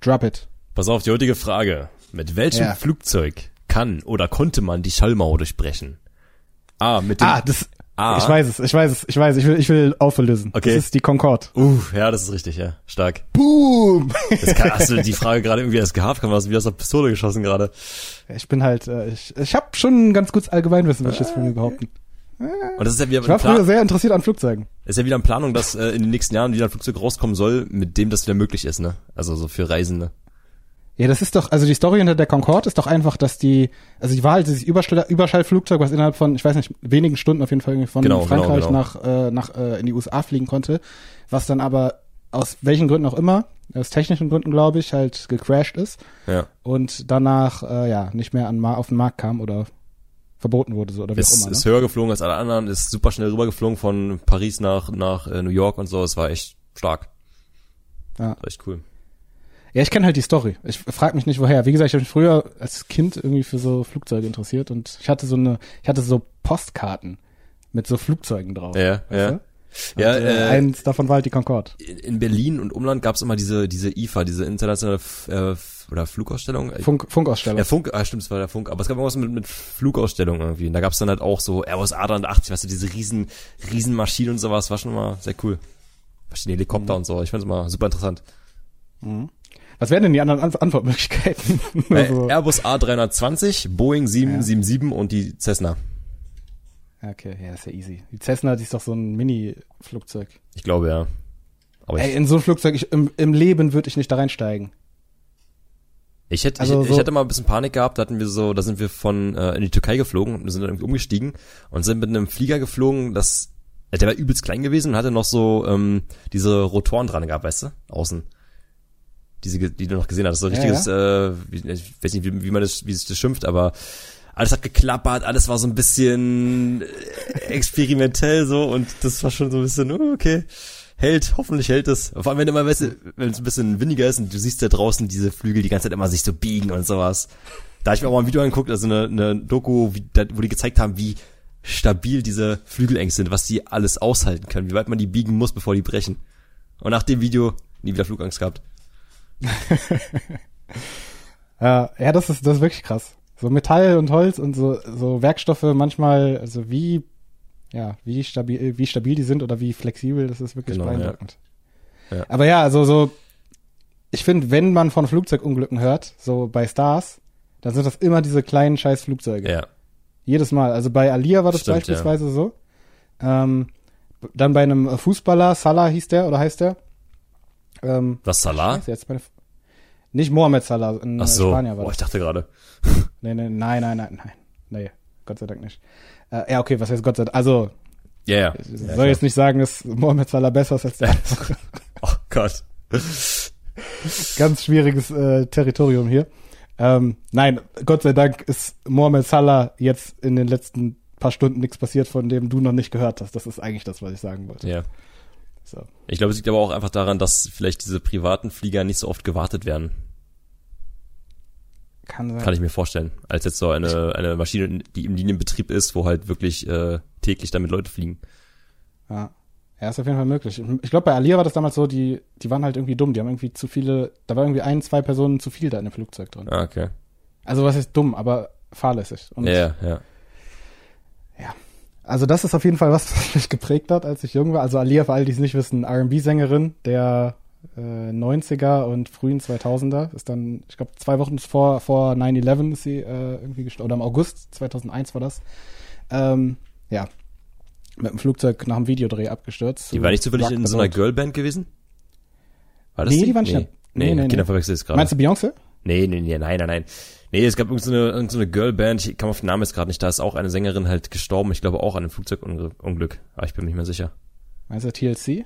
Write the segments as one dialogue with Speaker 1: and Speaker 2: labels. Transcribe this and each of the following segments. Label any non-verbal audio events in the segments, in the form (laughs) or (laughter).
Speaker 1: Drop it.
Speaker 2: Pass auf, die heutige Frage. Mit welchem
Speaker 1: Ja.
Speaker 2: Flugzeug kann oder konnte man die Schallmauer durchbrechen? A. Mit dem
Speaker 1: Ah, das,
Speaker 2: A.
Speaker 1: ich weiß es, ich weiß es, ich weiß, ich will, ich will auflösen.
Speaker 2: Okay.
Speaker 1: Das ist die Concorde.
Speaker 2: Uh, ja, das ist richtig, ja. Stark.
Speaker 1: Boom!
Speaker 2: Das kann, hast du (laughs) die Frage gerade irgendwie erst gehabt? Kann man wie aus der Pistole geschossen gerade?
Speaker 1: Ich bin halt, äh, ich, ich habe schon ein ganz gutes Allgemeinwissen, würde ich jetzt von mir behaupten.
Speaker 2: Und das ist ja wieder
Speaker 1: Ich war früher sehr interessiert an Flugzeugen.
Speaker 2: ist ja wieder in Planung, dass äh, in den nächsten Jahren wieder ein Flugzeug rauskommen soll, mit dem das wieder möglich ist, ne? Also so für Reisende.
Speaker 1: Ja, das ist doch, also die Story hinter der Concorde ist doch einfach, dass die, also die war halt dieses Überschall, Überschallflugzeug, was innerhalb von, ich weiß nicht, wenigen Stunden auf jeden Fall irgendwie von
Speaker 2: Genau, genau,
Speaker 1: Frankreich
Speaker 2: genau.
Speaker 1: nach, äh, nach äh, in die USA fliegen konnte, was dann aber aus welchen Gründen auch immer, aus technischen Gründen glaube ich, halt gecrashed ist
Speaker 2: Ja.
Speaker 1: und danach äh, ja nicht mehr an, auf den Markt kam oder verboten wurde so oder wie auch
Speaker 2: Ist,
Speaker 1: immer.
Speaker 2: ist
Speaker 1: Ne?
Speaker 2: höher geflogen als alle anderen, ist super schnell rübergeflogen von Paris nach, nach äh, New York und so. Es war echt stark.
Speaker 1: Ja.
Speaker 2: Echt cool.
Speaker 1: Ja, ich kenne halt die Story. Ich frage mich nicht woher. Wie gesagt, ich habe mich früher als Kind irgendwie für so Flugzeuge interessiert und ich hatte so eine, ich hatte so Postkarten mit so Flugzeugen drauf.
Speaker 2: Ja, ja.
Speaker 1: du?
Speaker 2: Ja,
Speaker 1: und, äh,
Speaker 2: äh,
Speaker 1: eins davon war halt die Concorde.
Speaker 2: in, in Berlin und Umland gab es immer diese, diese IFA, diese internationale äh, oder Flugausstellung.
Speaker 1: Funk, Funkausstellung.
Speaker 2: Ja, Funk, ah, stimmt, es war der Funk, aber es gab irgendwas mit, mit Flugausstellung irgendwie. Und da gab es dann halt auch so Airbus A380, weißt du, diese riesen, riesen Maschinen und sowas, war schon immer sehr cool. Verschiedene Helikopter und so, ich fand es immer super interessant.
Speaker 1: Was wären denn die anderen An Antwortmöglichkeiten? (laughs)
Speaker 2: Äh,
Speaker 1: so.
Speaker 2: Airbus A320, Boeing 777 und die Cessna.
Speaker 1: Okay, ja, ist ja easy. Die Cessna, die ist doch so ein Mini-Flugzeug.
Speaker 2: Ich glaube, ja. Aber
Speaker 1: Ey, in so ein Flugzeug, ich, im, im Leben würde ich nicht da reinsteigen.
Speaker 2: Ich, hätte,
Speaker 1: also
Speaker 2: ich,
Speaker 1: so-
Speaker 2: ich hatte mal ein bisschen Panik gehabt, da hatten wir so, da sind wir von äh, in die Türkei geflogen und sind dann irgendwie umgestiegen und sind mit einem Flieger geflogen, das äh, der war übelst klein gewesen und hatte noch so ähm, diese Rotoren dran gehabt, weißt du, außen. Diese, die du noch gesehen hast, so
Speaker 1: Ja,
Speaker 2: richtiges, äh, wie, ich weiß nicht, wie, wie man das, wie sich das schimpft, aber alles hat geklappert, alles war so ein bisschen äh, experimentell so und das war schon so ein bisschen, oh, okay, hält, hoffentlich hält es. Vor allem, wenn immer, weißt du, wenn es ein bisschen windiger ist und du siehst da draußen diese Flügel die ganze Zeit immer sich so biegen und sowas. Da ich mir auch mal ein Video angeguckt, also eine, eine Doku, wie, wo die gezeigt haben, wie stabil diese Flügelängste sind, was die alles aushalten können, wie weit man die biegen muss, bevor die brechen. Und nach dem Video nie wieder Flugangst gehabt. (laughs)
Speaker 1: Ja, ja, das ist, das ist wirklich krass. So Metall und Holz und so, so Werkstoffe manchmal, also wie, ja, wie stabil, wie stabil die sind oder wie flexibel, das ist wirklich
Speaker 2: Genau, ja.
Speaker 1: beeindruckend.
Speaker 2: Ja.
Speaker 1: Aber ja, also so, ich finde, wenn man von Flugzeugunglücken hört, so bei Stars, dann sind das immer diese kleinen scheiß Flugzeuge.
Speaker 2: Ja.
Speaker 1: Jedes Mal. Also bei Alia war das
Speaker 2: Stimmt,
Speaker 1: beispielsweise so. Ähm, dann bei einem Fußballer, Salah hieß der oder heißt der? Ähm,
Speaker 2: Was, Salah?
Speaker 1: Jetzt meine nicht Mohamed Salah, in
Speaker 2: Ach so.
Speaker 1: Spanier war das.
Speaker 2: ich dachte gerade.
Speaker 1: Nee, nee, nein, nein, nein, nein. Nee, Gott sei Dank nicht. Äh, ja, okay, was heißt Gott sei Dank? Also,
Speaker 2: Ja, ja.
Speaker 1: ich
Speaker 2: ja
Speaker 1: soll
Speaker 2: klar.
Speaker 1: jetzt nicht sagen, dass Mohamed Salah besser ist als der (laughs) andere.
Speaker 2: Oh Gott.
Speaker 1: Ganz schwieriges äh, Territorium hier. Ähm, nein, Gott sei Dank ist Mohamed Salah jetzt in den letzten paar Stunden nichts passiert, von dem du noch nicht gehört hast. Das ist eigentlich das, was ich sagen wollte.
Speaker 2: Ja.
Speaker 1: So.
Speaker 2: Ich glaube, es liegt aber auch einfach daran, dass vielleicht diese privaten Flieger nicht so oft gewartet werden.
Speaker 1: Kann sein.
Speaker 2: Kann ich mir vorstellen. Als jetzt so eine, eine Maschine, die im Linienbetrieb ist, wo halt wirklich äh, täglich damit Leute fliegen.
Speaker 1: Ja. Ja, ist auf jeden Fall möglich. Ich glaube, bei Alia war das damals so, die, die waren halt irgendwie dumm. Die haben irgendwie zu viele, da war irgendwie ein, zwei Personen zu viel da in dem Flugzeug drin.
Speaker 2: Ah, okay.
Speaker 1: Also was ist dumm, aber fahrlässig. Und
Speaker 2: Ja, ja.
Speaker 1: Also das ist auf jeden Fall was, (laughs) was mich geprägt hat, als ich jung war. Also Alia, für alle, die es nicht wissen, R&B-Sängerin der äh, 90er und frühen 2000er. Ist dann, ich glaube, zwei Wochen vor, vor 9-11 ist sie äh, irgendwie gestorben. Oder im August 2001 war das. Ähm, ja, mit dem Flugzeug nach dem Videodreh abgestürzt.
Speaker 2: Die war nicht zufällig in so einer. Girlband gewesen? War das
Speaker 1: Nee,
Speaker 2: die?
Speaker 1: die war nicht-
Speaker 2: Nee,
Speaker 1: nee,
Speaker 2: nee,
Speaker 1: nee,
Speaker 2: Kinder
Speaker 1: nee.
Speaker 2: verwechseln es gerade.
Speaker 1: Meinst du Beyoncé?
Speaker 2: Nee, nee, nee, nein, nein, nein. Nee, es gab irgendeine so eine, irgend so eine Girlband, ich kam auf den Namen jetzt gerade nicht, da ist auch eine Sängerin halt gestorben, ich glaube auch an einem Flugzeugunglück, aber ich bin mir nicht mehr sicher.
Speaker 1: Meinst du TLC?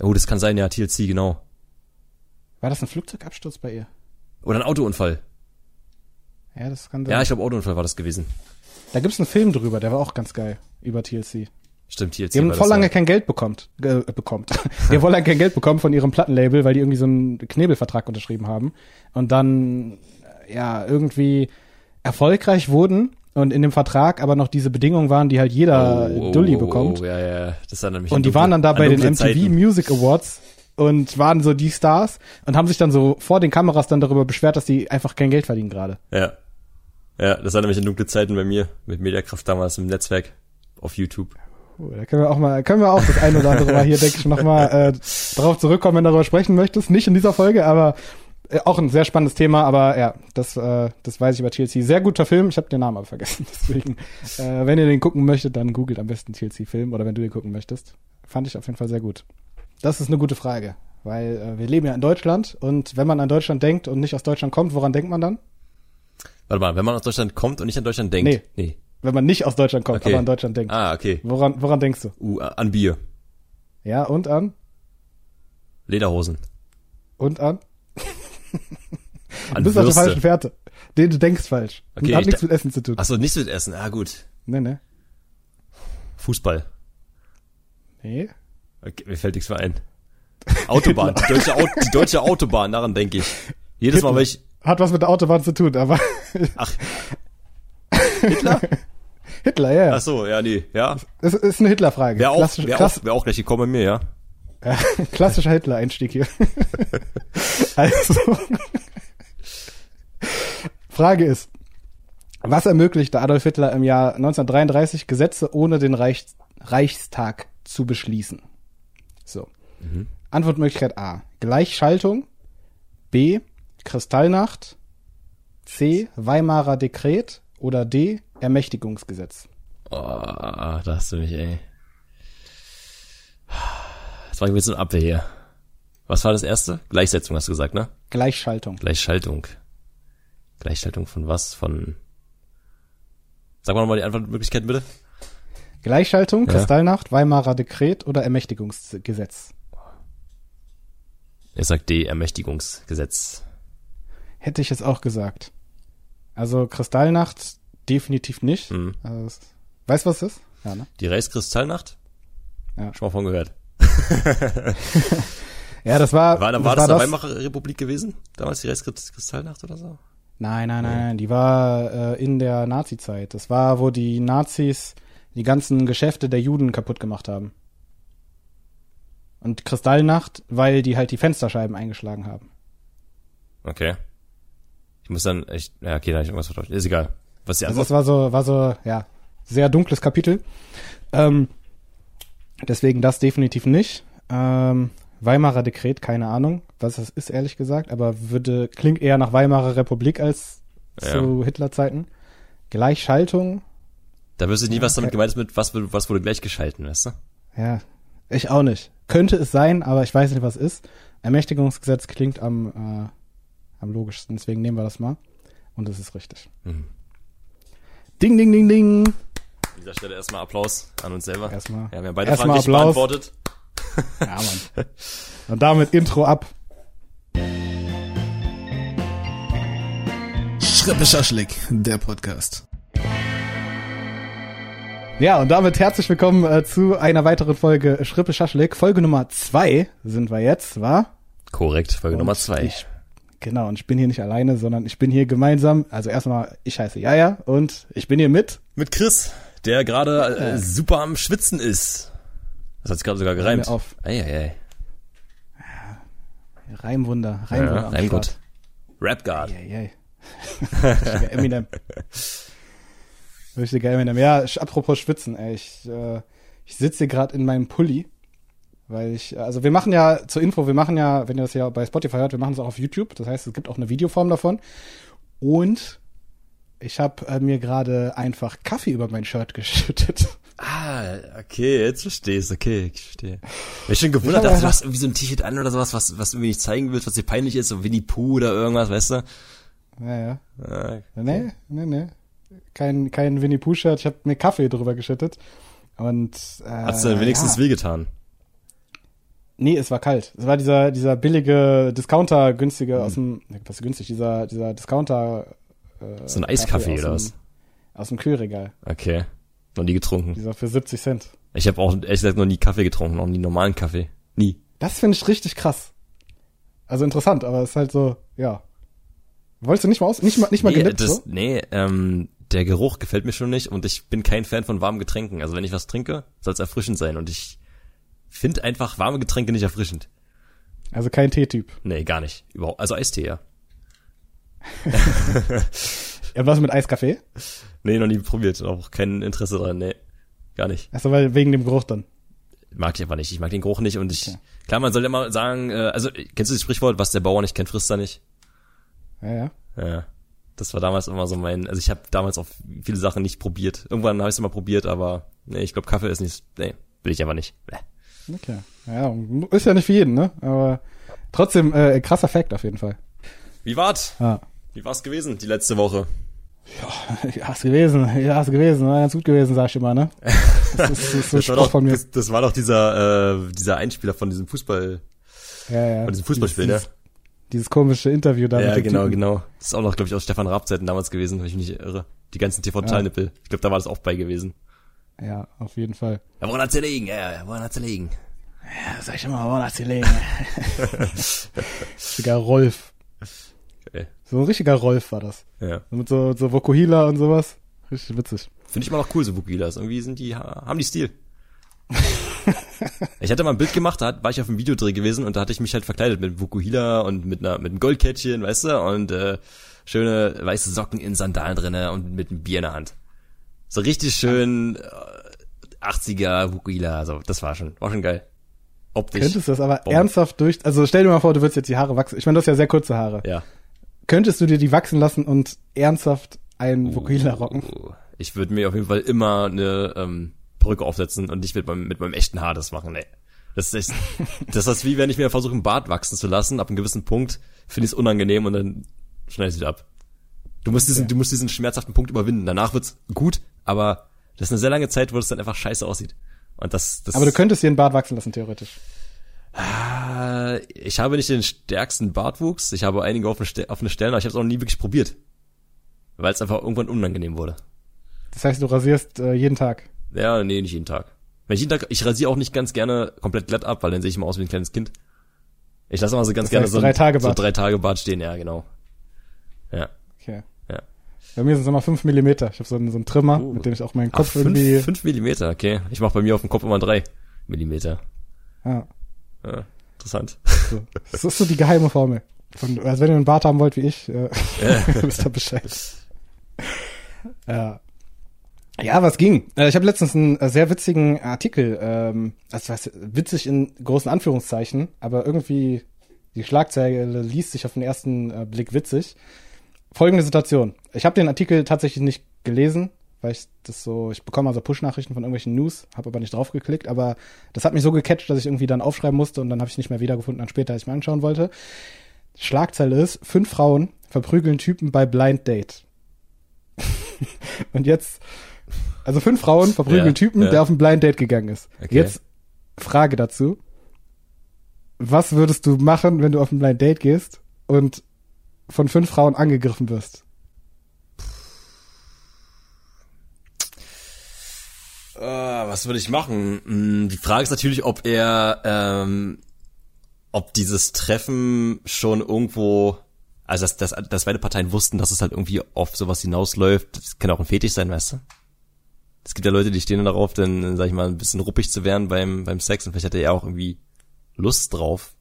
Speaker 2: Oh, das kann sein, ja, TLC, genau.
Speaker 1: War das ein Flugzeugabsturz bei ihr?
Speaker 2: Oder ein Autounfall.
Speaker 1: Ja, das kann sein.
Speaker 2: Ja, ich glaube Autounfall war das gewesen.
Speaker 1: da gibt's einen Film drüber, der war auch ganz geil, über TLC.
Speaker 2: Stimmt, TLC
Speaker 1: Die haben voll lange
Speaker 2: ja.
Speaker 1: kein Geld bekommt, äh, bekommt. (laughs) die haben voll lange kein Geld bekommen von ihrem Plattenlabel, weil die irgendwie so einen Knebelvertrag unterschrieben haben und dann äh, ja irgendwie erfolgreich wurden und in dem Vertrag aber noch diese Bedingungen waren, die halt jeder
Speaker 2: Oh, oh,
Speaker 1: Dulli
Speaker 2: oh,
Speaker 1: bekommt.
Speaker 2: Oh, ja, ja, das war nämlich
Speaker 1: und die waren dann da bei den MTV Music Awards und waren so die Stars und haben sich dann so vor den Kameras dann darüber beschwert, dass die einfach kein Geld verdienen gerade.
Speaker 2: Ja. Ja, das war nämlich in dunkle Zeiten bei mir mit Mediakraft damals im Netzwerk auf YouTube.
Speaker 1: Oh, da können wir auch mal, können wir auch das ein oder andere mal hier, denke ich, nochmal äh, drauf zurückkommen, wenn du darüber sprechen möchtest. Nicht in dieser Folge, aber äh, auch ein sehr spannendes Thema, aber ja, das, äh, das weiß ich über TLC. Sehr guter Film, ich habe den Namen aber vergessen. (laughs) Deswegen, äh, wenn ihr den gucken möchtet, dann googelt am besten TLC-Film oder wenn du den gucken möchtest. Fand ich auf jeden Fall sehr gut. Das ist eine gute Frage, weil äh, wir leben ja in Deutschland und wenn man an Deutschland denkt und nicht aus Deutschland kommt, woran denkt man dann?
Speaker 2: Warte mal, wenn man aus Deutschland kommt und nicht an Deutschland denkt.
Speaker 1: Nee.
Speaker 2: nee.
Speaker 1: Wenn man nicht aus Deutschland kommt,
Speaker 2: Okay.
Speaker 1: aber an Deutschland denkt.
Speaker 2: Ah, okay.
Speaker 1: Woran, woran denkst du?
Speaker 2: Uh, an Bier.
Speaker 1: Ja, und an?
Speaker 2: Lederhosen.
Speaker 1: Und an?
Speaker 2: An
Speaker 1: Du bist auf der
Speaker 2: Würste.
Speaker 1: falschen Fährte. Den du denkst falsch.
Speaker 2: Okay,
Speaker 1: Hat
Speaker 2: ich
Speaker 1: nichts mit Essen zu tun.
Speaker 2: Ach so, nichts mit Essen. Ah, gut.
Speaker 1: Nee, nee.
Speaker 2: Fußball.
Speaker 1: Nee.
Speaker 2: Okay, mir fällt nichts mehr ein. Autobahn. Die deutsche, Au die deutsche Autobahn, daran denke ich. Jedes Mal,
Speaker 1: Hitler.
Speaker 2: wenn ich,
Speaker 1: Hat was mit der Autobahn zu tun, aber
Speaker 2: ach, Hitler?
Speaker 1: Hitler, ja.
Speaker 2: Ach so, ja, nee, ja.
Speaker 1: Das ist eine Hitler-Frage.
Speaker 2: Wäre auch, wär auch, wär auch gleich gekommen bei mir, ja.
Speaker 1: ja, (laughs) klassischer Hitler-Einstieg hier. (laughs) also, Frage ist, was ermöglichte Adolf Hitler im Jahr 1933 Gesetze ohne den Reich, Reichstag zu beschließen? So. Antwortmöglichkeit A. Gleichschaltung. B. Kristallnacht. C. Weimarer Dekret. Oder D. Ermächtigungsgesetz.
Speaker 2: Oh, da hast du mich, ey. Das war jetzt so eine Abwehr hier. Was war das erste? Gleichsetzung hast du gesagt, ne?
Speaker 1: Gleichschaltung.
Speaker 2: Gleichschaltung. Gleichschaltung von was? Von. Sag mal nochmal die Antwortmöglichkeiten bitte.
Speaker 1: Gleichschaltung,
Speaker 2: Ja.
Speaker 1: Kristallnacht, Weimarer Dekret oder Ermächtigungsgesetz.
Speaker 2: Ich sag D, Ermächtigungsgesetz.
Speaker 1: Hätte ich jetzt auch gesagt. Also Kristallnacht definitiv nicht.
Speaker 2: Mhm.
Speaker 1: Also, es- weißt du, was das ist? Ja, ne?
Speaker 2: Die Reichskristallnacht?
Speaker 1: Ja.
Speaker 2: Schon mal von gehört. (laughs)
Speaker 1: Ja, das war,
Speaker 2: War,
Speaker 1: das
Speaker 2: war das
Speaker 1: war
Speaker 2: eine Weimarer Republik gewesen? Damals die Reichskristallnacht oder so?
Speaker 1: Nein, nein, nein, nein, die war äh, in der Nazi-Zeit. Das war, wo die Nazis die ganzen Geschäfte der Juden kaputt gemacht haben. Und Kristallnacht, weil die halt die Fensterscheiben eingeschlagen haben.
Speaker 2: Okay. Ich muss dann echt, ja, okay, da hab ich irgendwas vertauscht. Ist egal. Was die
Speaker 1: Also das war so, war so, ja, sehr dunkles Kapitel. Ähm, deswegen das definitiv nicht. Ähm, Weimarer Dekret, keine Ahnung, was das ist, ehrlich gesagt, aber würde, klingt eher nach Weimarer Republik als
Speaker 2: Ja.
Speaker 1: zu Hitlerzeiten. Gleichschaltung,
Speaker 2: da wüsste ich nie, was damit
Speaker 1: okay.
Speaker 2: gemeint ist mit, was, was wurde gleichgeschalten, weißt du?
Speaker 1: ja, ich auch nicht. Könnte es sein, aber ich weiß nicht, was es ist. Ermächtigungsgesetz klingt am, äh, am logischsten, deswegen nehmen wir das mal. Und es ist richtig.
Speaker 2: Mhm.
Speaker 1: Ding, ding, ding, ding.
Speaker 2: An dieser Stelle erstmal Applaus an uns selber.
Speaker 1: Erstmal.
Speaker 2: Ja, wir haben beide
Speaker 1: erstmal
Speaker 2: Fragen
Speaker 1: Applaus.
Speaker 2: beantwortet.
Speaker 1: Ja, Mann. Und damit Intro ab.
Speaker 3: Schrippe Schaschlik, der Podcast.
Speaker 1: Ja, und damit herzlich willkommen äh, zu einer weiteren Folge Schrippe Schaschlik. Folge Nummer zwei sind wir jetzt, war?
Speaker 2: Korrekt, Folge Nummer
Speaker 1: Und
Speaker 2: zwei.
Speaker 1: Ich, genau, und ich bin hier nicht alleine, sondern ich bin hier gemeinsam. Also erstmal, ich heiße Jaja und ich bin hier mit.
Speaker 2: Mit Chris, der gerade äh, super am Schwitzen ist. Das hat sich gerade sogar gereimt.
Speaker 1: auf.
Speaker 2: Eieiei.
Speaker 1: Reimwunder,
Speaker 2: Ja,
Speaker 1: Reimwunder. am
Speaker 2: Reimgott.
Speaker 1: Start.
Speaker 2: Rap God.
Speaker 1: Eieiei. Richtiger (laughs) Eminem. (laughs) Richtiger Eminem. Ja, sch- apropos Schwitzen, ey, ich, äh, ich sitze hier gerade in meinem Pulli, weil ich, also wir machen ja, zur Info, wir machen ja, wenn ihr das ja bei Spotify hört, wir machen es auch auf YouTube, das heißt, es gibt auch eine Videoform davon und ich habe äh, mir gerade einfach Kaffee über mein Shirt geschüttet.
Speaker 2: Ah, okay, jetzt verstehst okay, ich verstehe. Ich hab schon gewundert,
Speaker 1: Ich
Speaker 2: dass du hast irgendwie so ein T-Shirt an oder sowas, was, was du irgendwie nicht zeigen willst, was dir peinlich ist, so Winnie Pooh oder irgendwas, weißt du?
Speaker 1: Ja, ja.
Speaker 2: Ah,
Speaker 1: Nee, nee, nee. Kein, kein Winnie Pooh-Shirt, ich habe mir Kaffee drüber geschüttet. Und äh,
Speaker 2: Hat's dann wenigstens
Speaker 1: ja.
Speaker 2: wehgetan?
Speaker 1: Nee, es war kalt. Es war dieser, dieser billige Discounter, günstige
Speaker 2: Hm.
Speaker 1: aus dem, was günstig, dieser, dieser Discounter. Äh,
Speaker 2: So ein Eiskaffee oder was?
Speaker 1: Aus dem Kühlregal.
Speaker 2: Okay. Noch nie getrunken.
Speaker 1: Dieser für 70 Cent.
Speaker 2: Ich habe auch ehrlich gesagt noch nie Kaffee getrunken, noch nie normalen Kaffee. Nie.
Speaker 1: Das finde ich richtig krass. Also interessant, aber es ist halt so, ja. Wolltest du nicht mal aus, nicht mal, nicht mal
Speaker 2: nee,
Speaker 1: gelippt,
Speaker 2: das,
Speaker 1: so?
Speaker 2: nee, ähm, der Geruch gefällt mir schon nicht und ich bin kein Fan von warmen Getränken. Also wenn ich was trinke, soll es erfrischend sein und ich finde einfach warme Getränke nicht erfrischend.
Speaker 1: Also kein Teetyp.
Speaker 2: Nee, gar nicht. Überhaupt, also Eistee, ja. (laughs)
Speaker 1: Ja, was mit Eiskaffee?
Speaker 2: Nee, noch nie probiert. Auch kein Interesse dran, nee. Gar nicht.
Speaker 1: Achso, weil wegen dem Geruch dann.
Speaker 2: Mag ich einfach nicht. Ich mag den Geruch nicht und ich,
Speaker 1: Okay.
Speaker 2: klar, man soll immer sagen, äh, also, kennst du das Sprichwort, was der Bauer nicht kennt, frisst er nicht?
Speaker 1: Ja, ja.
Speaker 2: Ja. Das war damals immer so mein, also ich habe damals auch viele Sachen nicht probiert. Irgendwann habe ich es mal probiert, aber nee, ich glaube Kaffee ist nicht, nee, will ich einfach nicht. Bäh.
Speaker 1: Okay. Ja, ist ja nicht für jeden, ne? Aber trotzdem äh, krasser Fact auf jeden Fall.
Speaker 2: Wie war's?
Speaker 1: Ja.
Speaker 2: Wie war's gewesen die letzte Woche?
Speaker 1: Ja, (laughs) ist gewesen, ja, ist gewesen, war ganz gut gewesen, sag ich immer, ne? (laughs) Das ist, ist so
Speaker 2: Das war doch,
Speaker 1: von mir.
Speaker 2: das, das war doch dieser, äh, dieser Einspieler von diesem Fußball,
Speaker 1: ja, ja.
Speaker 2: von diesem Fußballspiel, ne?
Speaker 1: Dieses, komische Interview da.
Speaker 2: Ja, genau,
Speaker 1: Typen.
Speaker 2: genau. Das ist auch noch, glaube ich, aus Stefan Raabzeiten damals gewesen, wenn ich mich nicht irre. Die ganzen TV-Totalnippel. Ich glaube, da war das auch bei gewesen.
Speaker 1: Ja, auf jeden Fall.
Speaker 2: Ja, woran hat's gelegen? Ja, ja, woran hat's gelegen?
Speaker 1: Ja, sag ich immer, wo hat's gelegen? (laughs) richtiger Rolf.
Speaker 2: Okay.
Speaker 1: So ein richtiger Rolf war das.
Speaker 2: Ja.
Speaker 1: Mit so, so Vokuhila und sowas. Richtig witzig.
Speaker 2: Finde ich immer noch cool, so Vukilas. Irgendwie sind die, haben die Stil. (laughs) ich hatte mal ein Bild gemacht, da war ich auf einem Videodreh gewesen und da hatte ich mich halt verkleidet mit Vukuhila und mit einer, mit einem Goldkettchen, weißt du, und äh, schöne weiße Socken in Sandalen drinne und mit einem Bier in der Hand. So richtig schön äh, 80er Vukuhila, also das war schon, war schon geil. Optisch.
Speaker 1: Könntest du das aber
Speaker 2: Bombe.
Speaker 1: ernsthaft durch, also stell dir mal vor, du würdest jetzt die Haare wachsen. Ich meine, du hast ja sehr kurze Haare.
Speaker 2: Ja.
Speaker 1: Könntest du dir die wachsen lassen und ernsthaft einen Vokuhila rocken?
Speaker 2: Uh, Ich würde mir auf jeden Fall immer eine ähm, Perücke aufsetzen und nicht mit meinem, mit meinem echten Haar das machen, nee. Das ist, echt, (laughs) das ist wie wenn ich mir versuche, einen Bart wachsen zu lassen. Ab einem gewissen Punkt finde ich es unangenehm und dann schneide ich es wieder ab. Du musst diesen,
Speaker 1: Okay.
Speaker 2: du musst diesen schmerzhaften Punkt überwinden. Danach wird's gut, aber das ist eine sehr lange Zeit, wo es dann einfach scheiße aussieht. Und das, das.
Speaker 1: Aber du könntest dir einen Bart wachsen lassen, theoretisch.
Speaker 2: Ah, ich habe nicht den stärksten Bartwuchs. Ich habe einige offene, Ste- offene Stellen, aber ich habe es auch noch nie wirklich probiert. Weil es einfach irgendwann unangenehm wurde.
Speaker 1: Das heißt, du rasierst äh, jeden Tag.
Speaker 2: Ja, nee, nicht jeden Tag. Wenn ich jeden Tag, ich rasiere auch nicht ganz gerne komplett glatt ab, weil dann sehe ich immer aus wie ein kleines Kind. Ich lasse immer so ganz
Speaker 1: Das
Speaker 2: gerne
Speaker 1: heißt,
Speaker 2: so,
Speaker 1: drei Tage
Speaker 2: so
Speaker 1: Bart.
Speaker 2: drei Tage Bart stehen, ja, genau. Ja,
Speaker 1: Okay.
Speaker 2: ja.
Speaker 1: Bei mir sind es immer fünf Millimeter. Ich habe so einen, so einen Trimmer,
Speaker 2: Uh.
Speaker 1: mit dem ich auch meinen
Speaker 2: Ach,
Speaker 1: Kopf
Speaker 2: fünf,
Speaker 1: irgendwie.
Speaker 2: fünf Millimeter, okay. Ich mache bei mir auf dem Kopf immer drei Millimeter.
Speaker 1: Ja,
Speaker 2: Ja, interessant.
Speaker 1: so. Das ist so die geheime Formel. Von, also wenn ihr einen Bart haben wollt wie ich, äh, (laughs) wisst ihr Bescheid. Ja. Ja, was ging? Äh, Ich habe letztens einen äh, sehr witzigen Artikel, ähm, also was witzig in großen Anführungszeichen, aber irgendwie die Schlagzeile liest sich auf den ersten äh, Blick witzig. Folgende Situation. Ich habe den Artikel tatsächlich nicht gelesen, weil ich das so, ich bekomme also Push-Nachrichten von irgendwelchen News, habe aber nicht draufgeklickt, aber das hat mich so gecatcht, dass ich irgendwie dann aufschreiben musste und dann habe ich nicht mehr wiedergefunden, dann später, als ich mir anschauen wollte. Schlagzeile ist, fünf Frauen verprügeln Typen bei Blind Date. (laughs) und jetzt, also fünf Frauen verprügeln
Speaker 2: Ja,
Speaker 1: Typen,
Speaker 2: ja.
Speaker 1: der auf ein Blind Date gegangen ist.
Speaker 2: Okay.
Speaker 1: Jetzt Frage dazu. Was würdest du machen, wenn du auf ein Blind Date gehst und von fünf Frauen angegriffen wirst?
Speaker 2: Äh, was würde ich machen? Hm, Die Frage ist natürlich, ob er, ähm, ob dieses Treffen schon irgendwo, also dass, dass, dass beide Parteien wussten, dass es halt irgendwie auf sowas hinausläuft. Das kann auch ein Fetisch sein, weißt du? Es gibt ja Leute, die stehen dann darauf, dann, sag ich mal, ein bisschen ruppig zu werden beim, beim Sex und vielleicht hat er ja auch irgendwie Lust drauf.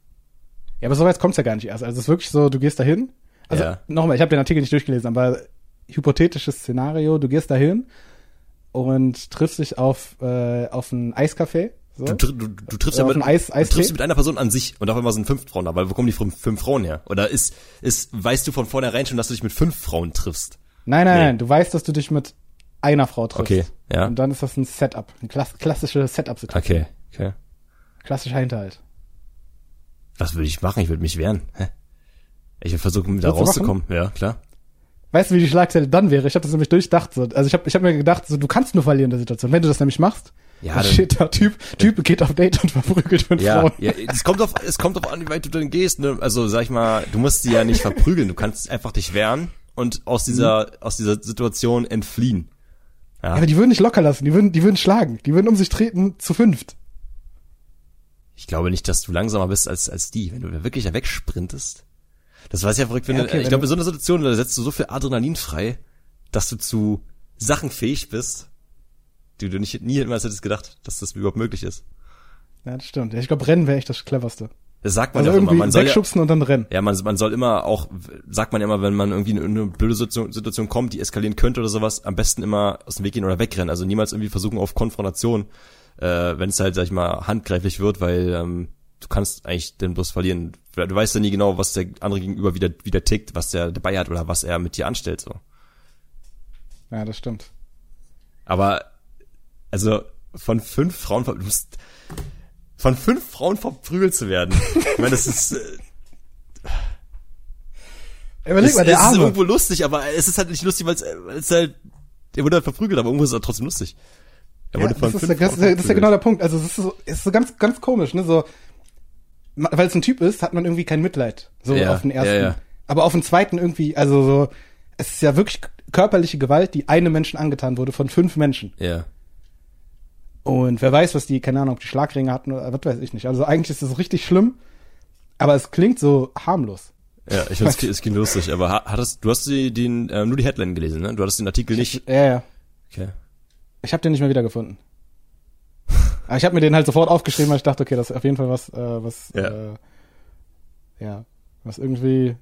Speaker 1: Ja, aber so weit kommt's ja gar nicht erst. Also es ist wirklich so, du gehst dahin. Also
Speaker 2: Ja.
Speaker 1: nochmal, ich habe den Artikel nicht durchgelesen, aber hypothetisches Szenario, du gehst dahin und triffst dich auf, äh, auf ein Eiscafé. So.
Speaker 2: Du, du, du triffst
Speaker 1: Ja,
Speaker 2: mit,
Speaker 1: Eis-
Speaker 2: du
Speaker 1: Eistee?
Speaker 2: triffst mit einer Person an sich und auf einmal sind fünf Frauen da, weil wo kommen die fünf, fünf Frauen her? Oder ist, ist, weißt du von vornherein schon, dass du dich mit fünf Frauen triffst?
Speaker 1: Nein, nein,
Speaker 2: Nee.
Speaker 1: nein, du weißt, dass du dich mit einer Frau triffst.
Speaker 2: Okay, ja.
Speaker 1: Und dann ist das ein Setup, eine klass klassische Setup-Situation.
Speaker 2: Okay, okay.
Speaker 1: Klassischer Hinterhalt.
Speaker 2: Was würde ich machen? Ich würde mich wehren. Hä? Ich würde versuchen, da rauszukommen. Ja, klar.
Speaker 1: Weißt du, wie die Schlagzeile dann wäre? Ich habe das nämlich durchdacht. So. Also ich habe ich hab mir gedacht, so, du kannst nur verlieren in der Situation. Wenn du das nämlich machst,
Speaker 2: Ja,
Speaker 1: dann steht da Typ, Typ geht auf Date und verprügelt fünf
Speaker 2: Ja,
Speaker 1: Frauen.
Speaker 2: ja, es kommt auf, es kommt auf an, wie weit du denn gehst. Ne? Also sag ich mal, du musst sie ja nicht verprügeln. Du kannst einfach dich wehren und aus dieser, aus dieser Situation entfliehen.
Speaker 1: Ja, aber die würden nicht locker lassen, die würden, die würden schlagen, die würden um sich treten zu fünft.
Speaker 2: Ich glaube nicht, dass du langsamer bist als, als die, wenn du da wirklich da wegsprintest. Das weiß ja verrückt, wenn
Speaker 1: Ja,
Speaker 2: du,
Speaker 1: okay,
Speaker 2: ich
Speaker 1: wenn
Speaker 2: glaube,
Speaker 1: du-
Speaker 2: in so einer Situation, da setzt du so viel Adrenalin frei, dass du zu Sachen fähig bist, die du nicht, nie jemals hättest gedacht, dass das überhaupt möglich ist.
Speaker 1: Ja, das stimmt. Ja, Ich glaube, Rennen wäre echt das cleverste.
Speaker 2: Das sagt man
Speaker 1: Also
Speaker 2: ja auch immer.
Speaker 1: irgendwie
Speaker 2: Man soll ja,
Speaker 1: wegschubsen und dann rennen.
Speaker 2: ja, man, man soll immer auch, sagt man ja immer, wenn man irgendwie in eine blöde Situation, kommt, die eskalieren könnte oder sowas, am besten immer aus dem Weg gehen oder wegrennen. Also niemals irgendwie versuchen auf Konfrontation, äh, wenn es halt, sag ich mal, handgreiflich wird, weil ähm, du kannst eigentlich den bloß verlieren. Du weißt ja nie genau, was der andere gegenüber wieder, wieder tickt, was der dabei hat oder was er mit dir anstellt. So.
Speaker 1: Ja, das stimmt.
Speaker 2: Aber, also, von fünf Frauen, du musst, von fünf Frauen verprügelt zu werden. Ich meine, das ist, äh,
Speaker 1: Überleg
Speaker 2: es,
Speaker 1: mal, der
Speaker 2: es ist irgendwo lustig, aber es ist halt nicht lustig, weil es, halt, er wurde halt verprügelt, aber irgendwo ist es halt trotzdem lustig. Er
Speaker 1: Ja,
Speaker 2: wurde von
Speaker 1: das, ist,
Speaker 2: fünf
Speaker 1: das, ist, der- das ist ja genau der Punkt. Also es ist so, es ist so ganz, ganz komisch, ne? So, weil es ein Typ ist, hat man irgendwie kein Mitleid. So
Speaker 2: Ja,
Speaker 1: auf den ersten.
Speaker 2: ja, ja.
Speaker 1: Aber auf den zweiten irgendwie, also so, es ist ja wirklich körperliche Gewalt, die einem Menschen angetan wurde von fünf Menschen.
Speaker 2: Ja.
Speaker 1: Und wer weiß, was die, keine Ahnung, ob die Schlagringe hatten oder was weiß ich nicht. Also eigentlich ist es richtig schlimm, aber es klingt so harmlos.
Speaker 2: Ja, ich find's, (laughs) es ging lustig, aber ha- hattest, du hast die, den, äh, nur die Headline gelesen, ne? Du hattest den Artikel nicht.
Speaker 1: Ja, ja.
Speaker 2: Okay.
Speaker 1: Ich habe den nicht mehr wiedergefunden. Aber (laughs) ich habe mir den halt sofort aufgeschrieben, weil ich dachte, okay, das ist auf jeden Fall was, äh, was,
Speaker 2: Ja.
Speaker 1: äh, ja, was irgendwie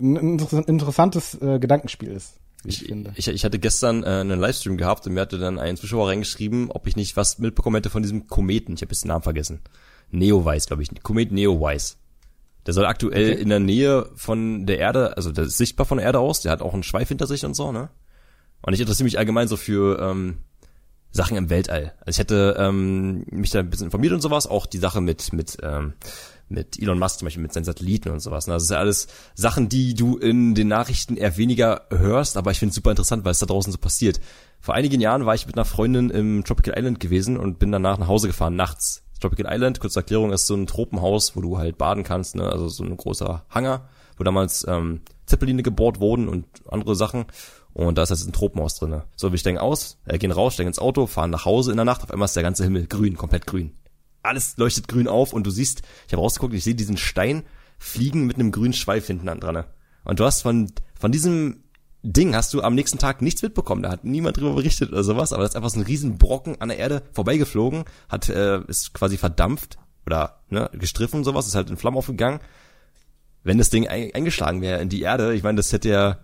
Speaker 1: ein inter interessantes äh, Gedankenspiel ist, ich,
Speaker 2: Ich, ich, ich hatte gestern äh, einen Livestream gehabt und mir hatte dann ein Zuschauer reingeschrieben, ob ich nicht was mitbekommen hätte von diesem Kometen. Ich habe jetzt den Namen vergessen. Neowise, glaube ich. Komet Neowise. Der soll aktuell
Speaker 1: Okay.
Speaker 2: in der Nähe von der Erde, also der ist sichtbar von der Erde aus, der hat auch einen Schweif hinter sich und so, ne? Und ich interessiere mich allgemein so für ähm, Sachen im Weltall. Also ich hätte ähm, mich da ein bisschen informiert und sowas, auch die Sache mit mit ähm, mit Elon Musk zum Beispiel mit seinen Satelliten und sowas. Ne? Das ist ja alles Sachen, die du in den Nachrichten eher weniger hörst, aber ich finde es super interessant, weil es da draußen so passiert. Vor einigen Jahren war ich mit einer Freundin im Tropical Island gewesen und bin danach nach Hause gefahren nachts. Tropical Island, kurze Erklärung, ist so ein Tropenhaus, wo du halt baden kannst, ne? also so ein großer Hangar, wo damals ähm, Zeppeline gebohrt wurden und andere Sachen. Und da ist jetzt ein Tropenhaus drinne. So, wir steigen aus, äh, gehen raus, steigen ins Auto, fahren nach Hause in der Nacht. Auf einmal ist der ganze Himmel grün, komplett grün. Alles leuchtet grün auf und du siehst, ich habe rausgeguckt, ich sehe diesen Stein fliegen mit einem grünen Schweif hinten an dran. Und du hast von, von diesem Ding hast du am nächsten Tag nichts mitbekommen. Da hat niemand drüber berichtet oder sowas, aber das ist einfach so ein riesen Brocken an der Erde vorbeigeflogen, hat, äh, ist quasi verdampft oder ne, gestriffen und sowas, ist halt in Flammen aufgegangen. Wenn das Ding ein, eingeschlagen wäre in die Erde, ich meine, das hätte ja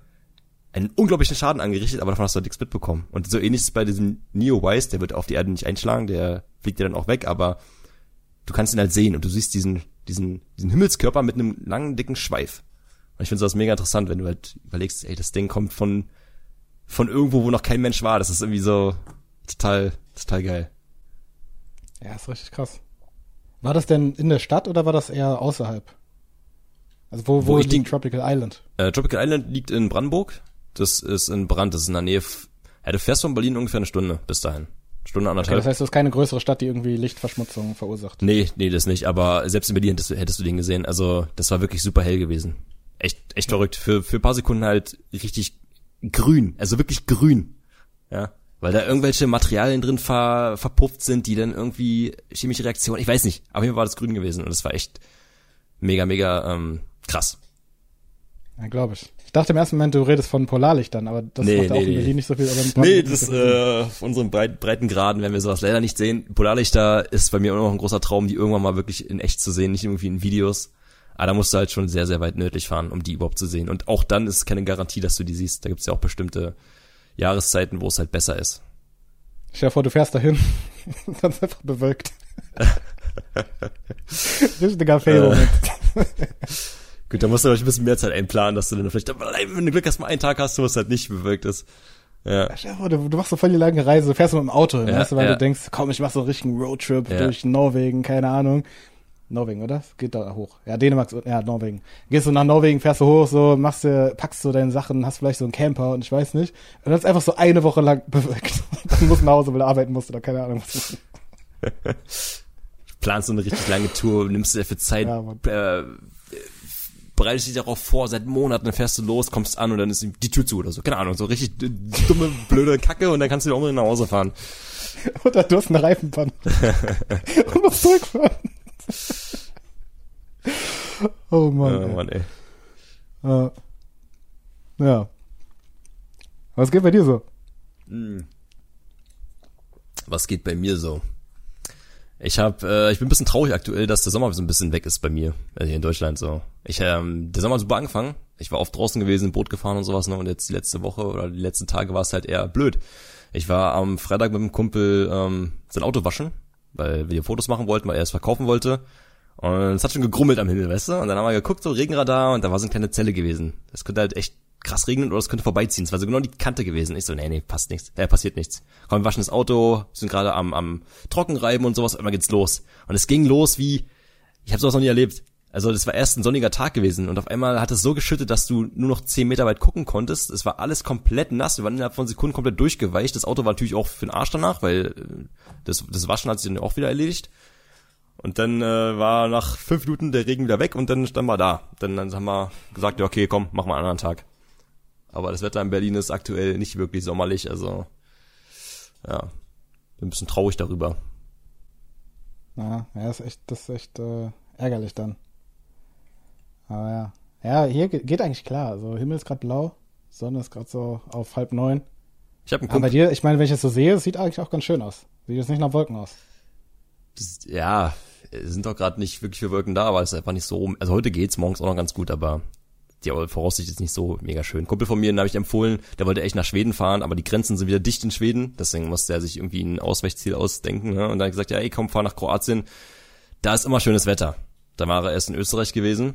Speaker 2: einen unglaublichen Schaden angerichtet, aber davon hast du halt nichts mitbekommen. Und so ähnlich ist es bei diesem Neowise, der wird auf die Erde nicht einschlagen, der fliegt dir dann auch weg, aber du kannst ihn halt sehen und du siehst diesen, diesen, diesen Himmelskörper mit einem langen, dicken Schweif. Und ich finde das mega interessant, wenn du halt überlegst, ey, das Ding kommt von, von irgendwo, wo noch kein Mensch war. Das ist irgendwie so total, total geil.
Speaker 1: Ja, ist richtig krass. War das denn in der Stadt oder war das eher außerhalb? Also wo, wo,
Speaker 2: Wo ich
Speaker 1: liegt
Speaker 2: den-
Speaker 1: Tropical Island?
Speaker 2: Äh, Tropical Island liegt in Brandenburg. Das ist in Brand, das ist in der Nähe, ja, du fährst von Berlin ungefähr eine Stunde bis dahin. Stunde
Speaker 1: Okay,
Speaker 2: anderthalb.
Speaker 1: das heißt, das ist keine größere Stadt, die irgendwie Lichtverschmutzung verursacht.
Speaker 2: Nee, nee, das nicht, aber selbst in Berlin hättest, du- hättest du den gesehen. Also, das war wirklich super hell gewesen. Echt, echt verrückt. Für, für ein paar Sekunden halt richtig grün, also wirklich grün. Ja. Weil da irgendwelche Materialien drin ver, verpufft sind, die dann irgendwie chemische Reaktionen, ich weiß nicht, aber hier war das grün gewesen und das war echt mega, mega ähm, krass.
Speaker 1: Ja, glaube ich. Ich dachte im ersten Moment, du redest von Polarlichtern, aber das
Speaker 2: Nee,
Speaker 1: macht auch
Speaker 2: nee,
Speaker 1: in
Speaker 2: nee.
Speaker 1: Berlin nicht so viel. Aber in
Speaker 2: Nee, das äh, auf unseren breit, breiten Graden werden wir sowas leider nicht sehen. Polarlichter ist bei mir immer noch ein großer Traum, die irgendwann mal wirklich in echt zu sehen, nicht irgendwie in Videos. Aber da musst du halt schon sehr, sehr weit nördlich fahren, um die überhaupt zu sehen. Und auch dann ist es keine Garantie, dass du die siehst. Da gibt's ja auch bestimmte Jahreszeiten, wo es halt besser ist.
Speaker 1: Stell dir vor, du fährst dahin, (laughs) dann ist einfach bewölkt. (laughs) Richtiger Fail-Moment. (laughs)
Speaker 2: Gut, da musst du natürlich ein bisschen mehr Zeit einplanen, dass du dann vielleicht, wenn du Glück hast, mal einen Tag hast, wo es halt nicht bewölkt ist. Ja.
Speaker 1: Dir du, du machst so voll die lange Reise, du fährst mit dem Auto hin,
Speaker 2: Ja,
Speaker 1: weißt du, weil
Speaker 2: ja.
Speaker 1: du denkst, komm, ich mach so einen richtigen Roadtrip
Speaker 2: Ja.
Speaker 1: durch Norwegen, keine Ahnung. Norwegen, oder? Geht da hoch. Ja, Dänemark, ja, Norwegen. Gehst du nach Norwegen, fährst du hoch, so, machst du, packst du deine Sachen, hast vielleicht so einen Camper und ich weiß nicht. Und dann ist einfach so eine Woche lang (laughs) bewölkt. dann musst du nach Hause, weil du arbeiten musst oder keine Ahnung. (laughs)
Speaker 2: Planst so eine richtig lange Tour, nimmst dir dafür Zeit,
Speaker 1: Ja,
Speaker 2: äh, bereitest dich darauf vor, seit Monaten, fährst du los, kommst an und dann ist die Tür zu oder so. Keine Ahnung, so richtig dumme, blöde Kacke und dann kannst du wieder unbedingt nach Hause fahren. (laughs)
Speaker 1: Oder du hast eine Reifenpanne. (laughs) und musst zurückfahren. oh Mann. Ey.
Speaker 2: Mann, ey.
Speaker 1: Ja. ja. Was geht bei dir so?
Speaker 2: Was geht bei mir so? Ich hab, äh, ich bin ein bisschen traurig aktuell, dass der Sommer so ein bisschen weg ist bei mir, also hier in Deutschland so. Ich, ähm, der Sommer hat super angefangen. Ich war oft draußen gewesen, Boot gefahren und sowas, ne? Und jetzt die letzte Woche oder die letzten Tage war es halt eher blöd. Ich war am Freitag mit einem Kumpel ähm, sein Auto waschen, weil wir Fotos machen wollten, weil er es verkaufen wollte. Und es hat schon gegrummelt am Himmel, weißt du? Und dann haben wir geguckt, so Regenradar, und da war so eine kleine Zelle gewesen. Das könnte halt echt krass regnen oder es könnte vorbeiziehen. Es war so genau die Kante gewesen. Ich so, nee, nee, passt nichts. Äh, passiert nichts. Komm, wir waschen das Auto, sind gerade am, am Trockenreiben und sowas, immer geht's los. Und es ging los wie, ich habe sowas noch nie erlebt. Also das war erst ein sonniger Tag gewesen und auf einmal hat es so geschüttet, dass du nur noch zehn Meter weit gucken konntest. Es war alles komplett nass. Wir waren innerhalb von Sekunden komplett durchgeweicht. Das Auto war natürlich auch für den Arsch danach, weil äh, das, das Waschen hat sich dann auch wieder erledigt. Und dann äh, war nach fünf Minuten der Regen wieder weg und dann standen wir da. Dann, dann haben wir gesagt, ja okay, komm, machen wir einen anderen Tag. Aber das Wetter in Berlin ist aktuell nicht wirklich sommerlich, also ja, bin ein bisschen traurig darüber.
Speaker 1: Ja, ja, ist echt, das ist echt äh, ärgerlich dann. Aber ja. Ja, hier geht, eigentlich klar. Also Himmel ist gerade blau, Sonne ist gerade so auf halb neun.
Speaker 2: Ich habe einen
Speaker 1: Aber bei
Speaker 2: Kumpel,
Speaker 1: dir, ich meine, wenn ich es so sehe, es sieht eigentlich auch ganz schön aus. Sieht jetzt nicht nach Wolken aus.
Speaker 2: das, ja, es sind doch gerade nicht wirklich viele Wolken da, aber es ist einfach nicht so, also heute geht's, morgens auch noch ganz gut, aber die Voraussicht ist nicht so mega schön. Kumpel von mir, den habe ich empfohlen, der wollte echt nach Schweden fahren, aber die Grenzen sind wieder dicht in Schweden, deswegen musste er sich irgendwie ein Ausweichziel ausdenken. Ne? Und dann gesagt, ja, ey, komm, fahr nach Kroatien, da ist immer schönes Wetter. Da war er erst in Österreich gewesen,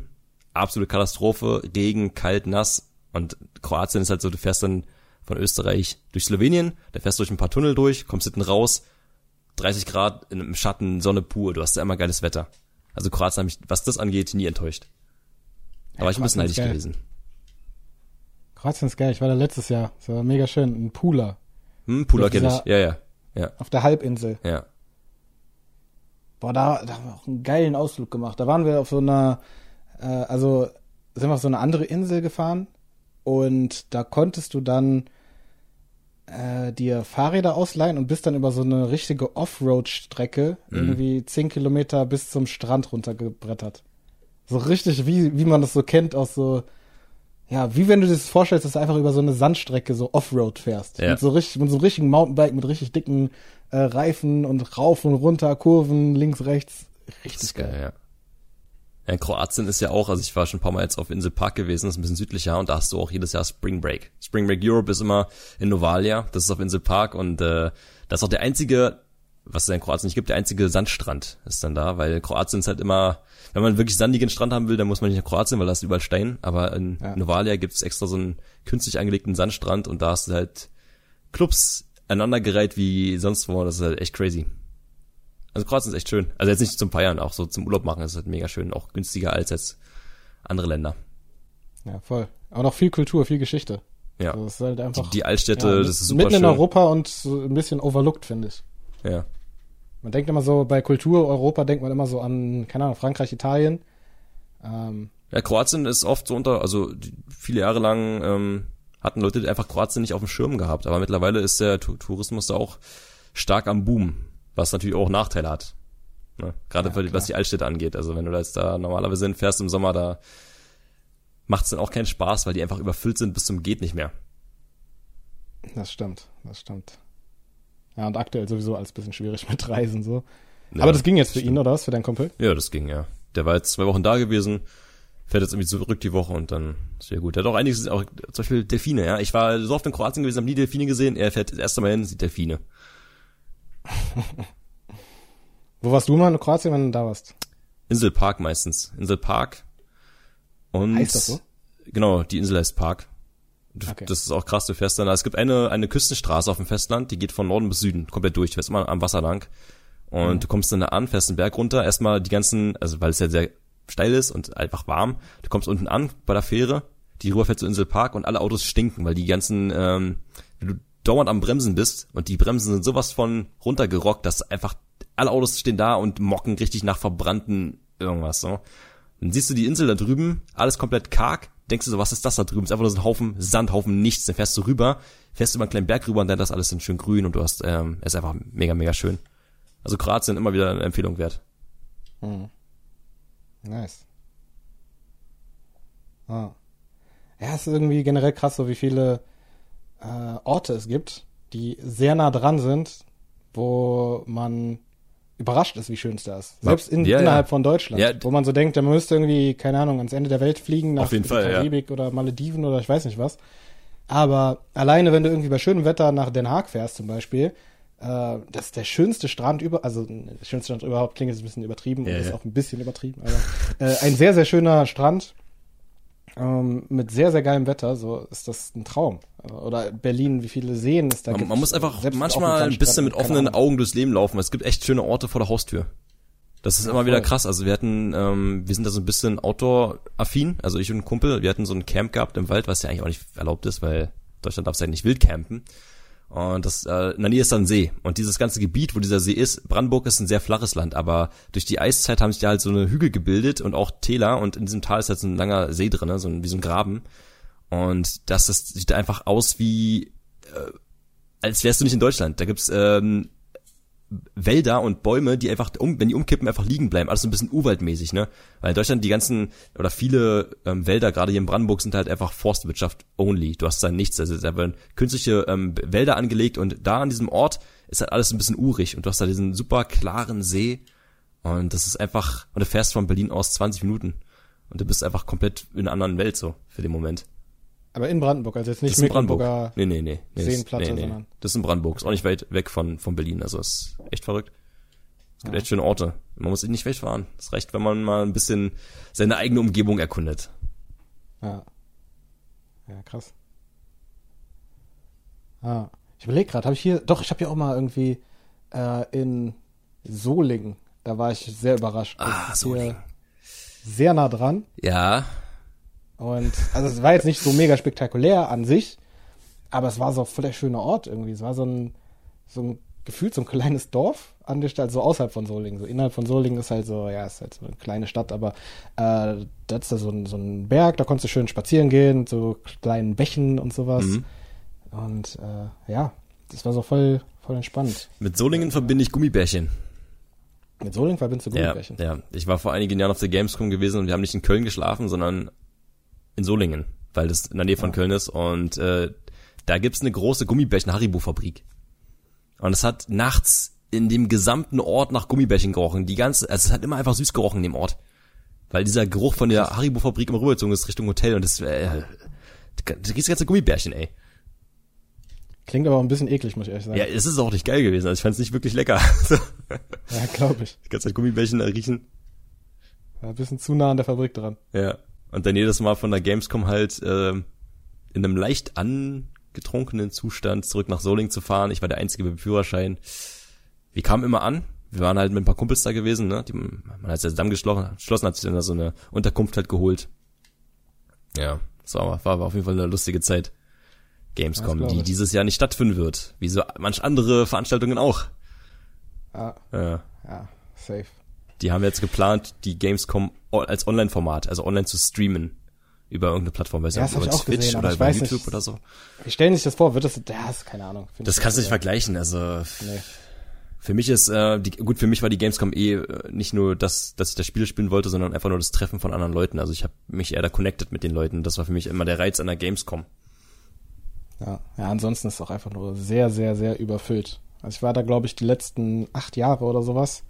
Speaker 2: absolute Katastrophe, Regen, kalt, nass und Kroatien ist halt so, du fährst dann von Österreich durch Slowenien, da fährst du durch ein paar Tunnel durch, kommst hinten raus, 30 Grad im Schatten, Sonne pur, du hast da immer geiles Wetter. Also Kroatien hat mich, was das angeht, nie enttäuscht. Da war ich ein bisschen neidisch gewesen.
Speaker 1: Kroatien ist geil. Ich war da letztes Jahr. Das war mega schön. Ein Pula
Speaker 2: Hm, Pula kenne ich. Ja, ja. Ja,
Speaker 1: auf der Halbinsel.
Speaker 2: ja.
Speaker 1: Boah, da, da haben wir auch einen geilen Ausflug gemacht. Da waren wir auf so einer, äh, also sind wir auf so eine andere Insel gefahren und da konntest du dann äh, dir Fahrräder ausleihen und bist dann über so eine richtige Offroad-Strecke irgendwie zehn Kilometer bis zum Strand runtergebrettert. So richtig, wie, wie man das so kennt aus so, ja, wie wenn du dir das vorstellst, dass du einfach über so eine Sandstrecke so Offroad fährst.
Speaker 2: Ja.
Speaker 1: Mit so richtig, mit so einem richtigen Mountainbike, mit richtig dicken äh, Reifen und rauf und runter, Kurven, links, rechts.
Speaker 2: Das
Speaker 1: Richtig
Speaker 2: ist geil, ja. Ja, in Kroatien ist ja auch, also ich war schon ein paar Mal jetzt auf Insel Park gewesen, das ist ein bisschen südlicher und da hast du auch jedes Jahr Spring Break. Spring Break Europe ist immer in Novalia, das ist auf Insel Park und äh, das ist auch der einzige, was es in Kroatien nicht gibt, der einzige Sandstrand ist dann da, weil Kroatien ist halt immer, wenn man wirklich sandigen Strand haben will, dann muss man nicht nach Kroatien, weil da ist überall Stein, aber in
Speaker 1: Ja.
Speaker 2: Novalia gibt es extra so einen künstlich angelegten Sandstrand und da hast du halt Clubs aneinandergereiht wie sonst wo, das ist halt echt crazy. Also Kroatien ist echt schön. Also jetzt nicht zum Feiern, auch so zum Urlaub machen ist halt mega schön. Auch günstiger als jetzt andere Länder.
Speaker 1: Ja, voll. Aber noch viel Kultur, viel Geschichte.
Speaker 2: Ja.
Speaker 1: Also es ist halt
Speaker 2: Die,
Speaker 1: einfach
Speaker 2: die Altstädte,
Speaker 1: ja,
Speaker 2: das ist super
Speaker 1: mitten
Speaker 2: schön.
Speaker 1: in Europa und so ein bisschen overlooked, finde ich.
Speaker 2: Ja.
Speaker 1: Man denkt immer so, bei Kultur Europa denkt man immer so an, keine Ahnung, Frankreich, Italien. Ähm,
Speaker 2: ja, Kroatien ist oft so unter, also viele Jahre lang ähm, hatten Leute einfach Kroatien nicht auf dem Schirm gehabt. Aber mittlerweile ist der Tu- Tourismus da auch stark am Boom, was natürlich auch Nachteile hat. Ne? Gerade
Speaker 1: Ja, klar.
Speaker 2: was die Altstädte angeht. Also wenn du da jetzt da normalerweise hinfährst im Sommer, da macht es dann auch keinen Spaß, weil die einfach überfüllt sind bis zum geht nicht mehr.
Speaker 1: das stimmt, das stimmt. Ja, und aktuell sowieso alles bisschen schwierig (laughs) mit Reisen so.
Speaker 2: Ja,
Speaker 1: Aber das ging jetzt für
Speaker 2: stimmt.
Speaker 1: ihn, oder was, für deinen Kumpel?
Speaker 2: Ja, das ging, ja. Der war jetzt zwei Wochen da gewesen, fährt jetzt irgendwie zurück die Woche und dann ist ja gut. Der hat auch einiges, auch zum Beispiel Delfine, ja. Ich war so oft in Kroatien gewesen, habe nie Delfine gesehen. Er fährt das erste Mal hin, sieht Delfine. (laughs)
Speaker 1: Wo warst du mal in Kroatien, wenn du da warst?
Speaker 2: Inselpark meistens. Inselpark. Und
Speaker 1: Heißt das so?
Speaker 2: Genau, die Insel heißt Park.
Speaker 1: Okay.
Speaker 2: Das ist auch krass, du fährst dann da. Es gibt eine, eine Küstenstraße auf dem Festland, die geht von Norden bis Süden, komplett durch. Du fährst immer am Wasser lang. Und
Speaker 1: Mhm.
Speaker 2: du kommst dann da an, fährst den Berg runter, erstmal die ganzen, also weil es ja sehr steil ist und einfach warm. Du kommst unten an bei der Fähre, die rüberfährt zur Insel Park und alle Autos stinken, weil die ganzen, ähm, du dauernd am Bremsen bist und die Bremsen sind sowas von runtergerockt, dass einfach alle Autos stehen da und mocken richtig nach verbrannten irgendwas, so. Dann siehst du die Insel da drüben, alles komplett karg, denkst du so, was ist das da drüben? Ist einfach nur so ein Haufen Sand, Haufen nichts. Dann fährst du rüber, fährst über einen kleinen Berg rüber und dann das alles in schön grün und du hast, ähm, ist einfach mega, mega schön. Also Kroatien immer wieder eine Empfehlung wert.
Speaker 1: Hm. Nice. Ah. Ja, es ist irgendwie generell krass, so wie viele äh, Orte es gibt, die sehr nah dran sind, wo man überrascht ist, wie schön es da ist. Selbst in,
Speaker 2: Ja, ja.
Speaker 1: innerhalb von Deutschland.
Speaker 2: Ja.
Speaker 1: Wo man so denkt, man müsste irgendwie, keine Ahnung, ans Ende der Welt fliegen, nach
Speaker 2: Fall, ja.
Speaker 1: Karibik oder Malediven oder ich weiß nicht was. Aber alleine, wenn du irgendwie bei schönem Wetter nach Den Haag fährst zum Beispiel, äh, das ist der schönste Strand über, also der schönste Strand überhaupt klingt jetzt ein bisschen übertrieben
Speaker 2: Ja,
Speaker 1: und ist
Speaker 2: ja.
Speaker 1: auch ein bisschen übertrieben, aber äh, ein sehr, sehr schöner Strand ähm, mit sehr, sehr geilem Wetter, so ist das ein Traum. Oder Berlin, wie viele Seen es da
Speaker 2: Man,
Speaker 1: gibt.
Speaker 2: man muss einfach
Speaker 1: Selbst
Speaker 2: manchmal ein bisschen mit offenen
Speaker 1: Ahnung.
Speaker 2: Augen durchs Leben laufen. Es gibt echt schöne Orte vor der Haustür. Das ist
Speaker 1: Ja,
Speaker 2: immer wieder
Speaker 1: voll.
Speaker 2: krass. Also wir hatten, ähm, wir sind da so ein bisschen Outdoor-affin. Also ich und ein Kumpel, wir hatten so ein Camp gehabt im Wald, was ja eigentlich auch nicht erlaubt ist, weil Deutschland darf ja nicht wild campen. Und das, äh, in der Nähe ist dann ein See. Und dieses ganze Gebiet, wo dieser See ist, Brandenburg ist ein sehr flaches Land, aber durch die Eiszeit haben sich da halt so eine Hügel gebildet und auch Täler und in diesem Tal ist jetzt ein langer See drin, so ein, wie so ein Graben. Und das, das sieht einfach aus wie, äh, als wärst du nicht in Deutschland. Da gibt's ähm, Wälder und Bäume, die einfach, um, wenn die umkippen, einfach liegen bleiben. Alles ein bisschen urwaldmäßig, ne? Weil in Deutschland die ganzen, oder viele ähm, Wälder, gerade hier in Brandenburg, sind halt einfach Forstwirtschaft only. Du hast da nichts. Also da werden künstliche ähm, Wälder angelegt und da an diesem Ort ist halt alles ein bisschen urig und du hast da diesen super klaren See und das ist einfach, und du fährst von Berlin aus 20 Minuten und du bist einfach komplett in einer anderen Welt so für den Moment.
Speaker 1: Aber in Brandenburg, also jetzt nicht
Speaker 2: Das ist in Brandenburg.
Speaker 1: Mecklenburger.
Speaker 2: Nee, nee, nee. nee das-
Speaker 1: Seenplatte,
Speaker 2: nee, nee.
Speaker 1: sondern-
Speaker 2: Das ist in Brandenburg. Ist auch nicht weit weg von, von Berlin. Also ist echt verrückt. Es gibt
Speaker 1: Ja.
Speaker 2: echt schöne Orte. Man muss nicht wegfahren. Es reicht, wenn man mal ein bisschen seine eigene Umgebung erkundet.
Speaker 1: Ja. Ja, krass. Ah, ich überlege gerade, habe ich hier, doch, ich habe hier auch mal irgendwie äh, in Solingen, da war ich sehr überrascht.
Speaker 2: Ah, Solingen.
Speaker 1: Sehr nah dran.
Speaker 2: Ja.
Speaker 1: Und also es war jetzt nicht so mega spektakulär an sich, aber es war so voll der schöne Ort irgendwie. Es war so ein, so ein gefühlt so ein kleines Dorf an der Stadt, so außerhalb von Solingen. So innerhalb von Solingen ist halt so, ja, ist halt so eine kleine Stadt, aber äh, da ist da so ein, so ein Berg, da konntest du schön spazieren gehen, so kleinen Bächen und sowas.
Speaker 2: Mhm.
Speaker 1: Und äh, ja, das war so voll, voll entspannt.
Speaker 2: Mit Solingen verbinde ich Gummibärchen.
Speaker 1: Mit Solingen verbindest du
Speaker 2: Ja,
Speaker 1: Gummibärchen.
Speaker 2: ja. Ich war vor einigen Jahren auf der Gamescom gewesen und wir haben nicht in Köln geschlafen, sondern in Solingen, weil das in der Nähe von
Speaker 1: Ja.
Speaker 2: Köln ist. Und äh, da gibt's eine große Gummibärchen-Haribo-Fabrik. Und es hat nachts in dem gesamten Ort nach Gummibärchen gerochen. Die ganze, also es hat immer einfach süß gerochen in dem Ort. Weil dieser Geruch von der Haribo-Fabrik immer rübergezogen ist Richtung Hotel und das, äh, da gibt's ganze Gummibärchen, ey.
Speaker 1: Klingt aber auch ein bisschen eklig, muss ich ehrlich sagen.
Speaker 2: Ja, es ist auch nicht geil gewesen. Also ich fand es nicht wirklich lecker. (laughs)
Speaker 1: Ja glaube ich.
Speaker 2: Die ganze Zeit Gummibärchen riechen.
Speaker 1: War ein bisschen zu nah an der Fabrik dran.
Speaker 2: Ja. Und dann jedes Mal von der Gamescom halt ähm, in einem leicht angetrunkenen Zustand zurück nach Solingen zu fahren. Ich war der Einzige mit dem Führerschein. Wir kamen immer an. Wir waren halt mit ein paar Kumpels da gewesen, ne? Die, man hat sich zusammengeschlossen, geschlossen, hat sich dann da so eine Unterkunft halt geholt. Ja, so, war, war auf jeden Fall eine lustige Zeit. Gamescom, die dieses Jahr nicht stattfinden wird. Wie so manch andere Veranstaltungen auch.
Speaker 1: Ja,
Speaker 2: Ja.
Speaker 1: ja, safe.
Speaker 2: Die haben jetzt geplant, die Gamescom als Online-Format, also online zu streamen. Über irgendeine Plattform, weiß
Speaker 1: Ja,
Speaker 2: nicht,
Speaker 1: das
Speaker 2: über Twitch
Speaker 1: gesehen,
Speaker 2: oder über YouTube
Speaker 1: nicht.
Speaker 2: oder so.
Speaker 1: Wie stellen sich das vor? Wird das, ist keine Ahnung.
Speaker 2: Das kannst du nicht vergleichen. Also
Speaker 1: Nee.
Speaker 2: für mich ist, äh, die, gut, für mich war die Gamescom eh äh, nicht nur das, dass ich das Spiel spielen wollte, sondern einfach nur das Treffen von anderen Leuten. Also ich habe mich eher da connected mit den Leuten. Das war für mich immer der Reiz an der Gamescom.
Speaker 1: Ja, ja, ansonsten ist es auch einfach nur sehr, sehr, sehr überfüllt. Also ich war da, glaube ich, die letzten acht Jahre oder sowas.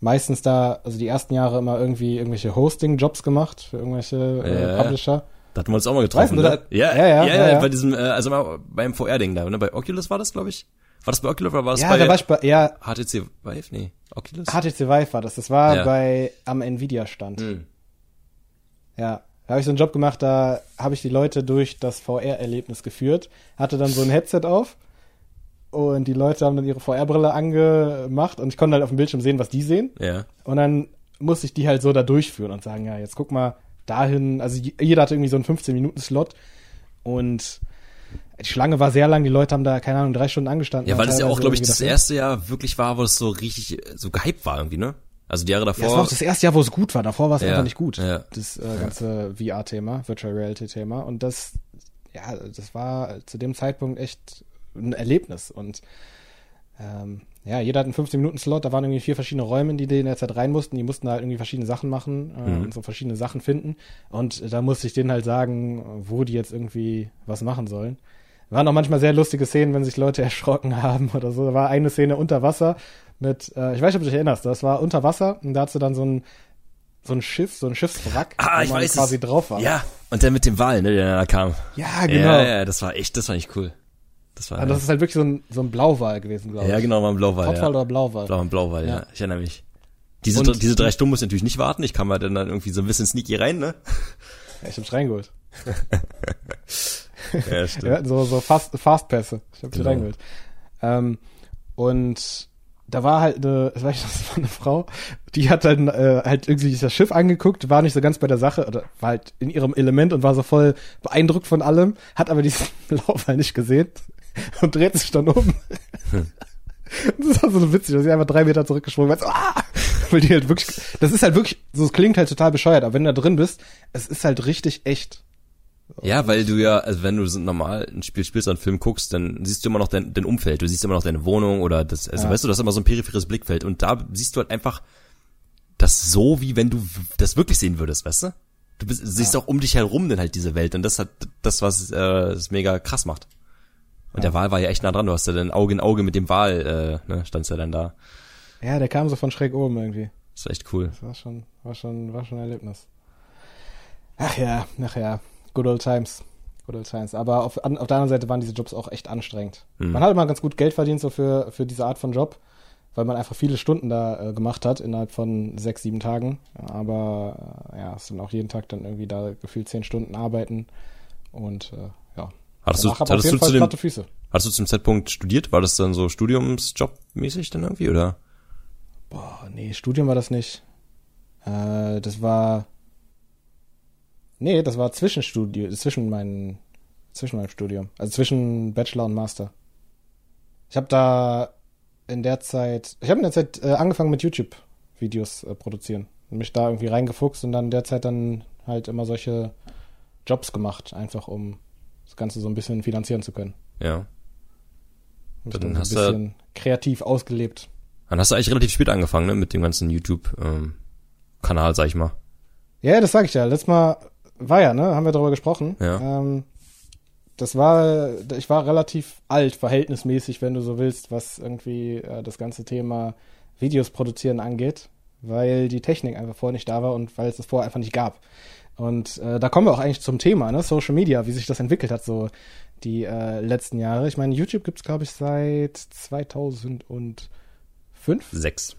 Speaker 1: Meistens da, also die ersten Jahre immer irgendwie irgendwelche Hosting-Jobs gemacht für irgendwelche äh,
Speaker 2: Ja.
Speaker 1: Publisher.
Speaker 2: Da hatten wir uns auch mal getroffen,
Speaker 1: Weißt du,
Speaker 2: ne? Ja,
Speaker 1: ja, ja,
Speaker 2: ja,
Speaker 1: ja, ja.
Speaker 2: bei diesem, äh, also mal beim VR-Ding da, ne? Bei Oculus war das, glaube ich. War das bei Oculus oder war das
Speaker 1: Ja,
Speaker 2: bei
Speaker 1: da war ich bei, ja,
Speaker 2: HTC Vive? Nee, Oculus?
Speaker 1: HTC Vive war das. Das war
Speaker 2: Ja.
Speaker 1: bei, am Nvidia-Stand.
Speaker 2: Hm.
Speaker 1: Ja, da habe ich so einen Job gemacht, da habe ich die Leute durch das VR-Erlebnis geführt, hatte dann so ein Headset auf und die Leute haben dann ihre VR-Brille angemacht und ich konnte halt auf dem Bildschirm sehen, was die sehen.
Speaker 2: Ja.
Speaker 1: Und dann musste ich die halt so da durchführen und sagen, ja, jetzt guck mal dahin. Also jeder hatte irgendwie so einen 15-Minuten-Slot und die Schlange war sehr lang, die Leute haben da, keine Ahnung, drei Stunden angestanden.
Speaker 2: Ja, weil das ja auch, glaube ich, das erste Jahr wirklich war, wo es so richtig äh, so gehypt war irgendwie, ne? Also die Jahre
Speaker 1: Ja, das
Speaker 2: davor.
Speaker 1: war auch das erste Jahr, wo es gut war. Davor war es
Speaker 2: Ja,
Speaker 1: einfach nicht gut.
Speaker 2: ja.
Speaker 1: Das äh, ganze VR-Thema, Virtual Reality-Thema. Und das, ja, das war zu dem Zeitpunkt echt ein Erlebnis. Und ähm, ja, jeder hat einen 15-Minuten-Slot, da waren irgendwie vier verschiedene Räume, in die die in der Zeit rein mussten. Die mussten halt irgendwie verschiedene Sachen machen äh,
Speaker 2: Mhm.
Speaker 1: und so verschiedene Sachen finden. Und da musste ich denen halt sagen, wo die jetzt irgendwie was machen sollen. Waren auch manchmal sehr lustige Szenen, wenn sich Leute (laughs) erschrocken haben oder so. Da war eine Szene unter Wasser mit, äh, ich weiß nicht, ob du dich erinnerst, das war unter Wasser und da hast du dann so ein, so ein Schiff, so ein Schiffswrack,
Speaker 2: Ah,
Speaker 1: wo
Speaker 2: ich
Speaker 1: man quasi
Speaker 2: es.
Speaker 1: drauf war.
Speaker 2: Ja, und dann mit dem Wal, ne, der da kam.
Speaker 1: ja genau.
Speaker 2: Ja, ja, das war echt, das war echt cool. Das war,
Speaker 1: Also das ist halt wirklich so ein, so ein Blauwal gewesen, glaube ich.
Speaker 2: ja, genau, war ein Blauwal.
Speaker 1: Pottwal
Speaker 2: Ja.
Speaker 1: oder Blauwal?
Speaker 2: Blau und Blauwal, ja.
Speaker 1: Ja.
Speaker 2: Ich erinnere mich. Diese,
Speaker 1: Und-
Speaker 2: diese drei Stunden muss ich natürlich nicht warten. Ich kam mal dann, dann irgendwie so ein bisschen sneaky rein, ne?
Speaker 1: Ja, ich hab's reingeholt. (laughs)
Speaker 2: Ja, stimmt.
Speaker 1: Ja, so, so Fast, Fastpässe. Ich hab die
Speaker 2: Genau.
Speaker 1: reingeholt. Ähm, und da war halt eine, das war ich, das war eine Frau, die hat dann äh, halt irgendwie das Schiff angeguckt, war nicht so ganz bei der Sache, oder war halt in ihrem Element und war so voll beeindruckt von allem, hat aber diesen (laughs) Laufball nicht gesehen (laughs) und dreht sich dann um. (laughs) Das war so witzig, dass sie einfach drei Meter zurückgesprungen ist. Ah! Weil die halt wirklich, das ist halt wirklich, so es klingt halt total bescheuert, aber wenn du da drin bist, es ist halt richtig echt.
Speaker 2: Ja, weil du ja, also wenn du so normal ein Spiel spielst oder einen Film guckst, dann siehst du immer noch dein, dein Umfeld, du siehst immer noch deine Wohnung oder das, also
Speaker 1: Ja.
Speaker 2: weißt du, das ist immer so ein peripheres Blickfeld und da siehst du halt einfach das so, wie wenn du das wirklich sehen würdest, weißt du? Du bist, siehst auch um dich herum dann halt diese Welt und das hat das, was äh, es mega krass macht. Und der Wal war ja echt nah dran, du hast ja dann Auge in Auge mit dem Wal, äh, ne, standst ja dann da.
Speaker 1: Ja, der kam so von schräg oben irgendwie.
Speaker 2: Das war echt cool.
Speaker 1: Das war schon, war schon, war schon ein Erlebnis. Ach ja, ach ja. Good old times. Good old times. Aber auf, an, auf der anderen Seite waren diese Jobs auch echt anstrengend.
Speaker 2: Mhm.
Speaker 1: Man hat immer ganz gut Geld verdient so für, für diese Art von Job, weil man einfach viele Stunden da äh, gemacht hat innerhalb von sechs, sieben Tagen. Aber äh, ja, es sind auch jeden Tag dann irgendwie da gefühlt zehn Stunden arbeiten und äh,
Speaker 2: Hattest du,
Speaker 1: aber auf
Speaker 2: hattest
Speaker 1: jeden
Speaker 2: du
Speaker 1: Fall
Speaker 2: zu dem,
Speaker 1: platte Füße.
Speaker 2: hattest du zum Zeitpunkt studiert? War das dann so Studiumsjob-mäßig dann irgendwie, oder?
Speaker 1: Boah, nee, Studium war das nicht. Äh, das war. Nee, das war Zwischenstudium, zwischen meinen, zwischen meinem Studium. Also zwischen Bachelor und Master. Ich habe da in der Zeit, ich habe in der Zeit äh, angefangen mit YouTube-Videos äh, produzieren. Und mich da irgendwie reingefuchst und dann in der Zeit dann halt immer solche Jobs gemacht, einfach um das Ganze so ein bisschen finanzieren zu können.
Speaker 2: Ja.
Speaker 1: Mich
Speaker 2: Dann
Speaker 1: dann so
Speaker 2: hast
Speaker 1: ein
Speaker 2: du-
Speaker 1: bisschen kreativ ausgelebt.
Speaker 2: Dann hast du eigentlich relativ spät angefangen, ne, mit dem ganzen YouTube-Kanal, sag ich mal.
Speaker 1: Ja, das sag ich ja. Letztes Mal war ja, ne, haben wir darüber gesprochen.
Speaker 2: Ja.
Speaker 1: Ähm, das war, ich war relativ alt, verhältnismäßig, wenn du so willst, was irgendwie äh, das ganze Thema Videos produzieren angeht, weil die Technik einfach vorher nicht da war und weil es das vorher einfach nicht gab. Und äh, da kommen wir auch eigentlich zum Thema, ne, Social Media, wie sich das entwickelt hat, so die äh, letzten Jahre. Ich meine, YouTube gibt's glaube ich, seit 2005,
Speaker 2: Sechs.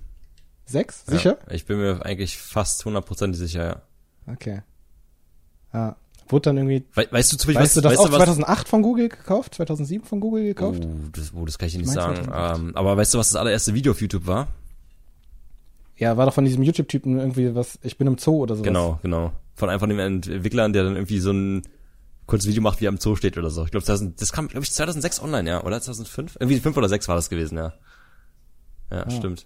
Speaker 1: sechs, sicher?
Speaker 2: Ja, ich bin mir eigentlich fast hundertprozentig sicher, ja.
Speaker 1: Okay. Ja. Wurde dann irgendwie
Speaker 2: We weißt du zufällig,
Speaker 1: Weißt du,
Speaker 2: was,
Speaker 1: das
Speaker 2: weißt
Speaker 1: auch
Speaker 2: du was?
Speaker 1: 2008 von Google gekauft? 2007 von Google gekauft?
Speaker 2: Oh, das, oh, das kann ich dir nicht
Speaker 1: Ich mein
Speaker 2: sagen.
Speaker 1: 2008.
Speaker 2: Ähm, aber weißt du, was das allererste Video auf YouTube war?
Speaker 1: Ja, war doch von diesem YouTube-Typen irgendwie was, ich bin im Zoo oder sowas.
Speaker 2: Genau, genau. Von einem von den Entwicklern, der dann irgendwie so ein kurzes Video macht, wie er im Zoo steht oder so. Ich glaube, das kam, glaube ich, 2006 online, ja, oder 2005? Irgendwie 5 oder 6 war das gewesen, ja. Ja, stimmt.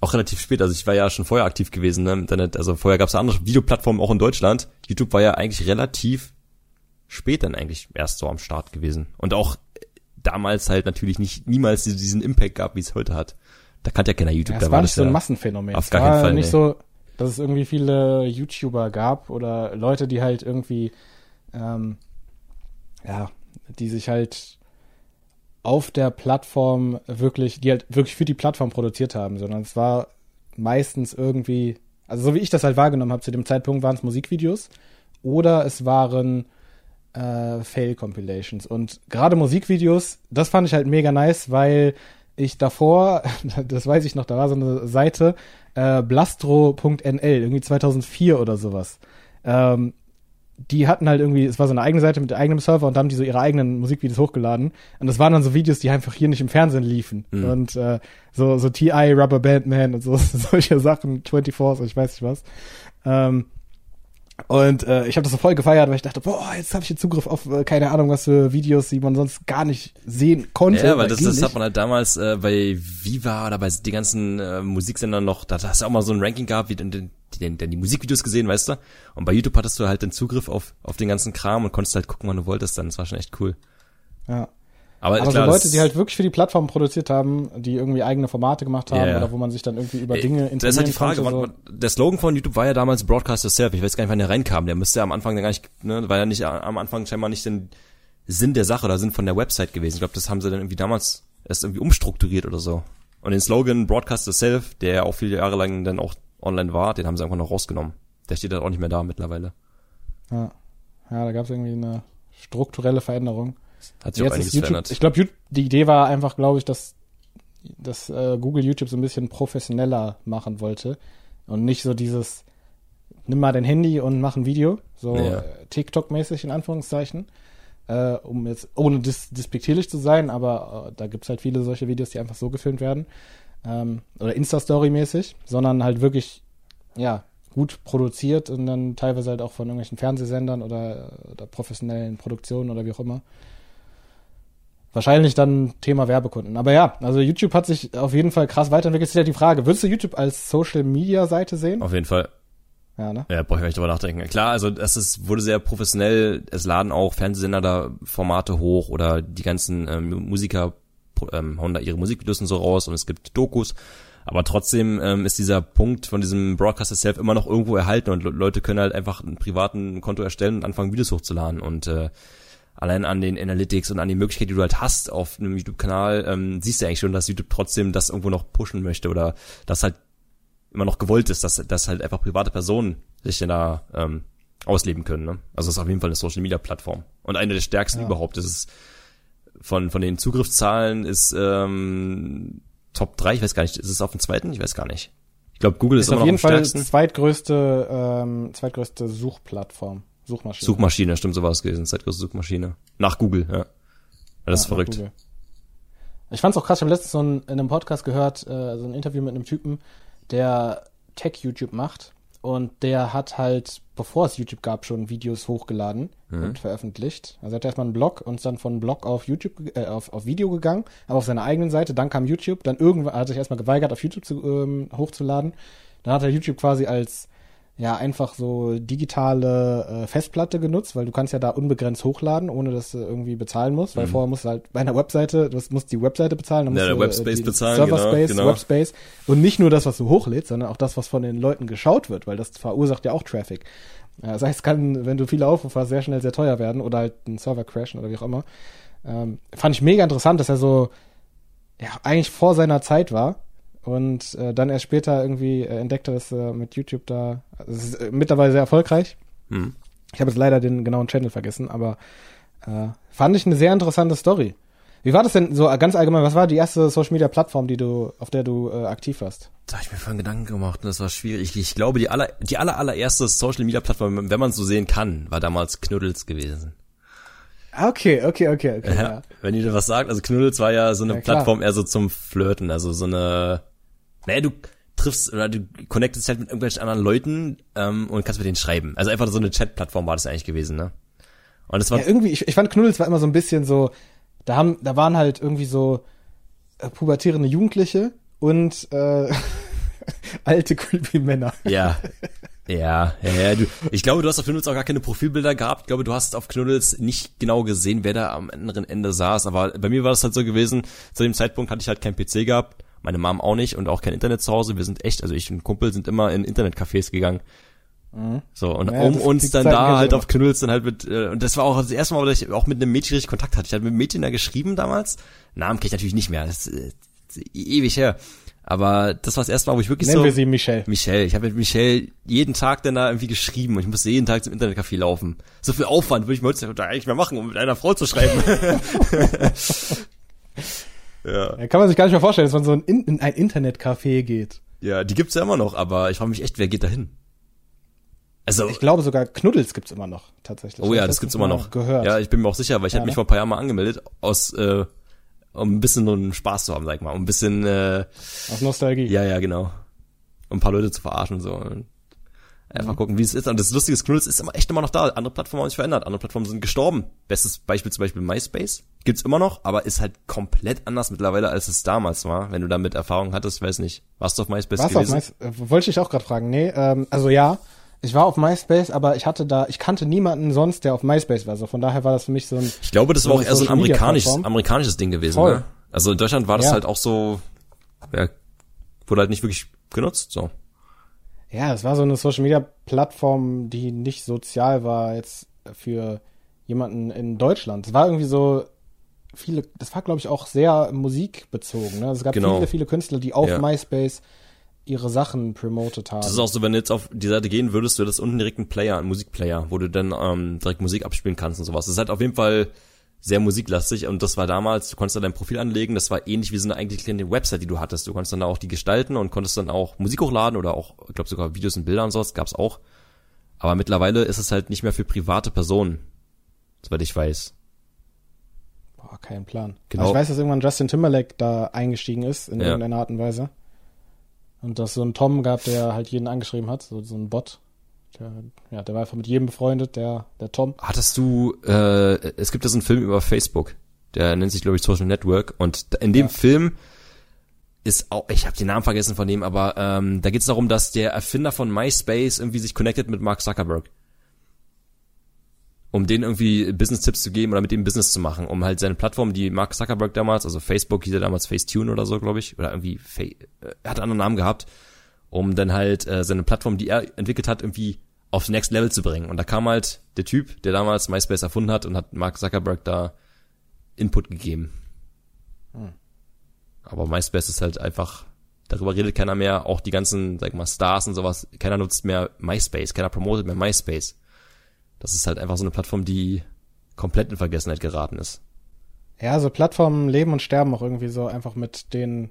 Speaker 2: Auch relativ spät, also ich war ja schon vorher aktiv gewesen ne, im Internet. Also vorher gab es andere Videoplattformen auch in Deutschland. YouTube war ja eigentlich relativ spät dann eigentlich erst so am Start gewesen. Und auch damals halt natürlich nicht niemals diesen Impact gab, wie es heute hat. Da kannte ja keiner YouTube.
Speaker 1: Ja,
Speaker 2: da
Speaker 1: es war nicht
Speaker 2: das
Speaker 1: so ein Massenphänomen.
Speaker 2: auf
Speaker 1: es
Speaker 2: gar
Speaker 1: war
Speaker 2: keinen Fall,
Speaker 1: nicht
Speaker 2: nee.
Speaker 1: so, dass es irgendwie viele YouTuber gab oder Leute, die halt irgendwie, ähm, ja, die sich halt auf der Plattform wirklich, die halt wirklich für die Plattform produziert haben, sondern es war meistens irgendwie, also so wie ich das halt wahrgenommen habe, zu dem Zeitpunkt waren es Musikvideos oder es waren äh, Fail-Compilations. Und gerade Musikvideos, das fand ich halt mega nice, weil ich davor, (laughs) das weiß ich noch, da war so eine Seite, äh, blastro.nl, irgendwie 2004 oder sowas. Ähm, die hatten halt irgendwie, es war so eine eigene Seite mit eigenem Server und da haben die so ihre eigenen Musikvideos hochgeladen. Und das waren dann so Videos, die einfach hier nicht im Fernsehen liefen.
Speaker 2: Mhm.
Speaker 1: Und äh, so, so TI, Rubber Band Man und so, (laughs) solche Sachen, 24, so ich weiß nicht was. Ähm, und äh, ich habe das so voll gefeiert, weil ich dachte, boah, jetzt habe ich hier Zugriff auf äh, keine Ahnung was für Videos, die man sonst gar nicht sehen konnte.
Speaker 2: Ja, weil das,
Speaker 1: ging
Speaker 2: das hat man halt damals äh, bei Viva oder bei den ganzen äh, Musiksendern noch, da hast du auch mal so ein Ranking gehabt, wie denn, denn, denn die Musikvideos gesehen, weißt du? Und bei YouTube hattest du halt den Zugriff auf, auf den ganzen Kram und konntest halt gucken, wann du wolltest dann. Das war schon echt cool.
Speaker 1: ja.
Speaker 2: Aber,
Speaker 1: Aber
Speaker 2: klar,
Speaker 1: so Leute, die halt wirklich für die Plattform produziert haben, die irgendwie eigene Formate gemacht haben
Speaker 2: Ja, ja.
Speaker 1: oder wo man sich dann irgendwie über Dinge
Speaker 2: äh, das ist halt die Frage,
Speaker 1: konnte,
Speaker 2: wann, der Slogan von YouTube war ja damals Broadcast Yourself. Ich weiß gar nicht, wann der reinkam. Der müsste ja am Anfang gar nicht, ne, war ja nicht am Anfang scheinbar nicht den Sinn der Sache oder Sinn von der Website gewesen. Ich glaube, das haben sie dann irgendwie damals erst irgendwie umstrukturiert oder so. Und den Slogan Broadcast Yourself, der auch viele Jahre lang dann auch online war, den haben sie einfach noch rausgenommen. Der steht halt auch nicht mehr da mittlerweile.
Speaker 1: Ja, ja da gab es irgendwie eine strukturelle Veränderung.
Speaker 2: Hat sich auch einiges
Speaker 1: YouTube,
Speaker 2: verändert.
Speaker 1: Ich glaube, die Idee war einfach, glaube ich, dass, dass äh, Google YouTube so ein bisschen professioneller machen wollte und nicht so dieses nimm mal dein Handy und mach ein Video, so
Speaker 2: Ja.
Speaker 1: äh, TikTok-mäßig in Anführungszeichen, äh, um jetzt ohne dis despektierlich zu sein, aber äh, da gibt's halt viele solche Videos, die einfach so gefilmt werden ähm, oder Insta-Story-mäßig, sondern halt wirklich ja gut produziert und dann teilweise halt auch von irgendwelchen Fernsehsendern oder, oder professionellen Produktionen oder wie auch immer. Wahrscheinlich dann Thema Werbekunden. Aber ja, also YouTube hat sich auf jeden Fall krass weiterentwickelt. Ist ja die Frage, würdest du YouTube als Social-Media-Seite sehen?
Speaker 2: Auf jeden Fall.
Speaker 1: Ja, ne?
Speaker 2: Ja, brauche ich nicht drüber nachdenken. Klar, also das ist, wurde sehr professionell. Es laden auch Fernsehsender da Formate hoch oder die ganzen ähm, Musiker ähm, hauen da ihre Musikvideos und so raus und es gibt Dokus. Aber trotzdem ähm, ist dieser Punkt von diesem Broadcast itself immer noch irgendwo erhalten und Le Leute können halt einfach einen privaten Konto erstellen und anfangen Videos hochzuladen und äh, allein an den Analytics und an die Möglichkeit, die du halt hast auf einem YouTube-Kanal, ähm, siehst du eigentlich schon, dass YouTube trotzdem das irgendwo noch pushen möchte oder dass halt immer noch gewollt ist, dass, dass halt einfach private Personen sich denn da ähm, ausleben können. Ne? Also es ist auf jeden Fall eine Social Media Plattform. Und eine der stärksten
Speaker 1: Ja.
Speaker 2: überhaupt. Das ist von, von den Zugriffszahlen ist ähm, Top 3, ich weiß gar nicht, ist es auf dem zweiten? Ich weiß gar nicht. Ich glaube, Google ist,
Speaker 1: Ist
Speaker 2: immer
Speaker 1: auf
Speaker 2: noch
Speaker 1: jeden
Speaker 2: am
Speaker 1: Fall
Speaker 2: stärksten.
Speaker 1: zweitgrößte, ähm, zweitgrößte Suchplattform, Suchmaschine.
Speaker 2: Suchmaschine, stimmt, so war es gewesen. Zeitgrößte Suchmaschine. Nach Google, ja. das ist
Speaker 1: Ja,
Speaker 2: verrückt.
Speaker 1: Ich fand's auch krass, ich habe letztens so ein, in einem Podcast gehört, äh, so ein Interview mit einem Typen, der Tech-YouTube macht. Und der hat halt, bevor es YouTube gab, schon Videos hochgeladen und veröffentlicht. Also er hat erstmal einen Blog und ist dann von Blog auf YouTube, äh, auf, auf Video gegangen, aber auf seiner eigenen Seite. Dann kam YouTube, dann irgendwann, er hat sich erstmal geweigert, auf YouTube zu, ähm, hochzuladen. Dann hat er YouTube quasi als ja einfach so digitale äh, Festplatte genutzt, weil du kannst ja da unbegrenzt hochladen, ohne dass du irgendwie bezahlen musst, weil vorher musst du halt bei einer Webseite, du musst die Webseite bezahlen, dann
Speaker 2: Mhm. Ja,
Speaker 1: musst
Speaker 2: der
Speaker 1: du
Speaker 2: Webspace
Speaker 1: die
Speaker 2: bezahlen,
Speaker 1: Serverspace,
Speaker 2: genau, genau.
Speaker 1: Webspace und nicht nur das, was du hochlädst, sondern auch das, was von den Leuten geschaut wird, weil das verursacht ja auch Traffic. Ja, das heißt, es kann, wenn du viele Aufrufe hast, sehr schnell sehr teuer werden oder halt ein Server crashen oder wie auch immer. Ähm, fand ich mega interessant, dass er so ja, eigentlich vor seiner Zeit war und äh, dann erst später irgendwie äh, entdeckte, dass äh, mit YouTube da, also es ist äh, mittlerweile sehr erfolgreich.
Speaker 2: Hm.
Speaker 1: Ich habe jetzt leider den genauen Channel vergessen, aber äh, fand ich eine sehr interessante Story. Wie war das denn so ganz allgemein? Was war die erste Social Media Plattform, die du, auf der du äh, aktiv warst?
Speaker 2: Da habe ich mir vorhin Gedanken gemacht und das war schwierig. Ich, glaube, die aller, die aller, allererste Social Media Plattform, wenn man es so sehen kann, war damals Knuddels gewesen.
Speaker 1: Ah, Okay, okay, okay, okay.
Speaker 2: Ja.
Speaker 1: Ja.
Speaker 2: Wenn ihr was sagt, also Knuddels war ja so eine
Speaker 1: Ja.
Speaker 2: Plattform eher so zum Flirten, also so eine, naja, du triffst oder du connectest halt mit irgendwelchen anderen Leuten ähm, und kannst mit denen schreiben. Also einfach so eine Chat-Plattform war das eigentlich gewesen, ne? Und das war,
Speaker 1: Ja, irgendwie, ich, ich fand Knuddels war immer so ein bisschen so, da haben, da waren halt irgendwie so äh, pubertierende Jugendliche und äh, (laughs) alte creepy Männer.
Speaker 2: ja, (laughs) ja, ja, ja, du, ich glaube, du hast auf Knuddels auch gar keine Profilbilder gehabt. Ich glaube, du hast auf Knuddels nicht genau gesehen, wer da am anderen Ende saß. Aber bei mir war das halt so gewesen, zu dem Zeitpunkt hatte ich halt keinen PC gehabt, meine Mom auch nicht und auch kein Internet zu Hause. Wir sind echt, also ich und Kumpel sind immer in Internetcafés gegangen. So, und
Speaker 1: Ja,
Speaker 2: um uns dann
Speaker 1: Zeiten
Speaker 2: da halt
Speaker 1: immer.
Speaker 2: auf Knuddels dann halt mit, äh, und das war auch das erste Mal, dass ich auch mit einem Mädchen richtig Kontakt hatte. Ich hatte mit einem Mädchen da geschrieben damals. Namen kenne ich natürlich nicht mehr, das ist, äh, ewig her. Aber das war das erste Mal, wo ich wirklich
Speaker 1: Nennen
Speaker 2: so...
Speaker 1: wir sie Michelle.
Speaker 2: Michelle. Ich habe mit Michelle jeden Tag dann da irgendwie geschrieben und ich musste jeden Tag zum Internetcafé laufen. So viel Aufwand würde ich mir heutzutage eigentlich mehr machen, um mit einer Frau zu schreiben. (laughs) (laughs) ja.
Speaker 1: Ja, kann man sich gar nicht mehr vorstellen, dass man so in, in ein Internetcafé geht.
Speaker 2: ja, die gibt's ja immer noch, aber ich frage mich echt, wer geht da hin? Also,
Speaker 1: Ich glaube sogar Knuddels gibt's immer noch, tatsächlich.
Speaker 2: oh ja,
Speaker 1: hab
Speaker 2: das gibt's immer noch.
Speaker 1: Gehört.
Speaker 2: Ja, ich bin mir auch sicher, weil ich
Speaker 1: Ja,
Speaker 2: mich
Speaker 1: ne?
Speaker 2: vor ein paar Jahren mal angemeldet, aus, äh, um ein bisschen so einen Spaß zu haben, sag ich mal, um ein bisschen, äh,
Speaker 1: Aus Nostalgie.
Speaker 2: Ja, ja, genau. Um ein paar Leute zu verarschen so. Und einfach
Speaker 1: Mhm.
Speaker 2: gucken, wie es ist. Und das Lustige ist, Knuddels ist immer echt immer noch da. Andere Plattformen haben sich verändert. Andere Plattformen sind gestorben. Bestes Beispiel zum Beispiel MySpace. Gibt's immer noch, aber ist halt komplett anders mittlerweile, als es damals war. Wenn du damit Erfahrung hattest, weiß nicht. Warst du auf MySpace
Speaker 1: Warst du auf
Speaker 2: gewesen?
Speaker 1: MySpace? Äh, Wollte ich auch gerade fragen. Nee, ähm, also ja, ich war auf MySpace, aber ich hatte da, ich kannte niemanden sonst, der auf MySpace war. So von daher war das für mich so ein.
Speaker 2: ich glaube, das
Speaker 1: so
Speaker 2: war auch eher so ein amerikanisches, amerikanisches Ding gewesen.
Speaker 1: Voll.
Speaker 2: Ne? Also in Deutschland war das
Speaker 1: Ja.
Speaker 2: halt auch so, ja, wurde halt nicht wirklich genutzt. So.
Speaker 1: Ja, es war so eine Social Media Plattform, die nicht sozial war jetzt für jemanden in Deutschland. Es war irgendwie so viele, das war glaube ich auch sehr musikbezogen. Ne? Also es gab
Speaker 2: Genau.
Speaker 1: viele, viele Künstler, die auf
Speaker 2: Ja.
Speaker 1: MySpace ihre Sachen promotet haben.
Speaker 2: Das ist auch so, wenn du jetzt auf die Seite gehen würdest, du hättest unten direkt einen Player, einen Musikplayer, wo du dann ähm, direkt Musik abspielen kannst und sowas. Das ist halt auf jeden Fall sehr musiklastig und das war damals, du konntest da dein Profil anlegen, das war ähnlich wie so eine eigentlich kleine Website, die du hattest. Du konntest dann da auch die gestalten und konntest dann auch Musik hochladen oder auch, ich glaube sogar Videos und Bilder und sowas gab's auch. Aber mittlerweile ist es halt nicht mehr für private Personen, soweit ich weiß.
Speaker 1: Boah, kein Plan.
Speaker 2: Genau.
Speaker 1: Aber ich weiß, dass irgendwann Justin Timberlake da eingestiegen ist, in
Speaker 2: Ja.
Speaker 1: irgendeiner Art und Weise. Und dass so ein Tom gab, der halt jeden angeschrieben hat, so, so ein Bot. Der, ja, der war einfach mit jedem befreundet, der, der Tom.
Speaker 2: Hattest du, äh, es gibt ja so einen Film über Facebook, der nennt sich, glaube ich, Social Network. Und da- in dem
Speaker 1: Ja.
Speaker 2: Film ist auch, ich habe den Namen vergessen von dem, aber ähm, da geht es darum, dass der Erfinder von MySpace irgendwie sich connected mit Mark Zuckerberg. Um denen irgendwie Business-Tipps zu geben oder mit dem Business zu machen, um halt seine Plattform, die Mark Zuckerberg damals, also Facebook hieß er damals Facetune oder so, glaube ich, oder irgendwie, Fa äh, er hat einen anderen Namen gehabt, um dann halt äh, seine Plattform, die er entwickelt hat, irgendwie aufs Next Level zu bringen. Und da kam halt der Typ, der damals MySpace erfunden hat und hat Mark Zuckerberg da Input gegeben. Aber MySpace ist halt einfach, darüber redet keiner mehr, auch die ganzen, sag ich mal, Stars und sowas, keiner nutzt mehr MySpace, keiner promotet mehr MySpace. Das ist halt einfach so eine Plattform, die komplett in Vergessenheit geraten ist.
Speaker 1: Ja, so Plattformen leben und sterben auch irgendwie so einfach mit den,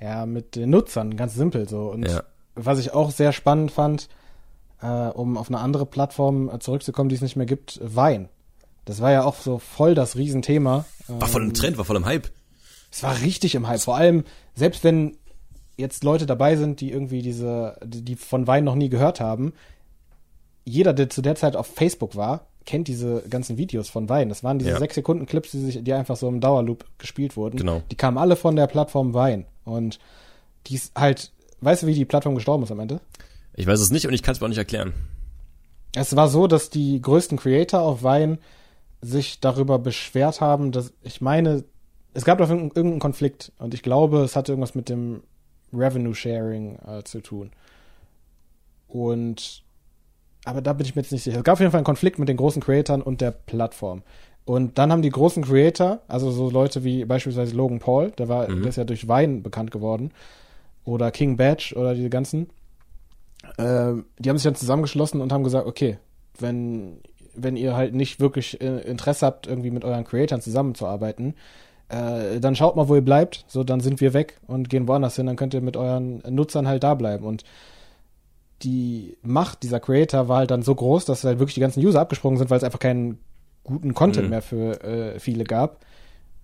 Speaker 1: ja, mit den Nutzern, ganz simpel so. Und
Speaker 2: Ja.
Speaker 1: was ich auch sehr spannend fand, äh, um auf eine andere Plattform äh, zurückzukommen, die es nicht mehr gibt, Wein. Das war ja auch so voll das Riesenthema.
Speaker 2: War voll im Trend, war voll im Hype.
Speaker 1: Es war richtig im Hype. Vor allem, selbst wenn jetzt Leute dabei sind, die irgendwie diese, die von Wein noch nie gehört haben, jeder, der zu der Zeit auf Facebook war, kennt diese ganzen Videos von Wein. Das waren diese
Speaker 2: Ja.
Speaker 1: sechs Sekunden Clips, die sich, die einfach so im Dauerloop gespielt wurden.
Speaker 2: Genau.
Speaker 1: Die kamen alle von der Plattform Wein. Und die ist halt, weißt du, wie die Plattform gestorben ist am Ende?
Speaker 2: Ich weiß es nicht und ich kann es mir auch nicht erklären.
Speaker 1: Es war so, dass die größten Creator auf Wein sich darüber beschwert haben, dass ich meine, es gab doch irgendeinen Konflikt und ich glaube, es hatte irgendwas mit dem Revenue Sharing äh, zu tun. Und aber da bin ich mir jetzt nicht sicher. Es gab auf jeden Fall einen Konflikt mit den großen Creatoren und der Plattform. Und dann haben die großen Creator, also so Leute wie beispielsweise Logan Paul, der war, der ist ja durch Wein bekannt geworden, oder King Badge oder diese ganzen, ähm, die haben sich dann zusammengeschlossen und haben gesagt, okay, wenn, wenn ihr halt nicht wirklich äh, Interesse habt, irgendwie mit euren Creatoren zusammenzuarbeiten, äh, dann schaut mal, wo ihr bleibt, so dann sind wir weg und gehen woanders hin, dann könnt ihr mit euren Nutzern halt da bleiben. Und die Macht dieser Creator war halt dann so groß, dass halt wirklich die ganzen User abgesprungen sind, weil es einfach keinen guten Content
Speaker 2: Mhm.
Speaker 1: mehr für äh, viele gab.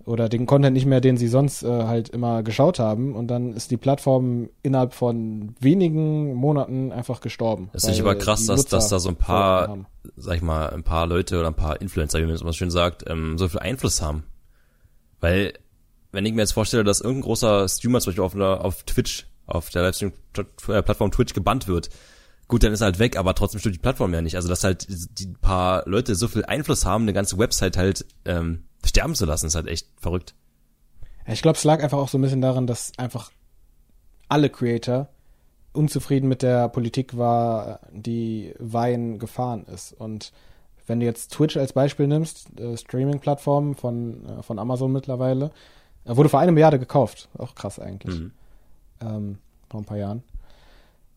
Speaker 1: Oder den Content nicht mehr, den sie sonst äh, halt immer geschaut haben. Und dann ist die Plattform innerhalb von wenigen Monaten einfach gestorben.
Speaker 2: Das ist nicht aber krass, dass,
Speaker 1: Nutzer
Speaker 2: dass da so ein paar, sag ich mal, ein paar Leute oder ein paar Influencer, wie man es immer schön sagt, ähm, so viel Einfluss haben. Weil, wenn ich mir jetzt vorstelle, dass irgendein großer Streamer zum Beispiel auf, einer, auf Twitch, auf der Livestream-Plattform Twitch gebannt wird, gut, dann ist er halt weg, aber trotzdem stimmt die Plattform ja nicht. Also, dass halt die paar Leute so viel Einfluss haben, eine ganze Website halt ähm, sterben zu lassen, ist halt echt verrückt.
Speaker 1: Ich glaube, es lag einfach auch so ein bisschen daran, dass einfach alle Creator unzufrieden mit der Politik war, die Wein gefahren ist. Und wenn du jetzt Twitch als Beispiel nimmst, äh, Streaming-Plattform von, äh, von Amazon mittlerweile, äh, wurde vor einer Milliarde gekauft. Auch krass eigentlich.
Speaker 2: Mhm.
Speaker 1: Ähm, vor ein paar Jahren.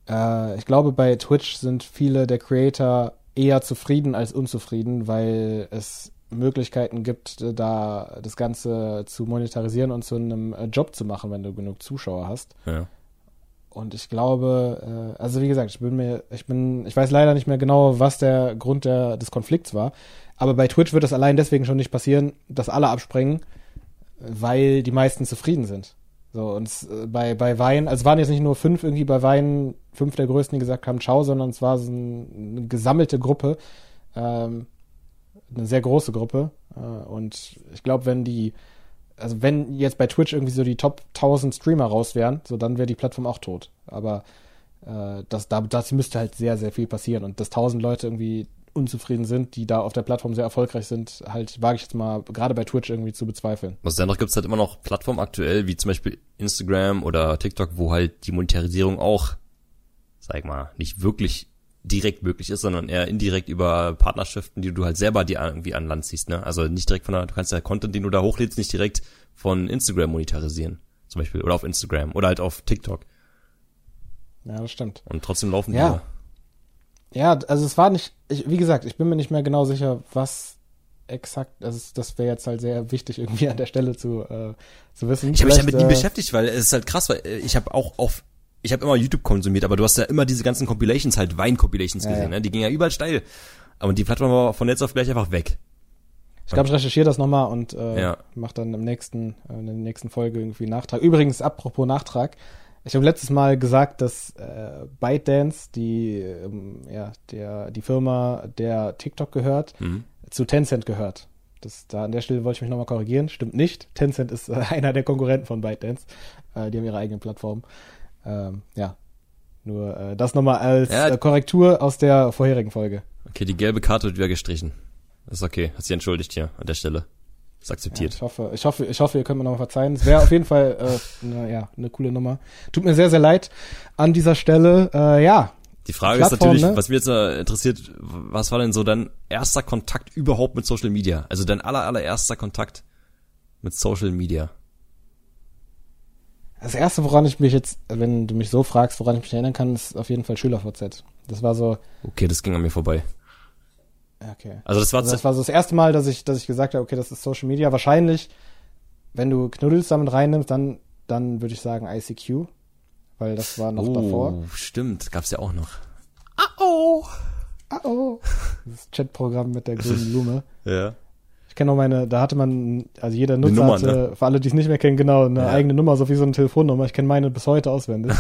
Speaker 1: Äh, ich glaube, bei Twitch sind viele der Creator eher zufrieden als unzufrieden, weil es Möglichkeiten gibt, da das Ganze zu monetarisieren und zu einem äh, Job zu machen, wenn du genug Zuschauer hast.
Speaker 2: Ja.
Speaker 1: Und ich glaube, äh, also wie gesagt, ich bin mir, ich bin, ich weiß leider nicht mehr genau, was der Grund der, des Konflikts war. Aber bei Twitch wird das allein deswegen schon nicht passieren, dass alle abspringen, weil die meisten zufrieden sind. So, und es, äh, bei, bei Wein, also es waren jetzt nicht nur fünf irgendwie bei Wein, fünf der größten, die gesagt haben, ciao, sondern es war so ein, eine gesammelte Gruppe, ähm, eine sehr große Gruppe. Äh, und ich glaube, wenn die, also wenn jetzt bei Twitch irgendwie so die Top 1000 Streamer raus wären, so dann wäre die Plattform auch tot. Aber äh, das, da, das müsste halt sehr, sehr viel passieren. Und dass 1000 Leute irgendwie unzufrieden sind, die da auf der Plattform sehr erfolgreich sind, halt wage ich jetzt mal gerade bei Twitch irgendwie zu bezweifeln.
Speaker 2: Also dennoch gibt's halt immer noch Plattformen aktuell, wie zum Beispiel Instagram oder TikTok, wo halt die Monetarisierung auch, sag ich mal, nicht wirklich direkt möglich ist, sondern eher indirekt über Partnerschaften, die du halt selber dir irgendwie an Land ziehst, ne? Also nicht direkt von der, du kannst ja Content, den du da hochlädst, nicht direkt von Instagram monetarisieren, zum Beispiel, oder auf Instagram, oder halt auf TikTok.
Speaker 1: Ja, das stimmt.
Speaker 2: Und trotzdem laufen
Speaker 1: Ja. Ja, also es war nicht, ich, wie gesagt, ich bin mir nicht mehr genau sicher, was exakt, also das wäre jetzt halt sehr wichtig (laughs) irgendwie an der Stelle zu, äh, zu wissen.
Speaker 2: Ich habe mich damit nie
Speaker 1: äh,
Speaker 2: beschäftigt, weil es ist halt krass, weil äh, ich habe auch auf ich habe immer YouTube konsumiert, aber du hast ja immer diese ganzen Compilations, halt Wein-Compilations
Speaker 1: Ja,
Speaker 2: gesehen,
Speaker 1: ja.
Speaker 2: ne? Die gingen ja überall steil. Aber die Plattform war von jetzt auf gleich einfach weg.
Speaker 1: Ich glaube, ich recherchiere das nochmal und äh,
Speaker 2: Ja.
Speaker 1: mach dann im nächsten, äh, in der nächsten Folge irgendwie Nachtrag. Übrigens, apropos Nachtrag, ich habe letztes Mal gesagt, dass äh, ByteDance, die ähm, ja der die Firma, der TikTok gehört,
Speaker 2: Mhm.
Speaker 1: zu Tencent gehört. Das, da an der Stelle wollte ich mich nochmal korrigieren. Stimmt nicht. Tencent ist äh, (laughs) einer der Konkurrenten von ByteDance. Äh, die haben ihre eigene Plattform. Ähm, ja. Nur äh, das nochmal als
Speaker 2: Ja.
Speaker 1: äh, Korrektur aus der vorherigen Folge.
Speaker 2: Okay, die gelbe Karte wird wieder gestrichen. Ist okay. Hat sich entschuldigt hier an der Stelle. Ist
Speaker 1: Ja,
Speaker 2: akzeptiert.
Speaker 1: ich hoffe, ich hoffe, ich hoffe, ihr könnt mir nochmal verzeihen. Es wäre auf jeden Fall äh, ne, ja, eine coole Nummer. Tut mir sehr, sehr leid an dieser Stelle. Äh, ja,
Speaker 2: Die Frage
Speaker 1: Plattform,
Speaker 2: ist natürlich,
Speaker 1: ne?
Speaker 2: was mich jetzt äh, interessiert, was war denn so dein erster Kontakt überhaupt mit Social Media? Also dein aller, allererster Kontakt mit Social Media.
Speaker 1: Das erste, woran ich mich jetzt, wenn du mich so fragst, woran ich mich erinnern kann, ist auf jeden Fall SchülerVZ. Das war so,
Speaker 2: Okay, das ging an mir vorbei.
Speaker 1: okay.
Speaker 2: Also das war,
Speaker 1: Also das war so das erste Mal, dass ich, dass ich gesagt habe, okay, das ist Social Media. Wahrscheinlich, wenn du Knuddels damit reinnimmst, dann, dann würde ich sagen ICQ, weil das war noch
Speaker 2: oh,
Speaker 1: davor.
Speaker 2: stimmt, gab's ja auch noch.
Speaker 1: Ah, oh. Das Chatprogramm mit der (laughs) grünen Blume.
Speaker 2: Ja.
Speaker 1: Ich kenne auch meine, da hatte man, also jeder Nutzer
Speaker 2: Nummer,
Speaker 1: hatte,
Speaker 2: ne?
Speaker 1: für alle, die es nicht mehr kennen, genau, eine
Speaker 2: Ja.
Speaker 1: eigene Nummer, so wie so eine Telefonnummer. Ich kenne meine bis heute auswendig.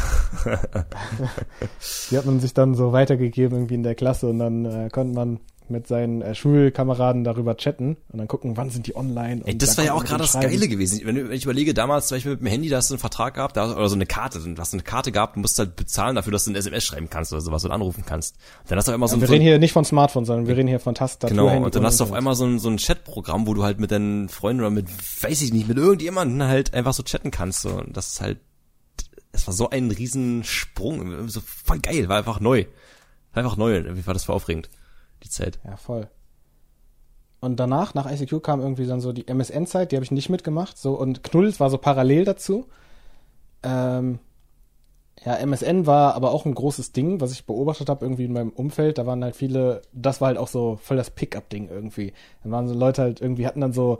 Speaker 1: (laughs) die hat man sich dann so weitergegeben irgendwie in der Klasse und dann äh, konnte man mit seinen äh, Schulkameraden darüber chatten und dann gucken, wann sind die online.
Speaker 2: Ey,
Speaker 1: und
Speaker 2: das war ja auch gerade das Geile gewesen. Wenn, du- wenn ich überlege, damals zum Beispiel mit dem Handy, da hast du einen Vertrag gehabt, da, oder so eine Karte, du hast eine Karte gehabt, du musst halt bezahlen dafür, dass du ein SMS schreiben kannst oder sowas oder anrufen kannst. Und dann hast du auf einmal so ein,
Speaker 1: Wir
Speaker 2: so
Speaker 1: reden hier nicht von Smartphones, sondern wir reden hier von Tastatur.
Speaker 2: Genau,
Speaker 1: Handy
Speaker 2: und dann hast du auf einmal so ein, so ein Chatprogramm, wo du halt mit deinen Freunden oder mit, weiß ich nicht, mit irgendjemanden halt einfach so chatten kannst. So. Und das ist halt, es war so ein Riesensprung, so voll geil, war einfach neu. War einfach neu, irgendwie war das voll aufregend, die Zeit.
Speaker 1: Ja, voll. Und danach, nach ICQ kam irgendwie dann so die MSN-Zeit, die habe ich nicht mitgemacht. So, und Knuddels war so parallel dazu. Ähm, ja, MSN war aber auch ein großes Ding, was ich beobachtet habe irgendwie in meinem Umfeld. Da waren halt viele, das war halt auch so voll das Pickup-Ding irgendwie. Dann waren so Leute halt irgendwie, hatten dann so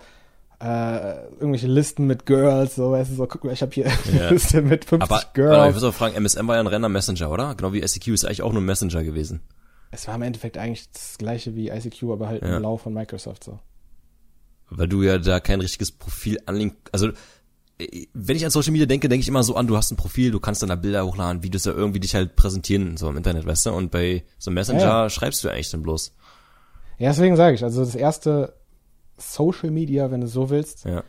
Speaker 1: äh, irgendwelche Listen mit Girls, so weißt du, so, guck mal, ich habe hier eine Liste mit 50
Speaker 2: Aber, aber ich
Speaker 1: Girls.
Speaker 2: muss auch fragen, MSN war ja ein Renner Messenger, oder? Genau wie SEQ ist eigentlich auch nur ein Messenger gewesen.
Speaker 1: Es war im Endeffekt eigentlich das gleiche wie ICQ, aber halt
Speaker 2: Ja.
Speaker 1: im Blau von Microsoft so.
Speaker 2: Weil du ja da kein richtiges Profil anlegen, also äh, wenn ich an Social Media denke, denke ich immer so an, du hast ein Profil, du kannst dann da Bilder hochladen, Videos ja irgendwie dich halt präsentieren, so im Internet, weißt du? Und bei so einem Messenger
Speaker 1: Ja,
Speaker 2: schreibst du eigentlich dann bloß.
Speaker 1: Ja, deswegen sage ich, also das erste Social Media, wenn du so willst.
Speaker 2: Ja.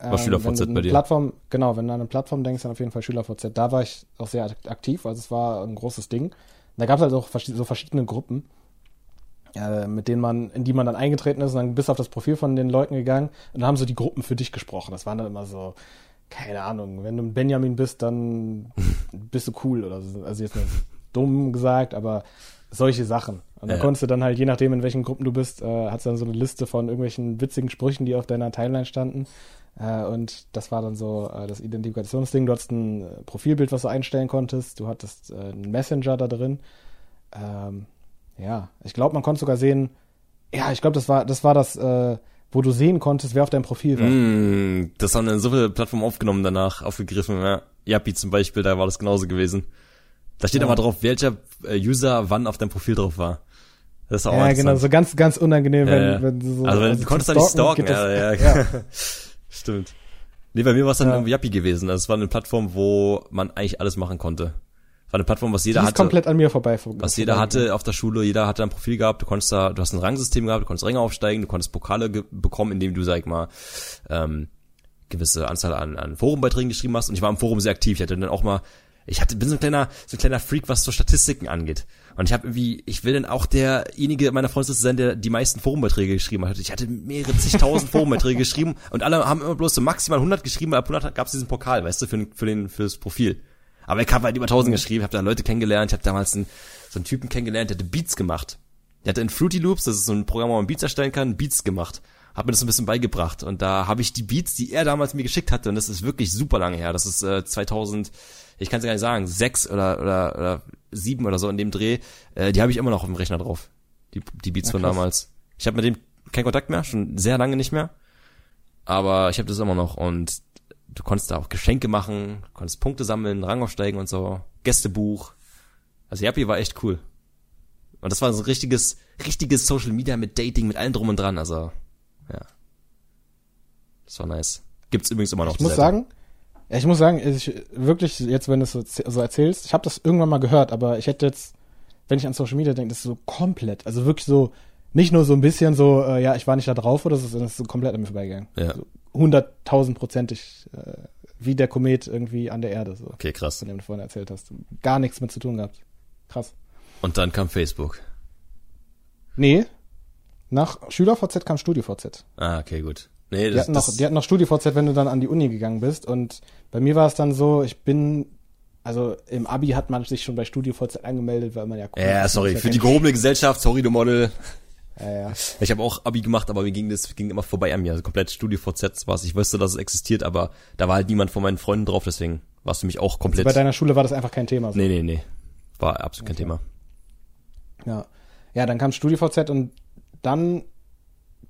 Speaker 1: ähm,
Speaker 2: War SchülerVZ
Speaker 1: du eine
Speaker 2: bei dir?
Speaker 1: Plattform, genau, wenn du an eine Plattform denkst, dann auf jeden Fall SchülerVZ. Da war ich auch sehr aktiv, also es war ein großes Ding. Da gab es halt auch so verschiedene Gruppen, äh, mit denen man, in die man dann eingetreten ist und dann bist auf das Profil von den Leuten gegangen und dann haben so die Gruppen für dich gesprochen. Das waren dann immer so, keine Ahnung, wenn du ein Benjamin bist, dann (laughs) bist du cool oder so. Also jetzt nicht dumm gesagt, aber solche Sachen. Und dann
Speaker 2: Ja.
Speaker 1: konntest du dann halt, je nachdem, in welchen Gruppen du bist, äh, hast du dann so eine Liste von irgendwelchen witzigen Sprüchen, die auf deiner Timeline standen. Äh, und das war dann so äh, das Identifikationsding. Du hattest ein äh, Profilbild, was du einstellen konntest. Du hattest äh, einen Messenger da drin. Ähm, ja, ich glaube, man konnte sogar sehen, ja, ich glaube, das war, das war das, äh, wo du sehen konntest, wer auf deinem Profil war.
Speaker 2: Mm, das haben dann so viele Plattformen aufgenommen danach, aufgegriffen. Ja. Yappi zum Beispiel, da war das genauso gewesen. Da steht
Speaker 1: Ja.
Speaker 2: aber drauf, welcher äh, User wann auf deinem Profil drauf war. Das ist auch
Speaker 1: Ja, genau, so ganz, ganz unangenehm, wenn,
Speaker 2: Ja,
Speaker 1: wenn du so.
Speaker 2: also, wenn, du
Speaker 1: zum
Speaker 2: konntest da nicht stalken, ja, ja,
Speaker 1: ja. (laughs)
Speaker 2: Stimmt. Nee, bei mir war es dann
Speaker 1: Ja.
Speaker 2: irgendwie Yappi gewesen. Also es war eine Plattform, wo man eigentlich alles machen konnte. War eine Plattform, was
Speaker 1: Die
Speaker 2: jeder
Speaker 1: ist
Speaker 2: hatte.
Speaker 1: komplett an mir vorbei.
Speaker 2: was jeder hatte auf der Schule, jeder hatte ein Profil gehabt, du konntest da, du hast ein Rangsystem gehabt, du konntest Ränge aufsteigen, du konntest Pokale bekommen, indem du, sag ich mal, ähm, gewisse Anzahl an, an Forenbeiträgen geschrieben hast. Und ich war im Forum sehr aktiv. Ich hatte dann auch mal, ich hatte, bin so ein kleiner, so ein kleiner Freak, was so Statistiken angeht. Und ich habe irgendwie, ich will dann auch derjenige meiner Freundesliste sein, der die meisten Forenbeiträge geschrieben hat. Ich hatte mehrere zigtausend (laughs) Forenbeiträge geschrieben und alle haben immer bloß so maximal 100 geschrieben, weil ab 100 gab es diesen Pokal, weißt du, für, den- für den, fürs Profil. Aber ich habe halt über 1000 geschrieben, habe da Leute kennengelernt, ich habe damals einen, so einen Typen kennengelernt, der hatte Beats gemacht. Der hatte in Fruity Loops, das ist so ein Programm, wo man Beats erstellen kann, Beats gemacht. Hab mir das ein bisschen beigebracht und da habe ich die Beats, die er damals mir geschickt hatte, und das ist wirklich super lange her. Das ist äh, 2000, ich kann es gar nicht sagen, sechs oder oder oder sieben oder so in dem Dreh. Äh, die habe ich immer noch auf dem Rechner drauf. Die die Beats
Speaker 1: Ja,
Speaker 2: von damals. Ich habe mit dem keinen Kontakt mehr, schon sehr lange nicht mehr. Aber ich habe das immer noch und du konntest da auch Geschenke machen, konntest Punkte sammeln, Rang aufsteigen und so, Gästebuch. Also Yappi war echt cool. Und das war so ein richtiges, richtiges Social Media mit Dating, mit allem drum und dran, also, ja. Das war nice. Gibt's übrigens immer noch.
Speaker 1: Ich muss
Speaker 2: Seite.
Speaker 1: sagen, ja, ich muss sagen, ich, wirklich, jetzt wenn du es so, so erzählst, ich habe das irgendwann mal gehört, aber ich hätte jetzt, wenn ich an Social Media denke, das ist so komplett, also wirklich so, nicht nur so ein bisschen so, äh, ja, ich war nicht da drauf oder so, sondern es ist so komplett an mir vorbeigegangen.
Speaker 2: Ja.
Speaker 1: So hunderttausendprozentig, äh, wie der Komet irgendwie an der Erde, so,
Speaker 2: Okay, krass.
Speaker 1: von dem du vorhin erzählt hast. Gar nichts mit zu tun gehabt. Krass.
Speaker 2: Und dann kam Facebook.
Speaker 1: Nee, nach SchülerVZ kam StudioVZ.
Speaker 2: Ah, okay, gut. Nee,
Speaker 1: Die
Speaker 2: das,
Speaker 1: hatten, noch, die hatten noch StudiVZ, wenn du dann an die Uni gegangen bist. Und bei mir war es dann so, ich bin, also im Abi hat man sich schon bei StudiVZ angemeldet, weil man ja cool
Speaker 2: ja, sorry, für die gehobene Gesellschaft, sorry, du Model.
Speaker 1: Ja, ja.
Speaker 2: Ich habe auch Abi gemacht, aber mir ging das ging immer vorbei an mir. Also komplett Studio VZ war's. Ich wusste, dass es existiert, aber da war halt niemand von meinen Freunden drauf, deswegen war es für mich auch komplett.
Speaker 1: Bei deiner Schule war das einfach kein Thema. So.
Speaker 2: nee, nee, nee. War absolut kein
Speaker 1: Okay.
Speaker 2: Thema.
Speaker 1: Ja. ja, dann kam StudiVZ und dann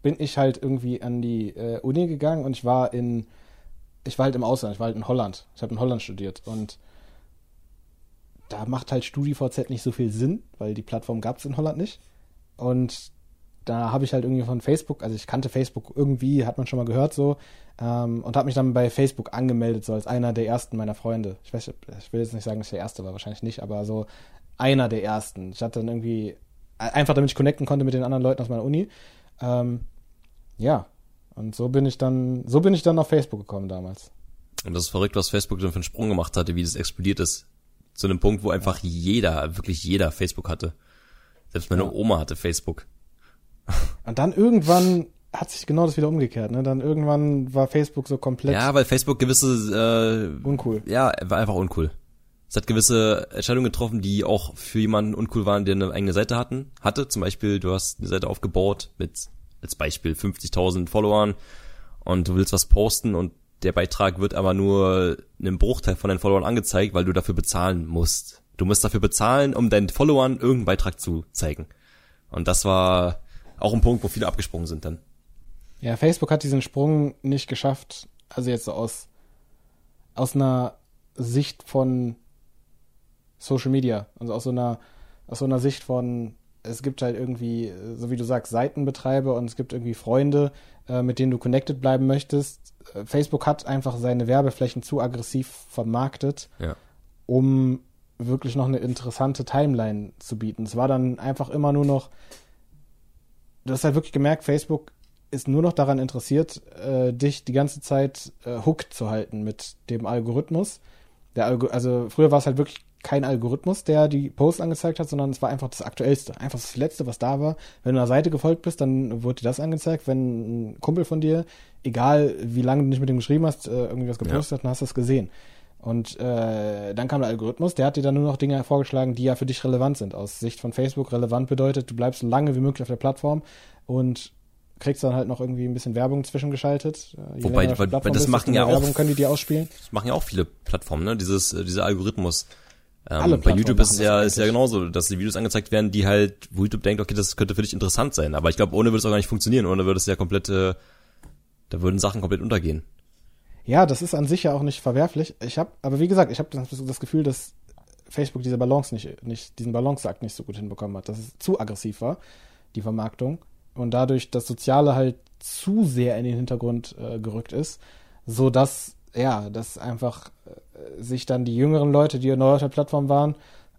Speaker 1: bin ich halt irgendwie an die äh, Uni gegangen und ich war in, ich war halt im Ausland, ich war halt in Holland. Ich habe in Holland studiert und da macht halt StudiVZ nicht so viel Sinn, weil die Plattform gab es in Holland nicht. Und da habe ich halt irgendwie von Facebook, also ich kannte Facebook irgendwie, hat man schon mal gehört so, ähm, und habe mich dann bei Facebook angemeldet, so als einer der ersten meiner Freunde. Ich weiß, ich will jetzt nicht sagen, dass ich der erste war, wahrscheinlich nicht, aber so einer der ersten. Ich hatte dann irgendwie, einfach damit ich connecten konnte mit den anderen Leuten aus meiner Uni. Ähm, ja. Und so bin ich dann, so bin ich dann auf Facebook gekommen damals.
Speaker 2: Und das ist verrückt, was Facebook dann für einen Sprung gemacht hatte, wie das explodiert ist. Zu einem Punkt, wo einfach jeder, wirklich jeder Facebook hatte. Selbst meine
Speaker 1: Ja.
Speaker 2: Oma hatte Facebook.
Speaker 1: Und dann irgendwann hat sich genau das wieder umgekehrt, ne? Dann irgendwann war Facebook so komplett
Speaker 2: Ja, weil Facebook gewisse,
Speaker 1: uncool.
Speaker 2: äh, ja, war einfach uncool. Es hat gewisse Entscheidungen getroffen, die auch für jemanden uncool waren, der eine eigene Seite hatten, hatte. Zum Beispiel, du hast eine Seite aufgebaut mit, als Beispiel, 50.000 Followern und du willst was posten und der Beitrag wird aber nur einem Bruchteil von deinen Followern angezeigt, weil du dafür bezahlen musst. Du musst dafür bezahlen, um deinen Followern irgendeinen Beitrag zu zeigen. Und das war auch ein Punkt, wo viele abgesprungen sind dann.
Speaker 1: Ja, Facebook hat diesen Sprung nicht geschafft. Also jetzt aus, aus einer Sicht von Social Media. Also aus so einer, aus so einer Sicht von, es gibt halt irgendwie, so wie du sagst, Seitenbetreiber und es gibt irgendwie Freunde, äh, mit denen du connected bleiben möchtest. Äh, Facebook hat einfach seine Werbeflächen zu aggressiv vermarktet,
Speaker 2: Ja.
Speaker 1: um wirklich noch eine interessante Timeline zu bieten. Es war dann einfach immer nur noch, du hast halt wirklich gemerkt, Facebook ist nur noch daran interessiert, äh, dich die ganze Zeit äh, hooked zu halten mit dem Algorithmus. Der Algo also früher war es halt wirklich kein Algorithmus, der die Posts angezeigt hat, sondern es war einfach das Aktuellste, einfach das Letzte, was da war. Wenn du einer Seite gefolgt bist, dann wurde dir das angezeigt. Wenn ein Kumpel von dir, egal wie lange du nicht mit dem geschrieben hast, äh, irgendwie was gepostet hat, dann hast du es gesehen. Und äh, dann kam der Algorithmus, der hat dir dann nur noch Dinge vorgeschlagen, die ja für dich relevant sind. Aus Sicht von Facebook relevant bedeutet, du bleibst so lange wie möglich auf der Plattform und kriegst dann halt noch irgendwie ein bisschen Werbung zwischengeschaltet. Äh, je
Speaker 2: Wobei- weil- weil das
Speaker 1: bist,
Speaker 2: machen ja auch-
Speaker 1: Werbung können die dir ausspielen.
Speaker 2: Das machen ja auch viele Plattformen, ne? Dieses, äh, dieser Algorithmus. Ähm, bei YouTube ist es ja, ist ja genauso, dass die Videos angezeigt werden, die halt, wo YouTube denkt, okay, das könnte für dich interessant sein. Aber ich glaube, ohne würde es auch gar nicht funktionieren. Ohne würde es ja komplett, äh, da würden Sachen komplett untergehen.
Speaker 1: Ja, das ist an sich ja auch nicht verwerflich. Ich habe, aber wie gesagt, ich habe das, das Gefühl, dass Facebook diese Balance nicht, nicht, diesen Balanceakt nicht so gut hinbekommen hat, dass es zu aggressiv war, die Vermarktung. Und dadurch das Soziale halt zu sehr in den Hintergrund äh, gerückt ist, so dass, ja, dass einfach äh, sich dann die jüngeren Leute, die neu auf der Plattform waren,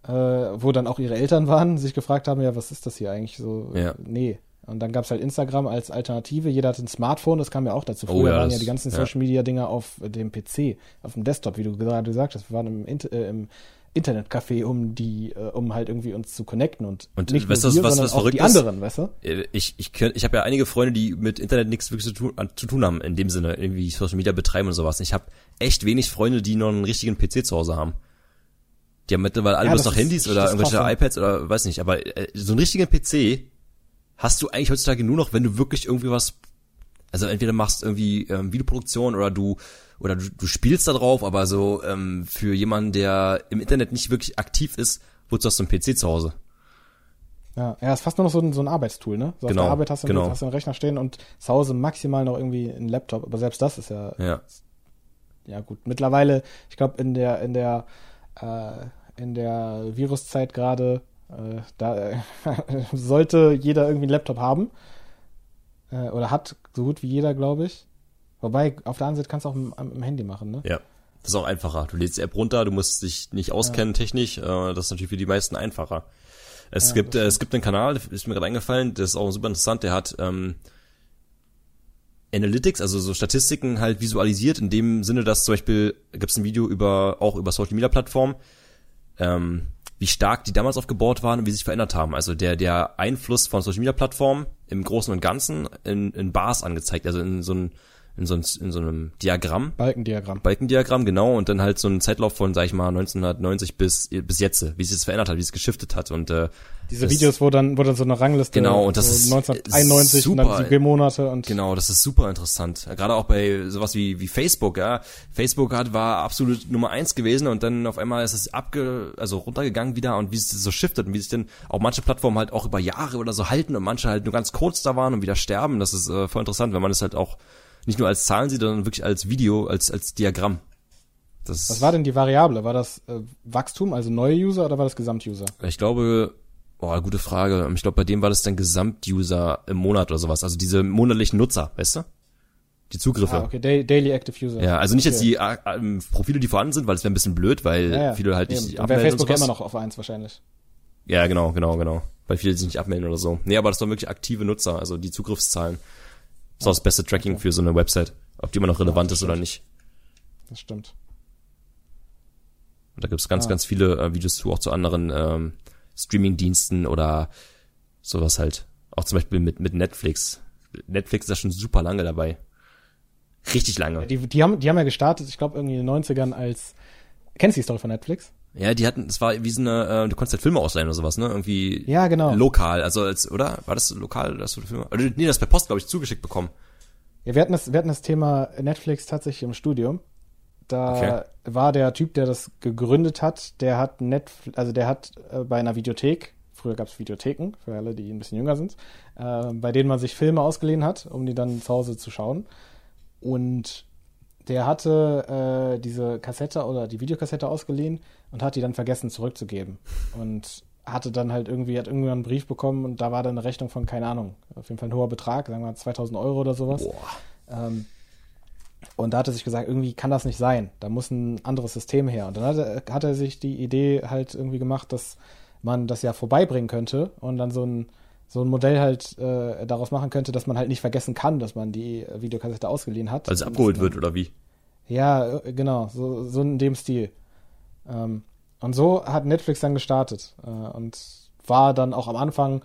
Speaker 1: äh, wo dann auch ihre Eltern waren, sich gefragt haben, ja, was ist das hier eigentlich so?
Speaker 2: Ja.
Speaker 1: Nee. Und dann gab's halt Instagram als Alternative. Jeder hat ein Smartphone, das kam ja auch dazu.
Speaker 2: Oh
Speaker 1: Früher
Speaker 2: ja,
Speaker 1: waren ja die ganzen
Speaker 2: ja.
Speaker 1: Social Media Dinger auf dem PC, auf dem Desktop, wie du gerade gesagt hast. Wir waren im, äh, im Internetcafé, um die, äh, um halt irgendwie uns zu connecten und,
Speaker 2: Und
Speaker 1: nicht
Speaker 2: weißt
Speaker 1: nur wir,
Speaker 2: was-
Speaker 1: sondern
Speaker 2: was
Speaker 1: auch
Speaker 2: verrückt
Speaker 1: die
Speaker 2: ist?
Speaker 1: anderen, weißt du?
Speaker 2: Äh, Ich, ich, könnt- ich habe ja einige Freunde, die mit Internet nichts wirklich zu tun, an- zu tun haben, in dem Sinne, irgendwie Social Media betreiben und sowas. Ich habe echt wenig Freunde, die noch einen richtigen PC zu Hause haben. Die haben mittlerweile alle
Speaker 1: Ja,
Speaker 2: bloß noch
Speaker 1: ist-
Speaker 2: Handys oder
Speaker 1: ist
Speaker 2: irgendwelche
Speaker 1: krass, ja.
Speaker 2: iPads oder weiß nicht, aber äh, so einen richtigen PC hast du eigentlich heutzutage nur noch, wenn du wirklich irgendwie was, also entweder machst irgendwie ähm, Videoproduktion oder du oder du, du spielst da drauf, aber so ähm, für jemanden, der im Internet nicht wirklich aktiv ist, wozu hast du einen PC zu Hause?
Speaker 1: Ja, ja, ist fast nur noch so ein, so ein Arbeitstool, ne? So
Speaker 2: Genau,
Speaker 1: auf der Arbeit hast du,
Speaker 2: genau.
Speaker 1: hast du einen Rechner stehen und zu Hause maximal noch irgendwie ein Laptop, aber selbst das ist ja,
Speaker 2: Ja.
Speaker 1: ja gut. Mittlerweile, ich glaube, in der, in der, äh, in der Viruszeit gerade, äh, da äh, (laughs) sollte jeder irgendwie einen Laptop haben. Äh, oder hat so gut wie jeder, glaube ich. Wobei, auf der anderen Seite kannst du auch im, im Handy machen, ne?
Speaker 2: Ja. Das ist auch einfacher. Du lädst die App runter, du musst dich nicht auskennen technisch. Äh, das ist natürlich für die meisten einfacher. Es
Speaker 1: Ja,
Speaker 2: gibt äh, es gibt einen Kanal, ist mir gerade eingefallen, der ist auch super interessant. Der hat ähm, Analytics, also so Statistiken halt visualisiert in dem Sinne, dass zum Beispiel gibt es ein Video über auch über Social Media Plattformen, ähm, wie stark die damals aufgebaut waren und wie sie sich verändert haben. Also der der Einfluss von Social Media Plattformen im Großen und Ganzen in, in Bars angezeigt, also in so ein in so, ein, in so einem Diagramm.
Speaker 1: Balkendiagramm.
Speaker 2: Balkendiagramm, genau, und dann halt so ein Zeitlauf von, sag ich mal, 1990 bis, bis jetzt, wie sich das verändert hat, wie es geschiftet hat und äh,
Speaker 1: Diese
Speaker 2: das-
Speaker 1: Videos, wo dann, wo dann so eine Rangliste
Speaker 2: Genau, und das
Speaker 1: so
Speaker 2: ist
Speaker 1: 1991 und dann
Speaker 2: super.
Speaker 1: die G-Monate und
Speaker 2: Genau, das ist super interessant. Gerade auch bei sowas wie, wie Facebook, ja. Facebook hat, war absolut Nummer eins gewesen und dann auf einmal ist es abge, also runtergegangen wieder und wie es so shiftet und wie sich dann auch manche Plattformen halt auch über Jahre oder so halten und manche halt nur ganz kurz da waren und wieder sterben. Das ist äh, voll interessant, wenn man es halt auch nicht nur als Zahlen sieht, sondern wirklich als Video, als, als Diagramm. Das,
Speaker 1: Was war denn die Variable? War das äh, Wachstum, also neue User oder war das Gesamtuser?
Speaker 2: Ich glaube, boah, gute Frage. Ich glaube, bei dem war das dann Gesamtuser im Monat oder sowas. Also diese monatlichen Nutzer, weißt du? Die Zugriffe.
Speaker 1: Ah, okay, Da- Daily Active User.
Speaker 2: Ja, also nicht jetzt
Speaker 1: Okay.
Speaker 2: die äh, Profile, die vorhanden sind, weil es wäre ein bisschen blöd, weil
Speaker 1: Ja, ja.
Speaker 2: viele halt nicht
Speaker 1: Eben. Dann wäre
Speaker 2: abmelden
Speaker 1: Facebook
Speaker 2: und sowas.
Speaker 1: immer noch auf eins wahrscheinlich.
Speaker 2: Ja, genau, genau, genau. Weil viele sich nicht abmelden oder so. Nee, aber das waren wirklich aktive Nutzer, also die Zugriffszahlen. Das ist auch das beste Tracking für so eine Website. Ob die immer noch relevant
Speaker 1: Ja,
Speaker 2: ist oder nicht.
Speaker 1: Das stimmt.
Speaker 2: Und da gibt's ganz,
Speaker 1: Ah.
Speaker 2: ganz viele äh, Videos zu, auch zu anderen ähm, Streaming-Diensten oder sowas halt. Auch zum Beispiel mit, mit Netflix. Netflix ist ja schon super lange dabei. Richtig lange.
Speaker 1: Die, die, haben, die haben ja gestartet, ich glaube irgendwie in den 90ern als, kennst du die Story von Netflix?
Speaker 2: Ja, die hatten, es war wie so eine, äh, du konntest halt Filme ausleihen oder sowas, ne? Irgendwie
Speaker 1: Ja, genau.
Speaker 2: lokal, also als, oder? War das lokal, dass du Filme? Oder, nee, das per Post, glaube ich, zugeschickt bekommen.
Speaker 1: Ja, wir hatten das, wir hatten das Thema Netflix tatsächlich im Studium. Da
Speaker 2: Okay.
Speaker 1: war der Typ, der das gegründet hat, der hat Netflix, also der hat äh, bei einer Videothek, früher gab es Videotheken, für alle, die ein bisschen jünger sind, äh, bei denen man sich Filme ausgeliehen hat, um die dann zu Hause zu schauen. Und der hatte äh, diese Kassette oder die Videokassette ausgeliehen und hat die dann vergessen zurückzugeben. Und hatte dann halt irgendwie, hat irgendwann einen Brief bekommen und da war dann eine Rechnung von, keine Ahnung, auf jeden Fall ein hoher Betrag, sagen wir mal 2000 Euro oder sowas. Ähm, und da hat er sich gesagt, irgendwie kann das nicht sein. Da muss ein anderes System her. Und dann hat er, hat er sich die Idee halt irgendwie gemacht, dass man das ja vorbeibringen könnte und dann so ein, so ein Modell halt äh, daraus machen könnte, dass man halt nicht vergessen kann, dass man die äh, Videokassette ausgeliehen hat. Und
Speaker 2: abgeholt wird, oder wie?
Speaker 1: Ja, äh, genau, so, so in dem Stil. Ähm, und so hat Netflix dann gestartet äh, und war dann auch am Anfang,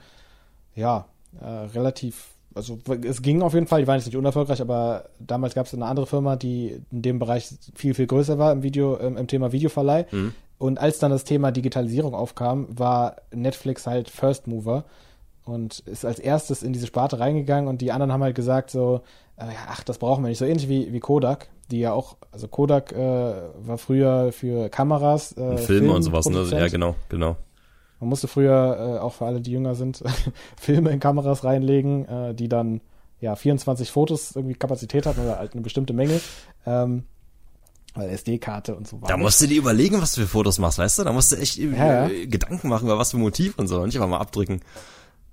Speaker 1: ja, äh, relativ, also es ging auf jeden Fall, die waren jetzt nicht unerfolgreich, aber damals gab es eine andere Firma, die in dem Bereich viel, viel größer war im Video, ähm, im Thema Videoverleih. Und als dann das Thema Digitalisierung aufkam, war Netflix halt First Mover und ist als erstes in diese Sparte reingegangen und die anderen haben halt gesagt so, äh, ja, ach, das brauchen wir nicht. So ähnlich wie, wie Kodak, die ja auch, also Kodak äh, war früher für Kameras, äh,
Speaker 2: Filme und sowas, ne? Ja, genau, genau.
Speaker 1: Man musste früher, äh, auch für alle, die jünger sind, (laughs) Filme in Kameras reinlegen, äh, die dann ja 24 Fotos irgendwie Kapazität hatten oder halt eine bestimmte Menge. Ähm, weil SD-Karte und so
Speaker 2: Da musst du dir überlegen, was du für Fotos machst, weißt du? Da musst du echt äh,
Speaker 1: Ja,
Speaker 2: Gedanken machen, über was für Motiv und so. Und nicht einfach mal abdrücken.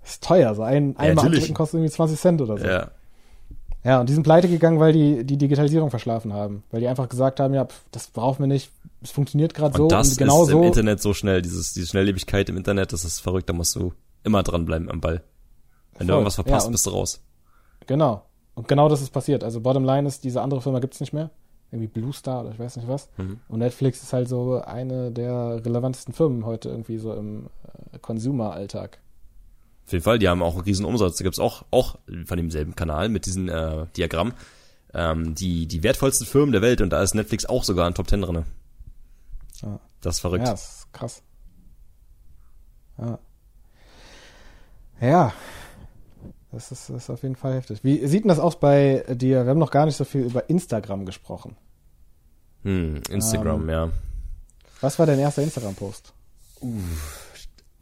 Speaker 1: Ist teuer. So ein, einmal
Speaker 2: natürlich.
Speaker 1: abdrücken kostet irgendwie 20 Cent oder so.
Speaker 2: Ja.
Speaker 1: Ja, und die sind pleite gegangen, weil die die Digitalisierung verschlafen haben. Weil die einfach gesagt haben, ja, pf, das brauchen wir nicht. Es funktioniert gerade so.
Speaker 2: Das
Speaker 1: und genau
Speaker 2: ist
Speaker 1: so.
Speaker 2: im Internet so schnell, dieses, diese Schnelllebigkeit im Internet, das ist verrückt, da musst du immer dranbleiben am Ball. Wenn du
Speaker 1: Voll.
Speaker 2: irgendwas verpasst,
Speaker 1: Ja,
Speaker 2: bist du raus.
Speaker 1: Genau. Und genau das ist passiert. Also Bottom Line ist, diese andere Firma gibt's nicht mehr. Irgendwie Blue Star oder ich weiß nicht was.
Speaker 2: Mhm.
Speaker 1: Und Netflix ist halt so eine der relevantesten Firmen heute irgendwie so im äh, Consumer-Alltag.
Speaker 2: Auf jeden Fall, die haben auch einen riesen Umsatz. Da gibt's auch, auch von demselben Kanal mit diesem äh, Diagramm ähm, die, die wertvollsten Firmen der Welt und da ist Netflix auch sogar in Top 10 drinne.
Speaker 1: Ja.
Speaker 2: Das ist verrückt.
Speaker 1: Ja, das ist krass. Ja. Ja. Das ist, das ist auf jeden Fall heftig. Wie sieht denn das aus bei dir? Wir haben noch gar nicht so viel über Instagram gesprochen.
Speaker 2: Hm, Instagram,
Speaker 1: Ähm,
Speaker 2: ja.
Speaker 1: Was war dein erster Instagram-Post?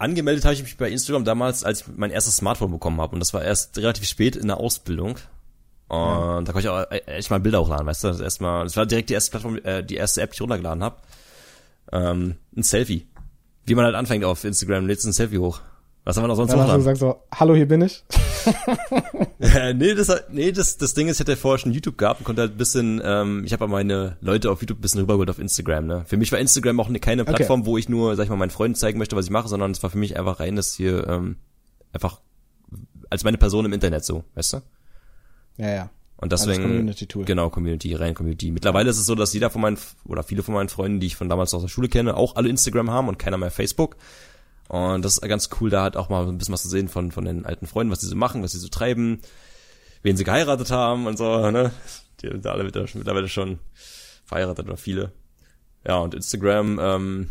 Speaker 2: Angemeldet habe ich mich bei Instagram damals, als ich mein erstes Smartphone bekommen habe. Und das war erst relativ spät in der Ausbildung. Und da konnte ich auch e- echt mal Bilder hochladen, weißt du? Das, erstmal, das war direkt die erste Plattform, äh, die erste App, die ich runtergeladen habe. Ähm, ein Selfie. Wie man halt anfängt auf Instagram, lädst ein Selfie hoch. Was haben wir noch sonst
Speaker 1: Dann hast du gesagt so, hallo, hier bin ich. (laughs)
Speaker 2: Äh, nee, das, nee das, das Ding ist, ich hatte vorher schon YouTube gehabt und konnte halt ein bisschen, ähm, ich habe meine Leute auf YouTube ein bisschen rübergeholt auf Instagram. Ne? Für mich war Instagram auch ne, keine
Speaker 1: Okay.
Speaker 2: Plattform, wo ich nur, sag ich mal, meinen Freunden zeigen möchte, was ich mache, sondern es war für mich einfach rein, das hier ähm, einfach als meine Person im Internet so, weißt du?
Speaker 1: Ja, ja.
Speaker 2: Und deswegen
Speaker 1: Community-Tool.
Speaker 2: genau Community, rein Community. Mittlerweile ist es so, dass jeder von meinen oder viele von meinen Freunden, die ich von damals aus der Schule kenne, auch alle Instagram haben und keiner mehr Facebook. Und das ist ganz cool, da halt auch mal ein bisschen was zu sehen von von den alten Freunden, was die so machen, was die so treiben, wen sie geheiratet haben und so, ne? Die sind alle mittler- mittlerweile schon verheiratet oder viele. Ja, und Instagram, ähm,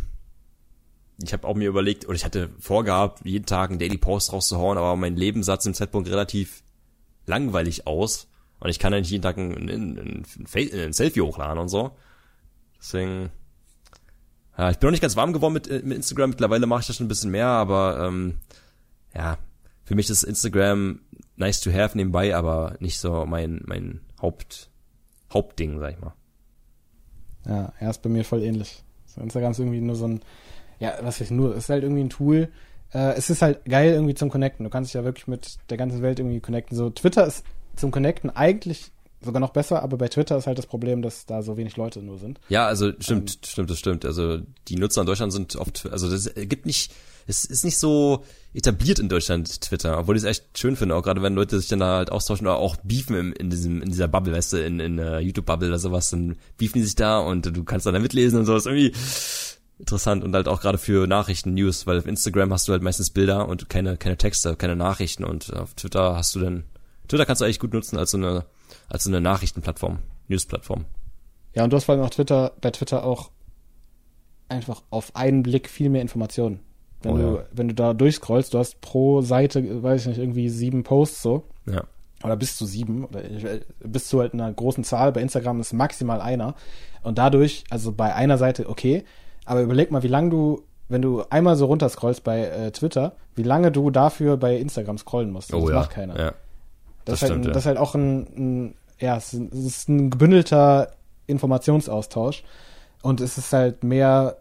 Speaker 2: ich habe auch mir überlegt, oder ich hatte vorgehabt, jeden Tag einen Daily Post rauszuhauen, aber mein Leben sah zum Zeitpunkt relativ langweilig aus. Und ich kann ja nicht jeden Tag ein, ein, ein, ein Selfie hochladen und so. Deswegen, ja, ich bin noch nicht ganz warm geworden mit, mit Instagram. Mittlerweile mache ich das schon ein bisschen mehr, aber ähm, ja, für mich ist Instagram nice to have nebenbei, aber nicht so mein, mein Haupt, Hauptding, sag ich mal.
Speaker 1: Ja, er ist bei mir voll ähnlich. Instagram ist irgendwie nur so ein, ja, was heißt nur, es ist halt irgendwie ein Tool. Äh, es ist halt geil irgendwie zum Connecten. Du kannst dich ja wirklich mit der ganzen Welt irgendwie connecten. So, Twitter ist zum Connecten eigentlich sogar noch besser, aber bei Twitter ist halt das Problem, dass da so wenig Leute nur sind.
Speaker 2: Ja, also stimmt, stimmt, das stimmt. Also die Nutzer in Deutschland sind oft, also das gibt nicht, es ist nicht so etabliert in Deutschland Twitter, obwohl ich es echt schön finde, auch gerade wenn Leute sich dann da halt austauschen oder auch beefen im, in diesem in dieser Bubble, weißt du, in in uh, YouTube Bubble oder sowas, dann beefen die sich da und du kannst dann da mitlesen und sowas irgendwie interessant und halt auch gerade für Nachrichten, News, weil auf Instagram hast du halt meistens Bilder und keine keine Texte, keine Nachrichten und auf Twitter hast du dann Twitter kannst du eigentlich gut nutzen als so eine als eine Nachrichtenplattform, Newsplattform.
Speaker 1: Ja, und du hast vor allem auf Twitter, bei Twitter auch einfach auf einen Blick viel mehr Informationen. Wenn
Speaker 2: Oh,
Speaker 1: du,
Speaker 2: ja.
Speaker 1: wenn du da durchscrollst, du hast pro Seite, weiß ich nicht, irgendwie sieben Posts so.
Speaker 2: Ja.
Speaker 1: oder bis zu sieben, oder ich- bis zu halt einer großen Zahl. Bei Instagram ist maximal einer. Und dadurch, also bei einer Seite okay, aber überleg mal, wie lange du, wenn du einmal so runterscrollst bei äh, Twitter, wie lange du dafür bei Instagram scrollen musst. das
Speaker 2: Oh ja.
Speaker 1: macht keiner.
Speaker 2: Ja.
Speaker 1: Das,
Speaker 2: das
Speaker 1: ist halt,
Speaker 2: stimmt,
Speaker 1: ein,
Speaker 2: ja.
Speaker 1: das ist halt auch ein, ein ja, es ist, ein gebündelter Informationsaustausch. Und es ist halt mehr,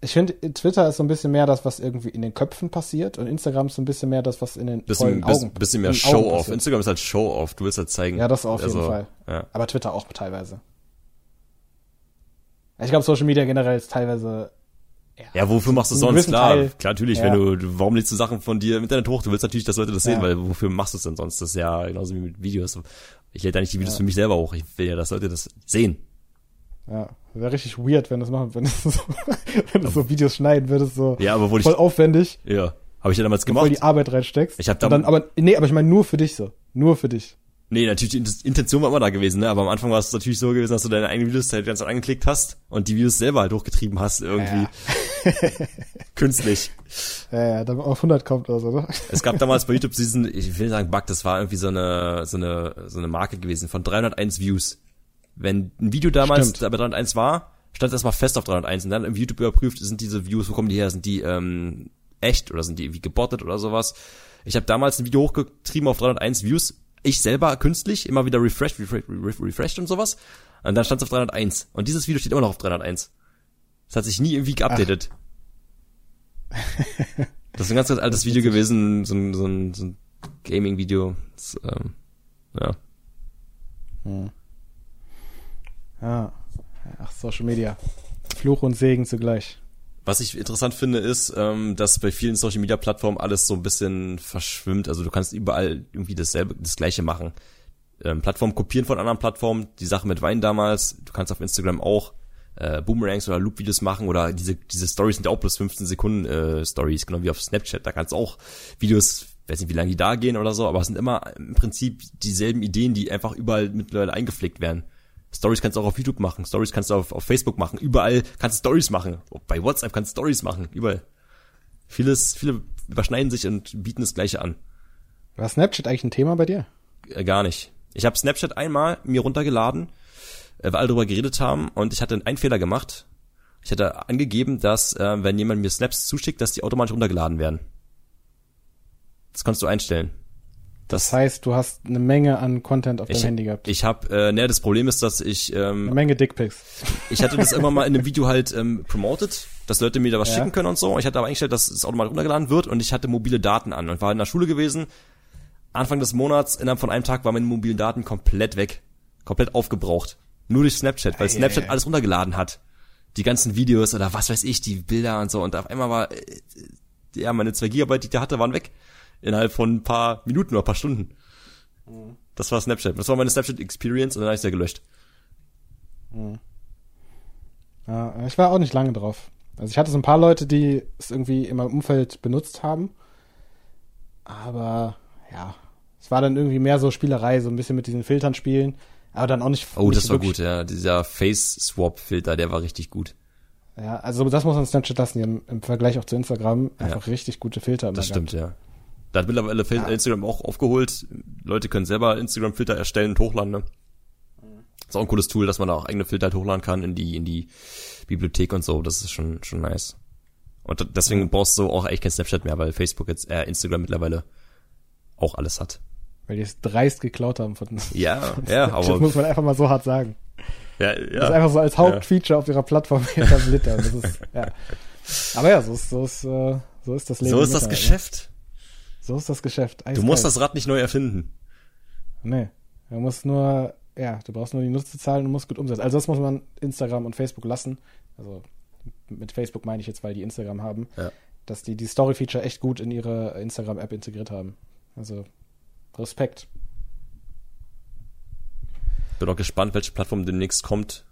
Speaker 1: ich finde, Twitter ist so ein bisschen mehr das, was irgendwie in den Köpfen passiert und Instagram ist so ein bisschen mehr das, was in den
Speaker 2: bisschen, bisschen,
Speaker 1: Augen
Speaker 2: bisschen mehr
Speaker 1: in
Speaker 2: Show-off.
Speaker 1: passiert.
Speaker 2: Instagram ist halt Show-off. Du willst halt zeigen.
Speaker 1: Ja, das auf jeden
Speaker 2: also,
Speaker 1: Fall.
Speaker 2: Ja.
Speaker 1: Aber Twitter auch teilweise. Ich glaube, Social Media generell ist teilweise.
Speaker 2: Ja, wofür machst du
Speaker 1: Einen
Speaker 2: sonst? Klar,
Speaker 1: Teil.
Speaker 2: klar, natürlich,
Speaker 1: Ja.
Speaker 2: wenn du, du, warum lädst du Sachen von dir im Internet hoch? Du willst natürlich, dass Leute das sehen,
Speaker 1: Ja.
Speaker 2: weil wofür machst du es denn sonst? Das ist ja genauso wie mit Videos. Ich lädt ja nicht die Videos
Speaker 1: Ja.
Speaker 2: für mich selber hoch. Ich will ja, dass Leute das sehen.
Speaker 1: Ja, wäre richtig weird, wenn das machen, wenn das so, (laughs) wenn du so Videos schneiden würdest, so
Speaker 2: Ja, aber wo ich,
Speaker 1: voll aufwendig,
Speaker 2: ja, habe ich ja damals
Speaker 1: voll
Speaker 2: gemacht.
Speaker 1: die Arbeit reinsteckst.
Speaker 2: Ich hab dann-
Speaker 1: dann, aber nee, aber ich meine nur für dich so, nur für dich.
Speaker 2: Nee, natürlich, die Int- Intention war immer da gewesen, ne? Aber am Anfang war es natürlich so gewesen, dass du deine eigenen Videos halt ganz angeklickt hast und die Videos selber halt hochgetrieben hast, irgendwie. (laughs) Künstlich.
Speaker 1: Ja, ja, dann auf 100 kommt oder so, ne?
Speaker 2: Es gab damals bei YouTube (laughs) diesen, ich will nicht sagen Bug, das war irgendwie so eine, so eine, so eine Marke gewesen von 301 Views. Wenn ein Video damals
Speaker 1: Stimmt.
Speaker 2: bei 301 war, stand es erstmal fest auf 301 und dann im YouTube überprüft, sind diese Views, wo kommen die her, sind die ähm, echt oder sind die irgendwie gebottet oder sowas. Ich habe damals ein Video hochgetrieben auf 301 Views, ich selber künstlich, immer wieder refreshed, refreshed, refreshed, refreshed und sowas. Und dann stand es auf 301. Und dieses Video steht immer noch auf 301. Das hat sich nie irgendwie geupdatet. (laughs) Das ist ein ganz, ganz altes Video gewesen, so ein, so ein, so ein Gaming-Video. Ähm, ja.
Speaker 1: Ja. Ach, Social Media. Fluch und Segen zugleich.
Speaker 2: Was ich interessant finde, ist, ähm, dass bei vielen Social Media Plattformen alles so ein bisschen verschwimmt. Also du kannst überall irgendwie dasselbe, das gleiche machen. Ähm, Plattformen kopieren von anderen Plattformen, die Sache mit Wein damals, du kannst auf Instagram auch äh, Boomerangs oder Loop-Videos machen oder diese, diese Stories sind ja auch plus 15 Sekunden äh, Stories, genau wie auf Snapchat. Da kannst du auch Videos, weiß nicht, wie lange die da gehen oder so, aber es sind immer im Prinzip dieselben Ideen, die einfach überall mittlerweile eingepflegt werden. Stories kannst du auch auf YouTube machen, Stories kannst du auf, auf Facebook machen, überall kannst du Stories machen. Bei WhatsApp kannst du Stories machen, überall. Vieles, viele überschneiden sich und bieten das Gleiche an.
Speaker 1: War Snapchat eigentlich ein Thema bei dir?
Speaker 2: Äh, gar nicht. Ich habe Snapchat einmal mir runtergeladen, äh, weil alle drüber geredet haben und ich hatte einen Fehler gemacht. Ich hatte angegeben, dass äh, wenn jemand mir Snaps zuschickt, dass die automatisch runtergeladen werden. Das kannst du einstellen.
Speaker 1: Das, heißt, du hast eine Menge an Content auf
Speaker 2: ich,
Speaker 1: deinem Handy gehabt.
Speaker 2: Ich habe, äh, ne, das Problem ist, dass ich ähm,
Speaker 1: eine Menge Dickpics.
Speaker 2: Ich hatte das irgendwann mal in einem Video halt ähm, promoted, dass Leute mir da was
Speaker 1: Ja.
Speaker 2: schicken können und so. Ich hatte aber eingestellt, dass es automatisch runtergeladen wird und ich hatte mobile Daten an und war in der Schule gewesen. Anfang des Monats, innerhalb von einem Tag, waren meine mobilen Daten komplett weg. Komplett aufgebraucht. Nur durch Snapchat, weil
Speaker 1: Ei,
Speaker 2: Snapchat alles runtergeladen hat. Die ganzen Videos oder was weiß ich, die Bilder und so. Und auf einmal war, äh, ja, meine zwei Gigabyte, die ich da hatte, waren weg. Innerhalb von ein paar Minuten oder ein paar Stunden. Das war Snapchat. Das war meine Snapchat Experience und dann habe ich ja gelöscht.
Speaker 1: Ja, ich war auch nicht lange drauf. Also ich hatte so ein paar Leute, die es irgendwie in meinem Umfeld benutzt haben. Aber ja, es war dann irgendwie mehr so Spielerei, so ein bisschen mit diesen Filtern spielen. Aber dann auch nicht.
Speaker 2: Oh,
Speaker 1: nicht
Speaker 2: das war gut, ja. Dieser Face-Swap-Filter, der war richtig gut.
Speaker 1: Ja, also das muss man Snapchat lassen, die haben im Vergleich auch zu Instagram einfach richtig gute Filter.
Speaker 2: Das stimmt, ja. Da hat mittlerweile
Speaker 1: Ja.
Speaker 2: Instagram auch aufgeholt. Leute können selber Instagram-Filter erstellen und hochladen, ne? Ist auch ein cooles Tool, dass man da auch eigene Filter halt hochladen kann in die, in die Bibliothek und so. Das ist schon, schon nice. Und deswegen brauchst du auch eigentlich kein Snapchat mehr, weil Facebook jetzt, äh, Instagram mittlerweile auch alles hat.
Speaker 1: Weil die es dreist geklaut haben von
Speaker 2: Ja, (laughs) ja,
Speaker 1: Das
Speaker 2: aber,
Speaker 1: muss man einfach mal so hart sagen.
Speaker 2: ja,
Speaker 1: Das ist
Speaker 2: ja.
Speaker 1: einfach so als Hauptfeature auf ihrer Plattform (laughs) etabliert. Das ist, ja. Aber ja, so ist, so ist, äh, so ist das Leben.
Speaker 2: So ist das
Speaker 1: Internet,
Speaker 2: Geschäft.
Speaker 1: So ist das Geschäft.
Speaker 2: Du musst das Rad nicht neu erfinden.
Speaker 1: Nee. Du musst nur, ja, du brauchst nur die Nutzerzahlen und musst gut umsetzen. Also das muss man Instagram und Facebook lassen. Also mit Facebook meine ich jetzt, weil die Instagram haben,
Speaker 2: Ja.
Speaker 1: dass die die Story-Feature echt gut in ihre Instagram-App integriert haben. Also Respekt.
Speaker 2: Bin auch gespannt, welche Plattform demnächst kommt,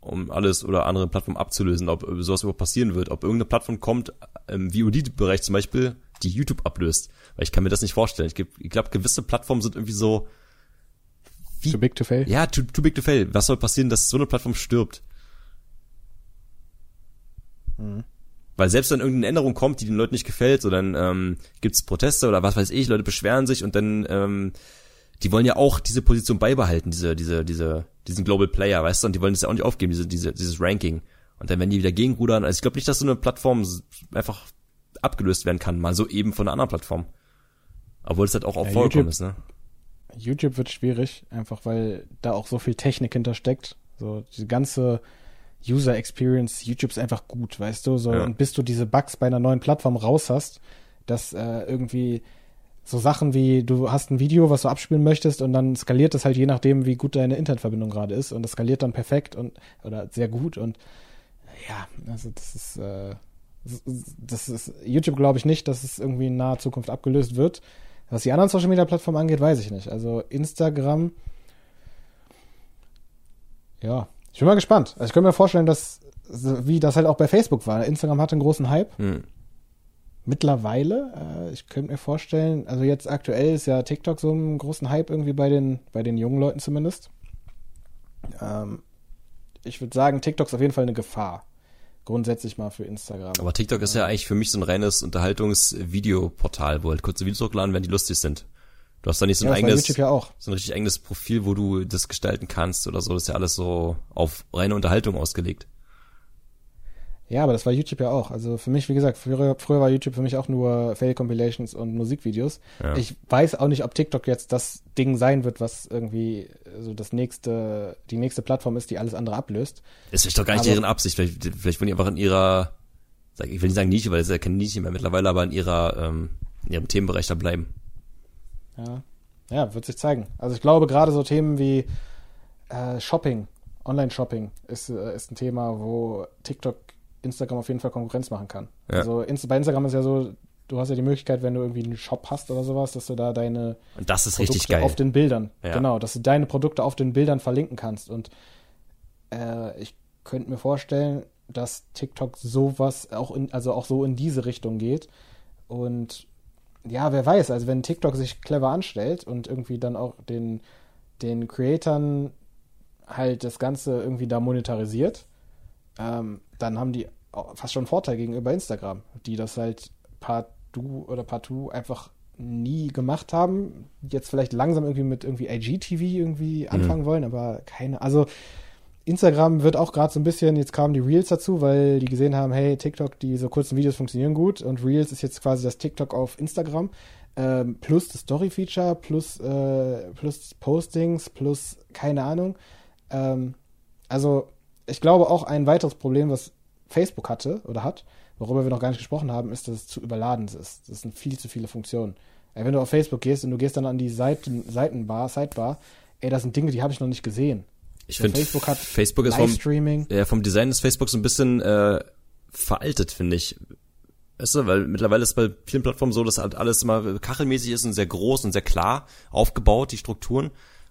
Speaker 2: um alles oder andere Plattformen abzulösen, ob sowas überhaupt passieren wird. Ob irgendeine Plattform kommt, im VOD-Bereich zum Beispiel, die YouTube ablöst. Weil ich kann mir das nicht vorstellen. Ich, ich glaube, gewisse Plattformen sind irgendwie so, Wie?
Speaker 1: Too big to fail.
Speaker 2: ja, too, too big to fail. Was soll passieren, dass so eine Plattform stirbt?
Speaker 1: Mhm.
Speaker 2: Weil selbst wenn irgendeine Änderung kommt, die den Leuten nicht gefällt, so dann ähm, gibt's Proteste oder was weiß ich, Leute beschweren sich und dann ähm, die wollen ja auch diese Position beibehalten, diese, diese, diese, diesen Global Player, weißt du, und die wollen das ja auch nicht aufgeben, diese, diese, dieses Ranking. Und dann werden die wieder gegenrudern. Also ich glaube nicht, dass so eine Plattform einfach abgelöst werden kann, mal so eben von einer anderen Plattform. Obwohl es halt auch, auch
Speaker 1: Ja, YouTube-
Speaker 2: ist, ne?
Speaker 1: YouTube wird schwierig, einfach weil da auch so viel Technik hintersteckt. So diese ganze User Experience, YouTube ist einfach gut, weißt du? So,
Speaker 2: Ja.
Speaker 1: und bis du diese Bugs bei einer neuen Plattform raus hast, dass äh, irgendwie so Sachen wie, du hast ein Video, was du abspielen möchtest und dann skaliert das halt je nachdem, wie gut deine Internetverbindung gerade ist und das skaliert dann perfekt und oder sehr gut und ja, also das ist, äh, das ist- YouTube glaube ich nicht, dass es irgendwie in naher Zukunft abgelöst wird. Was die anderen Social Media Plattformen angeht, weiß ich nicht. Also Instagram, ja, ich bin mal gespannt. Also ich könnte mir vorstellen, dass wie das halt auch bei Facebook war. Instagram hatte einen großen Hype.
Speaker 2: Hm.
Speaker 1: Mittlerweile, äh, ich könnte mir vorstellen, also jetzt aktuell ist ja TikTok so einen großen Hype irgendwie bei den, bei den jungen Leuten zumindest. Ähm, ich würde sagen, TikTok ist auf jeden Fall eine Gefahr. Grundsätzlich mal für Instagram.
Speaker 2: Aber TikTok ist ja eigentlich für mich so ein reines Unterhaltungsvideoportal, wo halt kurze Videos hochladen werden, die lustig sind. Du hast da nicht so ein
Speaker 1: ja,
Speaker 2: eigenes,
Speaker 1: ja
Speaker 2: so ein richtig eigenes Profil, wo du das gestalten kannst oder so. Das ist ja alles so auf reine Unterhaltung ausgelegt.
Speaker 1: Ja, aber das war YouTube ja auch. Also für mich, wie gesagt, früher, früher war YouTube für mich auch nur Fail-Compilations und Musikvideos.
Speaker 2: Ja.
Speaker 1: Ich weiß auch nicht, ob TikTok jetzt das Ding sein wird, was irgendwie so das nächste, die nächste Plattform ist, die alles andere ablöst.
Speaker 2: Das ist doch gar nicht
Speaker 1: Aber-
Speaker 2: deren Absicht. Vielleicht, vielleicht wollen die einfach in ihrer, ich will nicht sagen Nische, weil das ist ja keine Nische mehr mittlerweile, aber in ihrer, ähm, in ihrem Themenbereich da bleiben.
Speaker 1: Ja, ja wird sich zeigen. Also ich glaube, gerade so Themen wie äh, Shopping, Online-Shopping ist, äh, ist ein Thema, wo TikTok Instagram auf jeden Fall Konkurrenz machen kann.
Speaker 2: Ja.
Speaker 1: Also Inst bei Instagram ist ja so, du hast ja die Möglichkeit, wenn du irgendwie einen Shop hast oder sowas, dass du da deine
Speaker 2: Und das ist
Speaker 1: Produkte
Speaker 2: richtig geil.
Speaker 1: auf den Bildern,
Speaker 2: Ja.
Speaker 1: genau, dass du deine Produkte auf den Bildern verlinken kannst. Und äh, ich könnte mir vorstellen, dass TikTok sowas auch in, also auch so in diese Richtung geht. Und ja, wer weiß, also wenn TikTok sich clever anstellt und irgendwie dann auch den, den Creatern halt das Ganze irgendwie da monetarisiert, ähm, dann haben die fast schon einen Vorteil gegenüber Instagram, die das halt partout oder partout einfach nie gemacht haben, jetzt vielleicht langsam irgendwie mit irgendwie IGTV irgendwie anfangen mhm. wollen, aber keine, also Instagram wird auch gerade so ein bisschen, jetzt kamen die Reels dazu, weil die gesehen haben, hey, TikTok, diese kurzen Videos funktionieren gut und Reels ist jetzt quasi das TikTok auf Instagram. Ähm, plus das Story-Feature, plus, äh, plus Postings, plus keine Ahnung. Ähm, also ich glaube auch ein weiteres Problem, was Facebook hatte oder hat, worüber wir noch gar nicht gesprochen haben, ist, dass es zu überladen ist. Das sind viel zu viele Funktionen. Ey, wenn du auf Facebook gehst und du gehst dann an die Seiten, Seitenbar, Sidebar, ey, das sind Dinge, die habe ich noch nicht gesehen.
Speaker 2: Ich finde, Facebook hat Facebook ist vom, ja, vom Design des Facebook so ein bisschen äh, veraltet, finde ich. Weißt du, weil mittlerweile ist bei vielen Plattformen so, dass halt alles immer kachelmäßig ist und sehr groß und sehr klar aufgebaut, die Strukturen.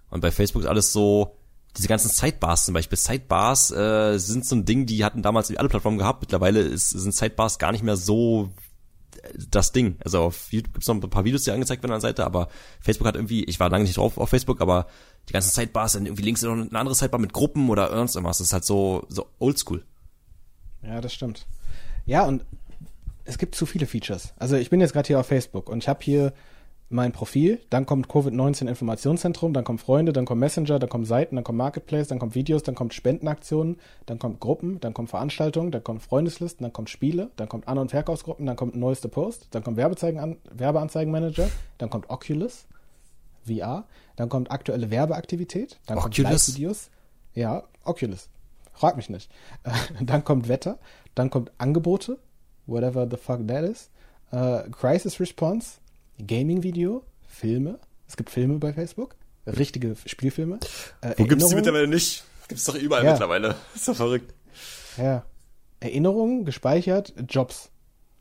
Speaker 2: Und bei Facebook ist alles so, diese ganzen Sidebars zum Beispiel. Sidebars äh, sind so ein Ding, die hatten damals alle Plattformen gehabt. Mittlerweile ist, sind Sidebars gar nicht mehr so das Ding. Also auf YouTube gibt's noch ein paar Videos, die angezeigt werden an der Seite, aber Facebook hat irgendwie, ich war lange nicht drauf auf Facebook, aber die ganzen Sidebars sind irgendwie links noch eine andere Sidebar mit Gruppen oder irgendwas. Das ist halt so, so oldschool.
Speaker 1: Ja, das stimmt. Ja, und es gibt zu viele Features. Also ich bin jetzt gerade hier auf Facebook und ich habe hier mein Profil, dann kommt Covid-19 Informationszentrum, dann kommen Freunde, dann kommt Messenger, dann kommen Seiten, dann kommt Marketplace, dann kommt Videos, dann kommt Spendenaktionen, dann kommt Gruppen, dann kommt Veranstaltungen, dann kommt Freundeslisten, dann kommt Spiele, dann kommt An- und Verkaufsgruppen, dann kommt neueste Post, dann kommt Werbezeigen Werbeanzeigenmanager, dann kommt Oculus, VR, dann kommt aktuelle Werbeaktivität, dann Oculus? kommt Live-Videos. Ja, Oculus. Frag mich nicht. dann kommt Wetter, dann kommt Angebote, whatever the fuck that is, uh, Crisis Response, Gaming-Video, Filme. Es gibt Filme bei Facebook, richtige Spielfilme.
Speaker 2: Äh, Wo gibt's die mittlerweile nicht? Gibt's doch überall ja. mittlerweile. (laughs) ist doch verrückt.
Speaker 1: Ja. Erinnerungen, gespeichert, Jobs.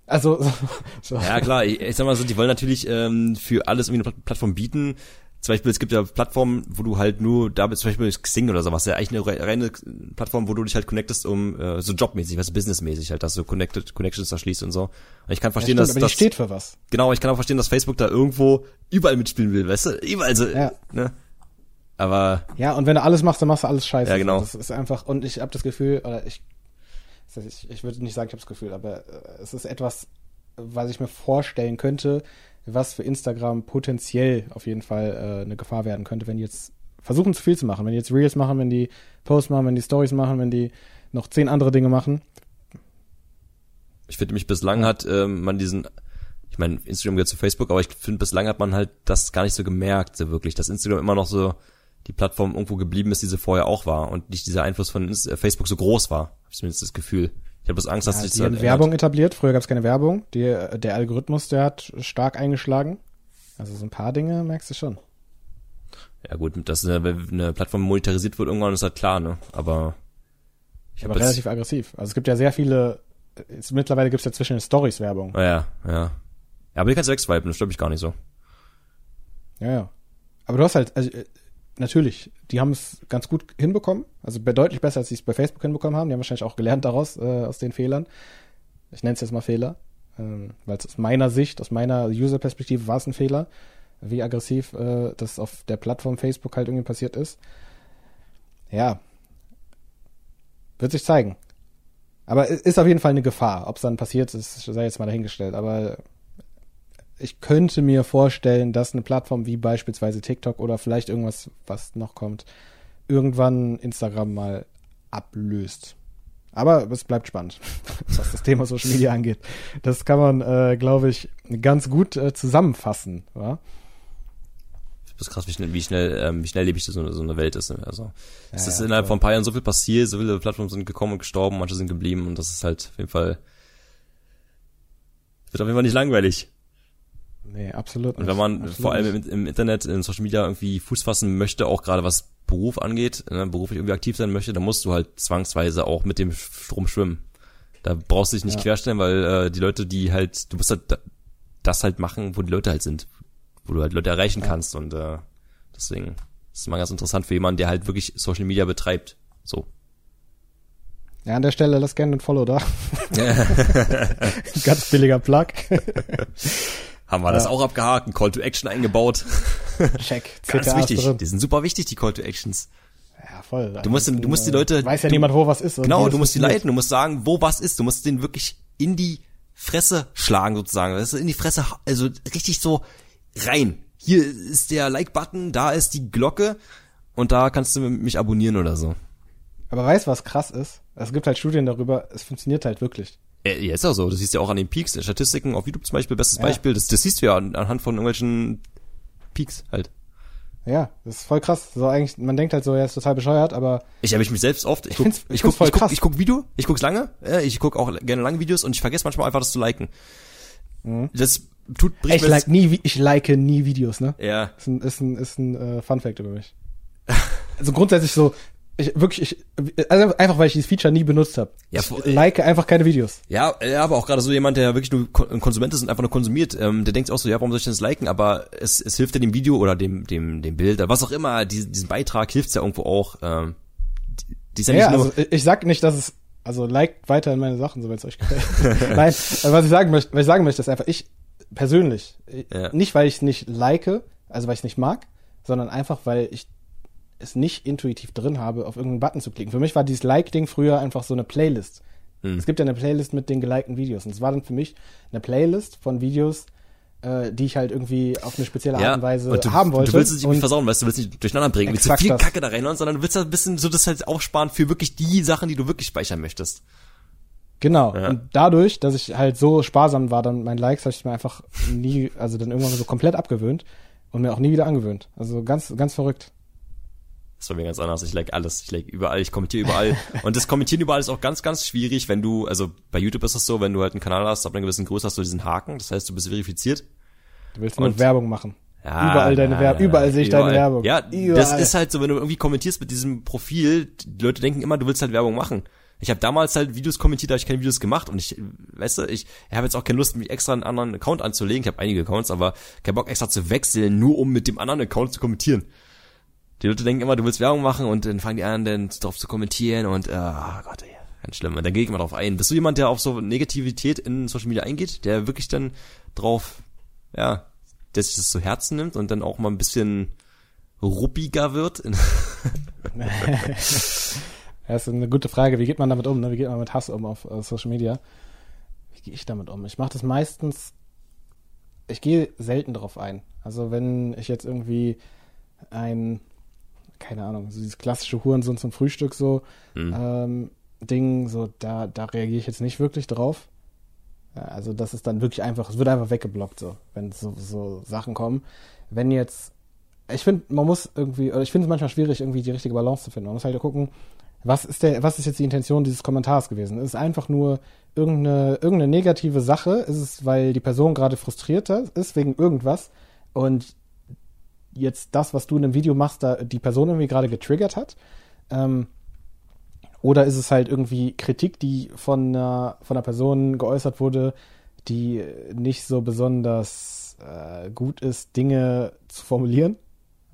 Speaker 1: Also (laughs)
Speaker 2: so. ja klar, ich, ich sag mal so, die wollen natürlich ähm, für alles irgendwie eine Plattform bieten zum Beispiel, es gibt ja Plattformen, wo du halt nur da bist, zum Beispiel Xing oder sowas, ja eigentlich eine reine Plattform, wo du dich halt connectest, um äh, so jobmäßig, was businessmäßig halt, dass du connected, Connections da schließt und so. Und ich kann verstehen, ja, stimmt, dass
Speaker 1: aber das steht für was.
Speaker 2: Genau, ich kann auch verstehen, dass Facebook da irgendwo überall mitspielen will, weißt du? Überall so, ja. ne? Aber
Speaker 1: ja, und wenn du alles machst, dann machst du alles scheiße.
Speaker 2: Ja, genau.
Speaker 1: Das ist einfach und ich habe das Gefühl oder ich ich, ich würde nicht sagen, ich habe das Gefühl, aber äh, es ist etwas, was ich mir vorstellen könnte, was für Instagram potenziell auf jeden Fall äh, eine Gefahr werden könnte, wenn die jetzt versuchen zu viel zu machen. Wenn die jetzt Reels machen, wenn die Posts machen, wenn die Stories machen, wenn die noch zehn andere Dinge machen.
Speaker 2: Ich finde mich bislang hat ähm, man diesen, ich meine, Instagram gehört zu Facebook, aber ich finde bislang hat man halt das gar nicht so gemerkt, so wirklich, dass Instagram immer noch so die Plattform irgendwo geblieben ist, die sie vorher auch war und nicht dieser Einfluss von äh, Facebook so groß war. Habe ich zumindest das Gefühl. Ich habe bloß Angst, dass ja, sich
Speaker 1: das halt Werbung ändert. etabliert. Früher gab es keine Werbung. Die, der Algorithmus, der hat stark eingeschlagen. Also so ein paar Dinge merkst du schon.
Speaker 2: Ja gut, dass eine, eine Plattform monetarisiert wird irgendwann ist halt klar, ne? Aber
Speaker 1: ich aber relativ aggressiv. Also es gibt ja sehr viele. Jetzt, mittlerweile gibt es ja zwischen den Stories Werbung.
Speaker 2: Ah, ja, ja. Ja, aber die kannst du wegswipen, das stört mich gar nicht so.
Speaker 1: Ja, ja. Aber du hast halt, also natürlich, die haben es ganz gut hinbekommen. Also deutlich besser, als sie es bei Facebook hinbekommen haben. Die haben wahrscheinlich auch gelernt daraus, äh, aus den Fehlern. Ich nenne es jetzt mal Fehler. Ähm, Weil es aus meiner Sicht, aus meiner User-Perspektive war es ein Fehler, wie aggressiv äh, das auf der Plattform Facebook halt irgendwie passiert ist. Ja. Wird sich zeigen. Aber ist auf jeden Fall eine Gefahr. Ob es dann passiert ist, sei jetzt mal dahingestellt. Aber ich könnte mir vorstellen, dass eine Plattform wie beispielsweise TikTok oder vielleicht irgendwas, was noch kommt, irgendwann Instagram mal ablöst. Aber es bleibt spannend, (laughs) was das Thema Social Media angeht. Das kann man, äh, glaube ich, ganz gut äh, zusammenfassen. Ja?
Speaker 2: Das ist krass, wie schnell, wie schnell, ähm, wie schnell lebig so, so eine Welt ist. Ne? Also ja, es ist ja, innerhalb von ein paar Jahren so viel passiert, so viele Plattformen sind gekommen und gestorben, manche sind geblieben und das ist halt auf jeden Fall wird auf jeden Fall nicht langweilig.
Speaker 1: Nee, absolut.
Speaker 2: Und wenn man absolut vor allem im, im, Internet, in Social Media irgendwie Fuß fassen möchte, auch gerade was Beruf angeht, ne, beruflich irgendwie aktiv sein möchte, dann musst du halt zwangsweise auch mit dem Strom schwimmen. Da brauchst du dich nicht ja. querstellen, weil äh, die Leute, die halt, du musst halt das halt machen, wo die Leute halt sind, wo du halt Leute erreichen ja. kannst und äh, deswegen ist mal ganz interessant für jemanden, der halt wirklich Social Media betreibt. So.
Speaker 1: Ja, an der Stelle lass gerne ein Follow da. (laughs) (laughs) ganz billiger Plug. (laughs)
Speaker 2: Haben wir ja. das auch abgehakt, ein Call to Action eingebaut. (laughs)
Speaker 1: Check.
Speaker 2: Ganz wichtig. Die sind super wichtig, die Call to Actions.
Speaker 1: Ja, voll.
Speaker 2: Du musst, du musst die Leute.
Speaker 1: Weiß ja
Speaker 2: du,
Speaker 1: niemand, wo was ist.
Speaker 2: Genau, du musst die leiten, du musst sagen, wo was ist. Du musst den wirklich in die Fresse schlagen sozusagen. Das ist in die Fresse, also richtig so rein. Hier ist der Like-Button, da ist die Glocke und da kannst du mich abonnieren oder so.
Speaker 1: Aber weißt du, was krass ist? Es gibt halt Studien darüber, es funktioniert halt wirklich.
Speaker 2: Äh, Ja, ist auch so. Das siehst du ja auch an den Peaks, den Statistiken auf YouTube zum Beispiel, bestes
Speaker 1: Ja.
Speaker 2: Beispiel. Das, das siehst du ja an, anhand von irgendwelchen Peaks halt.
Speaker 1: Ja, das ist voll krass. So eigentlich, man denkt halt so, er ist total bescheuert, aber
Speaker 2: Ich erwische mich selbst oft. Ich guck,
Speaker 1: ich
Speaker 2: ich guck, ich guck,
Speaker 1: krass.
Speaker 2: ich guck Video, ich guck's lange, ja, ich guck auch gerne lange Videos und ich vergesse manchmal einfach das zu liken. Das tut bricht
Speaker 1: ey, ich like nie, ich like nie Videos, ne?
Speaker 2: Ja.
Speaker 1: Ist ein, ist ein, ist ein äh, Fun Fact über mich. (laughs) Also grundsätzlich so, ich wirklich, ich, also einfach weil ich dieses Feature nie benutzt habe.
Speaker 2: Ja,
Speaker 1: ich like einfach keine Videos.
Speaker 2: Ja, ja, aber auch gerade so jemand, der wirklich nur ein Konsument ist und einfach nur konsumiert, ähm, der denkt auch so, ja, warum soll ich denn das liken? Aber es, es hilft ja dem Video oder dem, dem, dem Bild, was auch immer, diesen, diesen Beitrag hilft's ja irgendwo auch. Ähm, die, ja,
Speaker 1: Ja,
Speaker 2: nur,
Speaker 1: also ich- sag nicht, dass es, also liked weiter in meine Sachen, so wenn es euch gefällt. (laughs) Nein, was ich sagen möchte, was ich sagen möchte, ist einfach, ich persönlich,
Speaker 2: Ja.
Speaker 1: nicht weil ich es nicht like, also weil ich es nicht mag, sondern einfach, weil ich es nicht intuitiv drin habe, auf irgendeinen Button zu klicken. Für mich war dieses Like-Ding früher einfach so eine Playlist.
Speaker 2: Hm.
Speaker 1: Es gibt ja eine Playlist mit den gelikten Videos. Und es war dann für mich eine Playlist von Videos, äh, die ich halt irgendwie auf eine spezielle Art
Speaker 2: ja,
Speaker 1: und Weise
Speaker 2: und du,
Speaker 1: haben wollte.
Speaker 2: du willst es nicht
Speaker 1: und
Speaker 2: versauen, weißt du, du willst nicht durcheinander bringen, willst du viel
Speaker 1: das.
Speaker 2: Kacke da reinhauen, sondern du willst halt ein bisschen so das halt aufsparen für wirklich die Sachen, die du wirklich speichern möchtest.
Speaker 1: Genau.
Speaker 2: Ja.
Speaker 1: Und dadurch, dass ich halt so sparsam war, dann meinen Likes, habe ich mir einfach nie, also dann irgendwann so komplett abgewöhnt und mir auch nie wieder angewöhnt. Also ganz, ganz verrückt.
Speaker 2: Das war mir ganz anders. Ich like alles. Ich like überall, ich kommentiere überall. (laughs) Und das Kommentieren überall ist auch ganz, ganz schwierig, wenn du, also bei YouTube ist es so, wenn du halt einen Kanal hast, ab einer gewissen Größe hast du diesen Haken, das heißt, du bist verifiziert.
Speaker 1: Du willst nur Werbung machen.
Speaker 2: Ja,
Speaker 1: Überall deine Werbung, überall sehe ich deine Werbung.
Speaker 2: Ja,
Speaker 1: Überall.
Speaker 2: das ist halt so, wenn du irgendwie kommentierst mit diesem Profil, die Leute denken immer, du willst halt Werbung machen. Ich habe damals halt Videos kommentiert, da hab ich keine Videos gemacht und ich, weißt du, ich habe jetzt auch keine Lust, mich extra einen anderen Account anzulegen. Ich habe einige Accounts, aber kein Bock extra zu wechseln, nur um mit dem anderen Account zu kommentieren. Die Leute denken immer, du willst Werbung machen und dann fangen die an, dann drauf zu kommentieren und, äh, oh Gott, ey, ganz schlimm. Und dann gehe ich immer drauf ein. Bist du jemand, der auf so Negativität in Social Media eingeht, der wirklich dann drauf, ja, der sich das zu Herzen nimmt und dann auch mal ein bisschen ruppiger wird? (laughs)
Speaker 1: Das ist eine gute Frage. Wie geht man damit um? Ne? Wie geht man mit Hass um auf Social Media? Wie gehe ich damit um? Ich mache das meistens, ich gehe selten drauf ein. Also wenn ich jetzt irgendwie ein, keine Ahnung, so dieses klassische Hurensohn zum Frühstück so
Speaker 2: Hm.
Speaker 1: ähm, Ding, so da, da reagiere ich jetzt nicht wirklich drauf. Also das ist dann wirklich einfach, es wird einfach weggeblockt so, wenn so, so Sachen kommen. Wenn jetzt, ich finde, man muss irgendwie, oder ich finde es manchmal schwierig, irgendwie die richtige Balance zu finden. Man muss halt gucken, was ist der, was ist jetzt die Intention dieses Kommentars gewesen? Ist es einfach nur irgendeine, irgendeine negative Sache? Ist es, weil die Person gerade frustriert ist wegen irgendwas und jetzt das, was du in einem Video machst, da die Person irgendwie gerade getriggert hat? Ähm, oder ist es halt irgendwie Kritik, die von einer, von einer Person geäußert wurde, die nicht so besonders äh, gut ist, Dinge zu formulieren?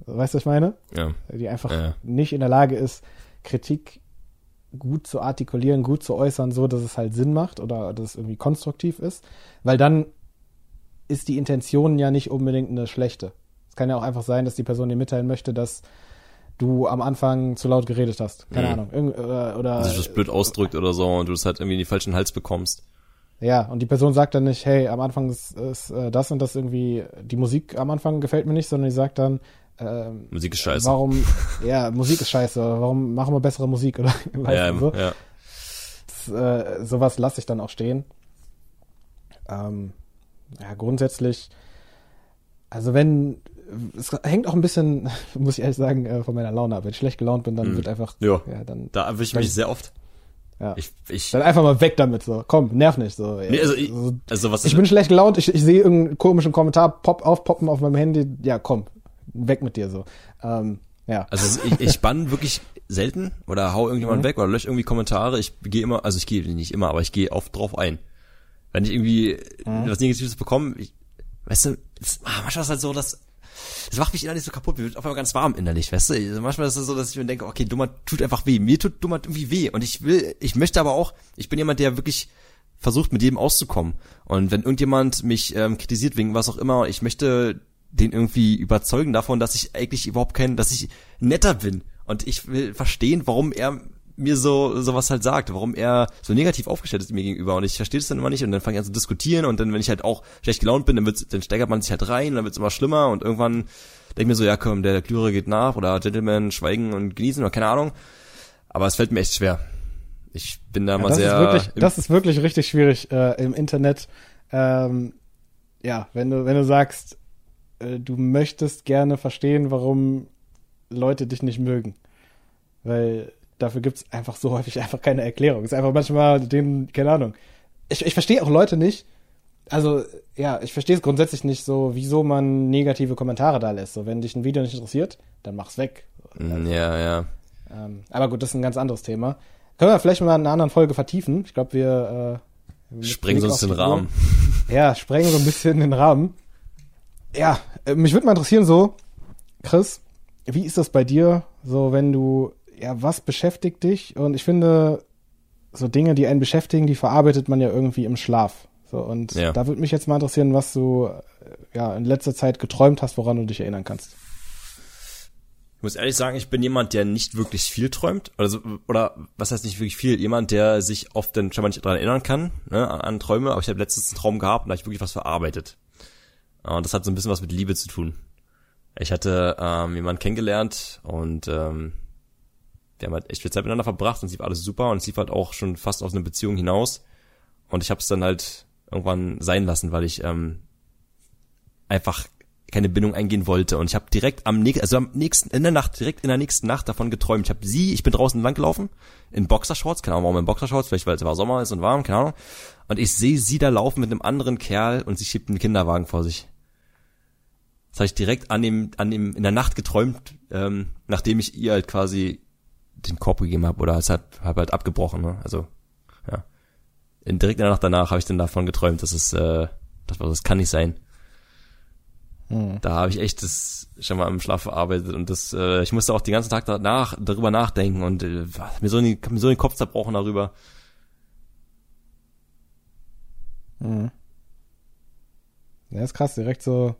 Speaker 1: Weißt du, was ich meine?
Speaker 2: Ja.
Speaker 1: Die einfach
Speaker 2: Ja.
Speaker 1: nicht in der Lage ist, Kritik gut zu artikulieren, gut zu äußern, so dass es halt Sinn macht oder dass es irgendwie konstruktiv ist. Weil dann ist die Intention ja nicht unbedingt eine schlechte. Es kann ja auch einfach sein, dass die Person dir mitteilen möchte, dass du am Anfang zu laut geredet hast. Keine
Speaker 2: Mhm.
Speaker 1: Ahnung. Irgend, oder, oder
Speaker 2: Dass sich das blöd ausdrückt oder so und du das halt irgendwie in den falschen Hals bekommst.
Speaker 1: Ja, und die Person sagt dann nicht, hey, am Anfang ist, ist äh, das und das irgendwie, die Musik am Anfang gefällt mir nicht, sondern die sagt dann, ähm,
Speaker 2: Musik ist scheiße.
Speaker 1: warum, (laughs) ja, Musik ist scheiße, warum machen wir bessere Musik oder (laughs)
Speaker 2: ja,
Speaker 1: du, so.
Speaker 2: ja.
Speaker 1: Das, äh, sowas lasse ich dann auch stehen. Ähm, ja, grundsätzlich, also wenn, es hängt auch ein bisschen, (laughs) muss ich ehrlich sagen, äh, von meiner Laune ab. Wenn ich schlecht gelaunt bin, dann
Speaker 2: Mhm.
Speaker 1: wird einfach,
Speaker 2: Ja.
Speaker 1: ja, dann,
Speaker 2: Da erwische ich mich sehr oft.
Speaker 1: ja.
Speaker 2: Ich, ich,
Speaker 1: dann einfach mal weg damit, so. Komm, nerv nicht, so.
Speaker 2: nee, also, ich,
Speaker 1: so
Speaker 2: also was
Speaker 1: ich bin schlecht gelaunt, ich, ich sehe irgendeinen komischen Kommentar pop aufpoppen auf meinem Handy. Ja, komm, weg mit dir so. Ähm, ja.
Speaker 2: Also ich, ich bann wirklich selten oder hau irgendjemand
Speaker 1: Mhm.
Speaker 2: weg oder lösche irgendwie Kommentare. Ich gehe immer, also ich gehe nicht immer, aber ich gehe oft drauf ein. Wenn ich irgendwie
Speaker 1: Mhm.
Speaker 2: was Negatives bekomme, ich, weißt du, das, ah, manchmal ist halt so, dass das macht mich innerlich so kaputt, mir wird auf einmal ganz warm innerlich, weißt du? Also manchmal ist es so, dass ich mir denke, okay, Dummer tut einfach weh. Mir tut Dummer irgendwie weh. Und ich will, ich möchte aber auch, ich bin jemand, der wirklich versucht, mit jedem auszukommen. Und wenn irgendjemand mich ähm, kritisiert wegen was auch immer, ich möchte den irgendwie überzeugen davon, dass ich eigentlich überhaupt kein, dass ich netter bin Und ich will verstehen, warum er mir so sowas halt sagt, warum er so negativ aufgestellt ist mir gegenüber und ich verstehe das dann immer nicht und dann fange ich an zu diskutieren und dann wenn ich halt auch schlecht gelaunt bin, dann wird's, dann steigert man sich halt rein, und dann wird's immer schlimmer und irgendwann denke ich mir so, ja komm, der Klüre geht nach oder Gentleman schweigen und genießen oder keine Ahnung. Aber es fällt mir echt schwer. Ich bin da
Speaker 1: Ja,
Speaker 2: mal
Speaker 1: das,
Speaker 2: sehr
Speaker 1: ist wirklich, das ist wirklich richtig schwierig äh, im Internet. Ähm, ja, wenn du, wenn du sagst, äh, du möchtest gerne verstehen, warum Leute dich nicht mögen. Weil dafür gibt's einfach so häufig einfach keine Erklärung. Es ist einfach manchmal den, keine Ahnung. Ich, ich verstehe auch Leute nicht. Also, ja, ich verstehe es grundsätzlich nicht so, wieso man negative Kommentare da lässt. So, wenn dich ein Video nicht interessiert, dann mach's weg.
Speaker 2: ja, ja.
Speaker 1: Ähm, aber gut, das ist ein ganz anderes Thema. Können wir vielleicht mal in einer anderen Folge vertiefen. Ich glaube, wir äh,
Speaker 2: Sprengen
Speaker 1: auf
Speaker 2: den Rahmen.
Speaker 1: Ja, sprengen so ein bisschen den Rahmen. Ja, äh, mich würde mal interessieren so, Chris, wie ist das bei dir, so wenn du, ja, was beschäftigt dich? Und ich finde, so Dinge, die einen beschäftigen, die verarbeitet man ja irgendwie im Schlaf. So, und
Speaker 2: Ja.
Speaker 1: da würde mich jetzt mal interessieren, was du äh, ja in letzter Zeit geträumt hast, woran du dich erinnern kannst.
Speaker 2: Ich muss ehrlich sagen, ich bin jemand, der nicht wirklich viel träumt. Also, oder was heißt nicht wirklich viel? Jemand, der sich oft dann schon mal nicht daran erinnern kann, ne, an, an Träume. Aber ich habe letztens einen Traum gehabt und da habe ich wirklich was verarbeitet. Und das hat so ein bisschen was mit Liebe zu tun. Ich hatte ähm, jemanden kennengelernt und ähm, wir haben halt echt viel Zeit miteinander verbracht und es lief alles super und es lief halt auch schon fast auf eine Beziehung hinaus. Und ich habe es dann halt irgendwann sein lassen, weil ich ähm, einfach keine Bindung eingehen wollte. Und ich habe direkt am nächsten, also am nächsten, in der Nacht, direkt in der nächsten Nacht davon geträumt. Ich habe sie, ich bin draußen lang gelaufen, in Boxershorts, keine Ahnung warum in Boxershorts, vielleicht weil es war Sommer ist und warm, keine Ahnung. Und ich sehe sie da laufen mit einem anderen Kerl und sie schiebt einen Kinderwagen vor sich. Das habe ich direkt an dem, an dem, in der Nacht geträumt, ähm, nachdem ich ihr halt quasi den Korb gegeben habe oder es hat, hab halt abgebrochen, ne? Also, ja. In, direkt in der Nacht danach habe ich dann davon geträumt, dass es, äh, das, das kann nicht sein.
Speaker 1: Hm.
Speaker 2: Da habe ich echt das schon mal im Schlaf verarbeitet und das, äh, ich musste auch den ganzen Tag danach darüber nachdenken und äh, mir so, hab mir so den Kopf zerbrochen darüber.
Speaker 1: Mhm. Ja, ist krass, direkt so,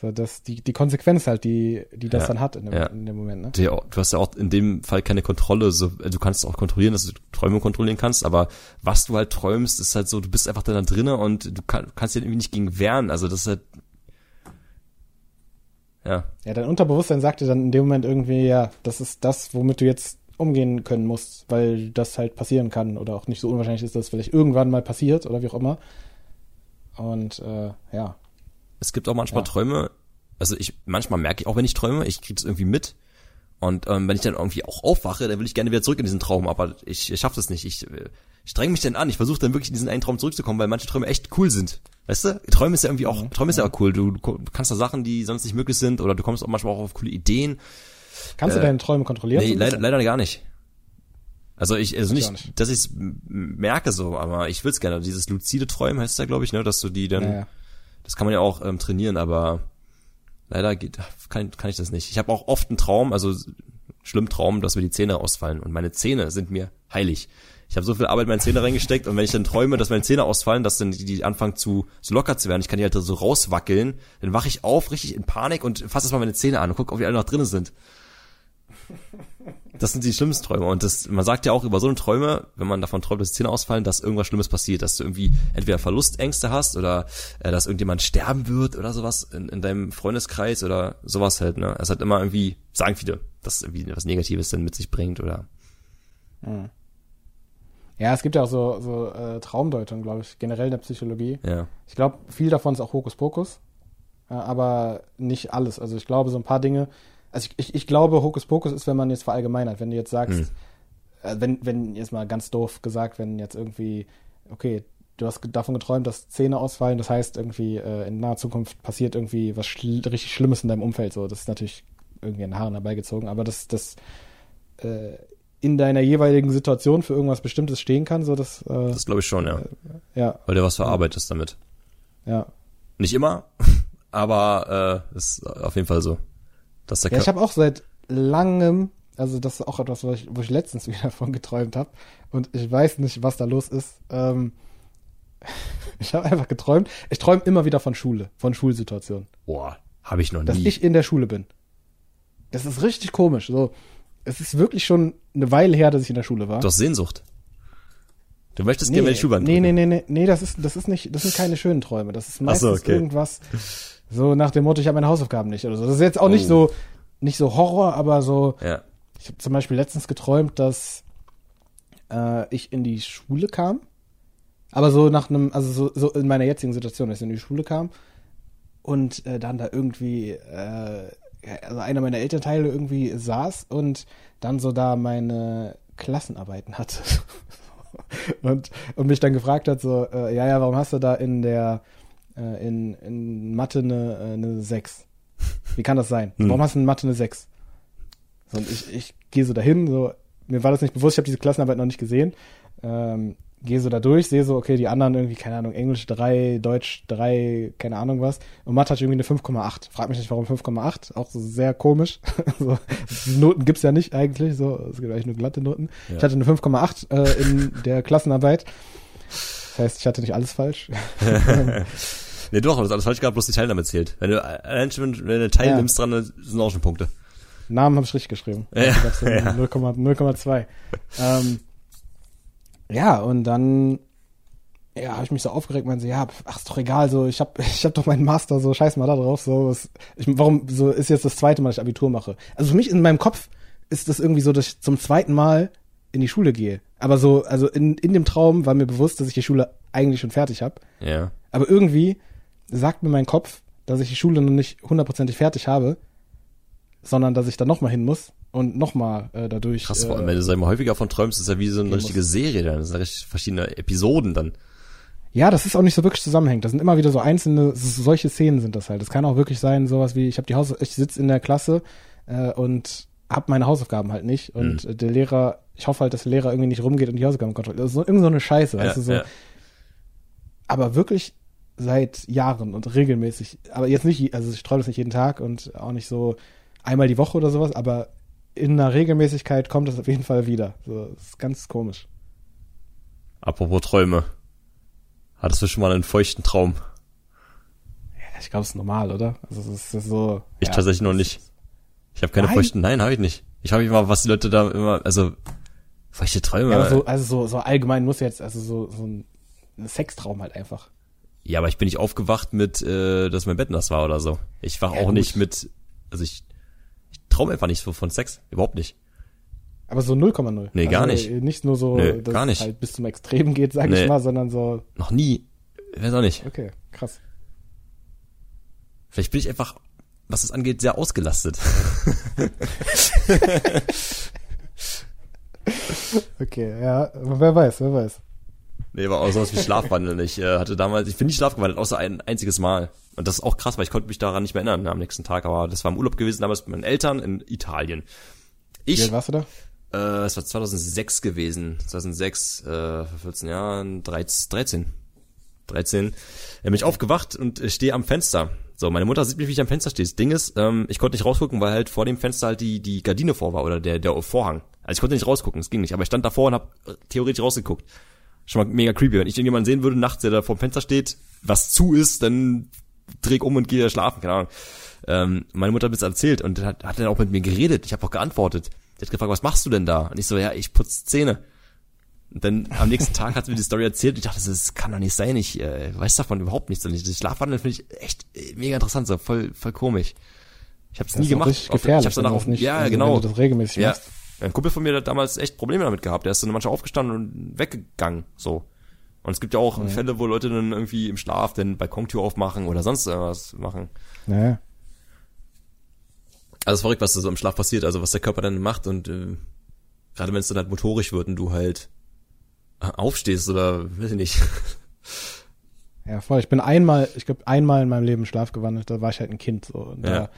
Speaker 1: so dass die, die Konsequenz halt, die, die das
Speaker 2: Ja,
Speaker 1: dann hat in dem,
Speaker 2: ja.
Speaker 1: in dem Moment, ne?
Speaker 2: Du, hast ja auch in dem Fall keine Kontrolle. So, äh, du kannst auch kontrollieren, dass du Träume kontrollieren kannst, aber was du halt träumst, ist halt so, du bist einfach da drinne und du kann, kannst dir irgendwie nicht gegen wehren. Also das ist halt, ja,
Speaker 1: Ja, dein Unterbewusstsein sagt dir dann in dem Moment irgendwie, ja, das ist das, womit du jetzt umgehen können musst, weil das halt passieren kann oder auch nicht so unwahrscheinlich ist, dass es vielleicht irgendwann mal passiert oder wie auch immer. Und äh, ja.
Speaker 2: Es gibt auch manchmal
Speaker 1: Ja.
Speaker 2: Träume, also ich, manchmal merke ich auch, wenn ich träume, ich kriege das irgendwie mit. Und ähm, wenn ich dann irgendwie auch aufwache, dann will ich gerne wieder zurück in diesen Traum, aber ich, ich schaffe das nicht. Ich, ich streng mich dann an. Ich versuche dann wirklich in diesen einen Traum zurückzukommen, weil manche Träume echt cool sind. Weißt du? Träume ist ja irgendwie auch, Träume ist ja auch cool. Du, du kannst da Sachen, die sonst nicht möglich sind, oder du kommst auch manchmal auch auf coole Ideen.
Speaker 1: Kannst du
Speaker 2: Äh,
Speaker 1: deine Träume kontrollieren?
Speaker 2: Nee, leider, leider gar nicht. Also ich, also
Speaker 1: Ich
Speaker 2: nicht,
Speaker 1: nicht.
Speaker 2: dass ich es merke so, aber ich will's gerne. Dieses luzide Träumen heißt da, glaube ich, ne, dass du die dann,
Speaker 1: Ja, ja.
Speaker 2: Das kann man ja auch ähm, trainieren, aber leider geht, kann, kann ich das nicht. Ich habe auch oft einen Traum, also schlimm Traum, dass mir die Zähne ausfallen und meine Zähne sind mir heilig. Ich habe so viel Arbeit in meine Zähne reingesteckt und wenn ich dann träume, dass meine Zähne ausfallen, dass dann die, die anfangen zu so locker zu werden, ich kann die halt so rauswackeln, dann wache ich auf, richtig in Panik und fasse erstmal meine Zähne an und gucke, ob die alle noch drinnen sind. Das sind die schlimmsten Träume. Und das, man sagt ja auch über so eine Träume, wenn man davon träumt, dass die Zähne ausfallen, dass irgendwas Schlimmes passiert, dass du irgendwie entweder Verlustängste hast oder äh, dass irgendjemand sterben wird oder sowas in, in deinem Freundeskreis oder sowas halt. Ne? Es hat immer irgendwie, sagen viele, dass irgendwie was Negatives dann mit sich bringt oder
Speaker 1: Ja, es gibt ja auch so, so äh, Traumdeutung, glaube ich, generell in der Psychologie.
Speaker 2: ja.
Speaker 1: Ich glaube, viel davon ist auch Hokuspokus, äh, aber nicht alles. Also ich glaube, so ein paar Dinge. Also ich, ich, ich glaube, Hokuspokus ist, wenn man jetzt verallgemeinert, wenn du jetzt sagst,
Speaker 2: Hm.
Speaker 1: äh, wenn, wenn jetzt mal ganz doof gesagt, wenn jetzt irgendwie, okay, du hast davon geträumt, dass Zähne ausfallen, das heißt irgendwie äh, in naher Zukunft passiert irgendwie was schl richtig Schlimmes in deinem Umfeld. So, das ist natürlich irgendwie an den Haaren herbeigezogen, aber das, das äh, in deiner jeweiligen Situation für irgendwas Bestimmtes stehen kann, so das, äh,
Speaker 2: Das glaube ich schon, ja.
Speaker 1: ja,
Speaker 2: Weil du was verarbeitest damit.
Speaker 1: ja.
Speaker 2: Nicht immer, (laughs) aber äh, ist auf jeden Fall so. Dass der
Speaker 1: Ja, ich habe auch seit langem, also das ist auch etwas, wo ich, wo ich letztens (laughs) wieder von geträumt habe und ich weiß nicht, was da los ist. Ähm, (laughs) ich habe einfach geträumt. Ich träume immer wieder von Schule, von Schulsituationen,
Speaker 2: Boah, habe ich noch
Speaker 1: dass
Speaker 2: nie.
Speaker 1: ich in der Schule bin. Das ist richtig komisch. So, es ist wirklich schon eine Weile her, dass ich in der Schule war.
Speaker 2: Du hast Sehnsucht. Du möchtest gerne mal die Schulbahn
Speaker 1: nee, nee, nee, nee, nee, das ist, das ist nicht, das sind keine schönen Träume. Das ist meistens
Speaker 2: so, okay.
Speaker 1: irgendwas, so nach dem Motto, ich habe meine Hausaufgaben nicht oder so. Das ist jetzt auch nicht
Speaker 2: Oh.
Speaker 1: so, nicht so Horror, aber so,
Speaker 2: Ja.
Speaker 1: ich habe zum Beispiel letztens geträumt, dass äh, ich in die Schule kam. Aber so nach einem, also so, so in meiner jetzigen Situation, dass ich in die Schule kam und äh, dann da irgendwie, äh, also einer meiner Elternteile irgendwie saß und dann so da meine Klassenarbeiten hatte. (laughs) und, und mich dann gefragt hat, so, äh, ja, ja, warum hast du da in der, äh, in, in Mathe eine, äh, eine 6? (laughs) Wie kann das sein?
Speaker 2: Hm.
Speaker 1: Warum hast du in Mathe eine 6? So, und ich, ich gehe so dahin, so, mir war das nicht bewusst, ich habe diese Klassenarbeit noch nicht gesehen. Ähm, gehe so da durch, sehe so, okay, die anderen irgendwie, keine Ahnung, Englisch 3, Deutsch 3, keine Ahnung was. Und Mathe hat irgendwie eine 5,8. Frag mich nicht, warum 5,8. Auch so sehr komisch. (laughs) so, Noten gibt's ja nicht eigentlich. So, es gibt eigentlich nur glatte Noten.
Speaker 2: Ja.
Speaker 1: Ich hatte eine 5,8 äh, in der Klassenarbeit. Das heißt, ich hatte nicht alles falsch. (laughs)
Speaker 2: Nee, doch, du hast alles falsch gehabt, bloß die Teilnahme zählt. Wenn du, wenn du teilnimmst dran, dann sind auch schon Punkte.
Speaker 1: Namen habe ich richtig geschrieben.
Speaker 2: Ja, ja.
Speaker 1: 0,- 0,2. ähm, ja, und dann ja, habe ich mich so aufgeregt, meinte so, ja, ach, ist doch egal, so, ich hab, (laughs) ich hab doch meinen Master, so, scheiß mal da drauf, so, was, ich, warum, so, ist jetzt das zweite Mal, dass ich Abitur mache. Also für mich in meinem Kopf ist das irgendwie so, dass ich zum zweiten Mal in die Schule gehe. Aber so, also in, in dem Traum war mir bewusst, dass ich die Schule eigentlich schon fertig habe.
Speaker 2: Ja.
Speaker 1: Aber irgendwie sagt mir mein Kopf, dass ich die Schule noch nicht hundertprozentig fertig habe, sondern dass ich da nochmal hin muss und nochmal äh, dadurch.
Speaker 2: Krass,
Speaker 1: äh,
Speaker 2: vor allem, wenn du mal häufiger von träumst, ist ja wie so eine richtige Serie dann. Das sind ja richtig verschiedene Episoden dann.
Speaker 1: Ja, das ist auch nicht so wirklich zusammenhängend. Das sind immer wieder so einzelne, so- solche Szenen sind das halt. Das kann auch wirklich sein, sowas wie, ich habe die Haus, ich sitze in der Klasse äh, und habe meine Hausaufgaben halt nicht. Und
Speaker 2: Mhm.
Speaker 1: äh, der Lehrer, ich hoffe halt, dass der Lehrer irgendwie nicht rumgeht und die Hausaufgaben kontrolliert. Das ist so, irgend so eine Scheiße, weißt du, so.
Speaker 2: ja.
Speaker 1: Aber wirklich seit Jahren und regelmäßig, aber jetzt nicht, also ich träume das nicht jeden Tag und auch nicht so einmal die Woche oder sowas, aber in einer Regelmäßigkeit kommt das auf jeden Fall wieder. So, das ist ganz komisch.
Speaker 2: Apropos Träume. Hattest du schon mal einen feuchten Traum?
Speaker 1: Ja, ich glaube, es ist normal, oder? Also es ist, es ist so.
Speaker 2: Ich
Speaker 1: ja,
Speaker 2: tatsächlich noch nicht. Ich habe keine
Speaker 1: Nein?
Speaker 2: feuchten, nein, habe ich nicht. Ich habe immer, was die Leute da immer, also feuchte Träume.
Speaker 1: Ja, so, also so, so allgemein muss jetzt, also so, so ein Sextraum halt einfach.
Speaker 2: Ja, aber ich bin nicht aufgewacht mit, äh, dass mein Bett nass war oder so. Ich wach
Speaker 1: Ja,
Speaker 2: auch
Speaker 1: gut.
Speaker 2: nicht mit, also ich, ich traume einfach nicht so von Sex. Überhaupt nicht.
Speaker 1: Aber so 0,0.
Speaker 2: Nee, gar
Speaker 1: also
Speaker 2: nicht.
Speaker 1: Nicht nur so,
Speaker 2: Nö,
Speaker 1: dass
Speaker 2: gar
Speaker 1: es
Speaker 2: nicht.
Speaker 1: halt bis zum Extrem geht, sag
Speaker 2: Nee.
Speaker 1: ich mal, sondern so,
Speaker 2: Noch nie. Weiß auch nicht.
Speaker 1: okay, krass.
Speaker 2: Vielleicht bin ich einfach, was das angeht, sehr ausgelastet. (laughs)
Speaker 1: Okay, ja, wer weiß, wer weiß.
Speaker 2: Nee, aber auch sowas wie Schlafwandeln. Ich äh, hatte damals, ich bin nicht schlafgewandelt, außer ein einziges Mal. Und das ist auch krass, weil ich konnte mich daran nicht mehr erinnern am nächsten Tag. Aber das war im Urlaub gewesen, damals mit meinen Eltern in Italien.
Speaker 1: Wie
Speaker 2: Ich,
Speaker 1: alt warst du da?
Speaker 2: äh, es war 2006 gewesen. 2006, äh, vor 14 Jahren, 13. 13. 13. Äh, bin ich aufgewacht und äh, stehe am Fenster. So, meine Mutter sieht mich, wie ich am Fenster stehe. Das Ding ist, ähm, ich konnte nicht rausgucken, weil halt vor dem Fenster halt die, die Gardine vor war oder der, der Vorhang. Also ich konnte nicht rausgucken, es ging nicht. Aber ich stand davor und habe theoretisch rausgeguckt. Schon mal mega creepy. Wenn ich irgendjemanden sehen würde, nachts, der da vor dem Fenster steht, was zu ist, dann dreh ich um und gehe schlafen, keine Ahnung. Ähm, meine Mutter hat mir das erzählt und hat, hat dann auch mit mir geredet. Ich habe auch geantwortet. Die hat gefragt, was machst du denn da? Und ich so, ja, ich putze Zähne. Und dann am nächsten Tag hat sie mir die Story erzählt und ich dachte, das kann doch nicht sein. Ich äh, weiß davon überhaupt nichts. Und ich, das Schlafwandeln finde ich echt äh, mega interessant, so voll, voll komisch. Ich habe es nie gemacht.
Speaker 1: richtig gefährlich,
Speaker 2: ich hab's danach auch
Speaker 1: nicht,
Speaker 2: ja,
Speaker 1: also
Speaker 2: genau.
Speaker 1: wenn du das regelmäßig
Speaker 2: ja.
Speaker 1: machst.
Speaker 2: Ein Kumpel von mir hat damals echt Probleme damit gehabt. Der ist dann manchmal aufgestanden und weggegangen, so. Und es gibt ja auch Fälle, wo Leute dann irgendwie im Schlaf den Balkontür aufmachen oder sonst irgendwas machen.
Speaker 1: Naja.
Speaker 2: Also es ist verrückt, was da so im Schlaf passiert, also was der Körper dann macht und äh, gerade wenn es dann halt motorisch wird und du halt äh, aufstehst oder weiß ich nicht.
Speaker 1: Ja, voll. Ich bin einmal, ich glaube, einmal in meinem Leben Schlaf gewandelt, da war ich halt ein Kind, so. Und
Speaker 2: Ja.
Speaker 1: da,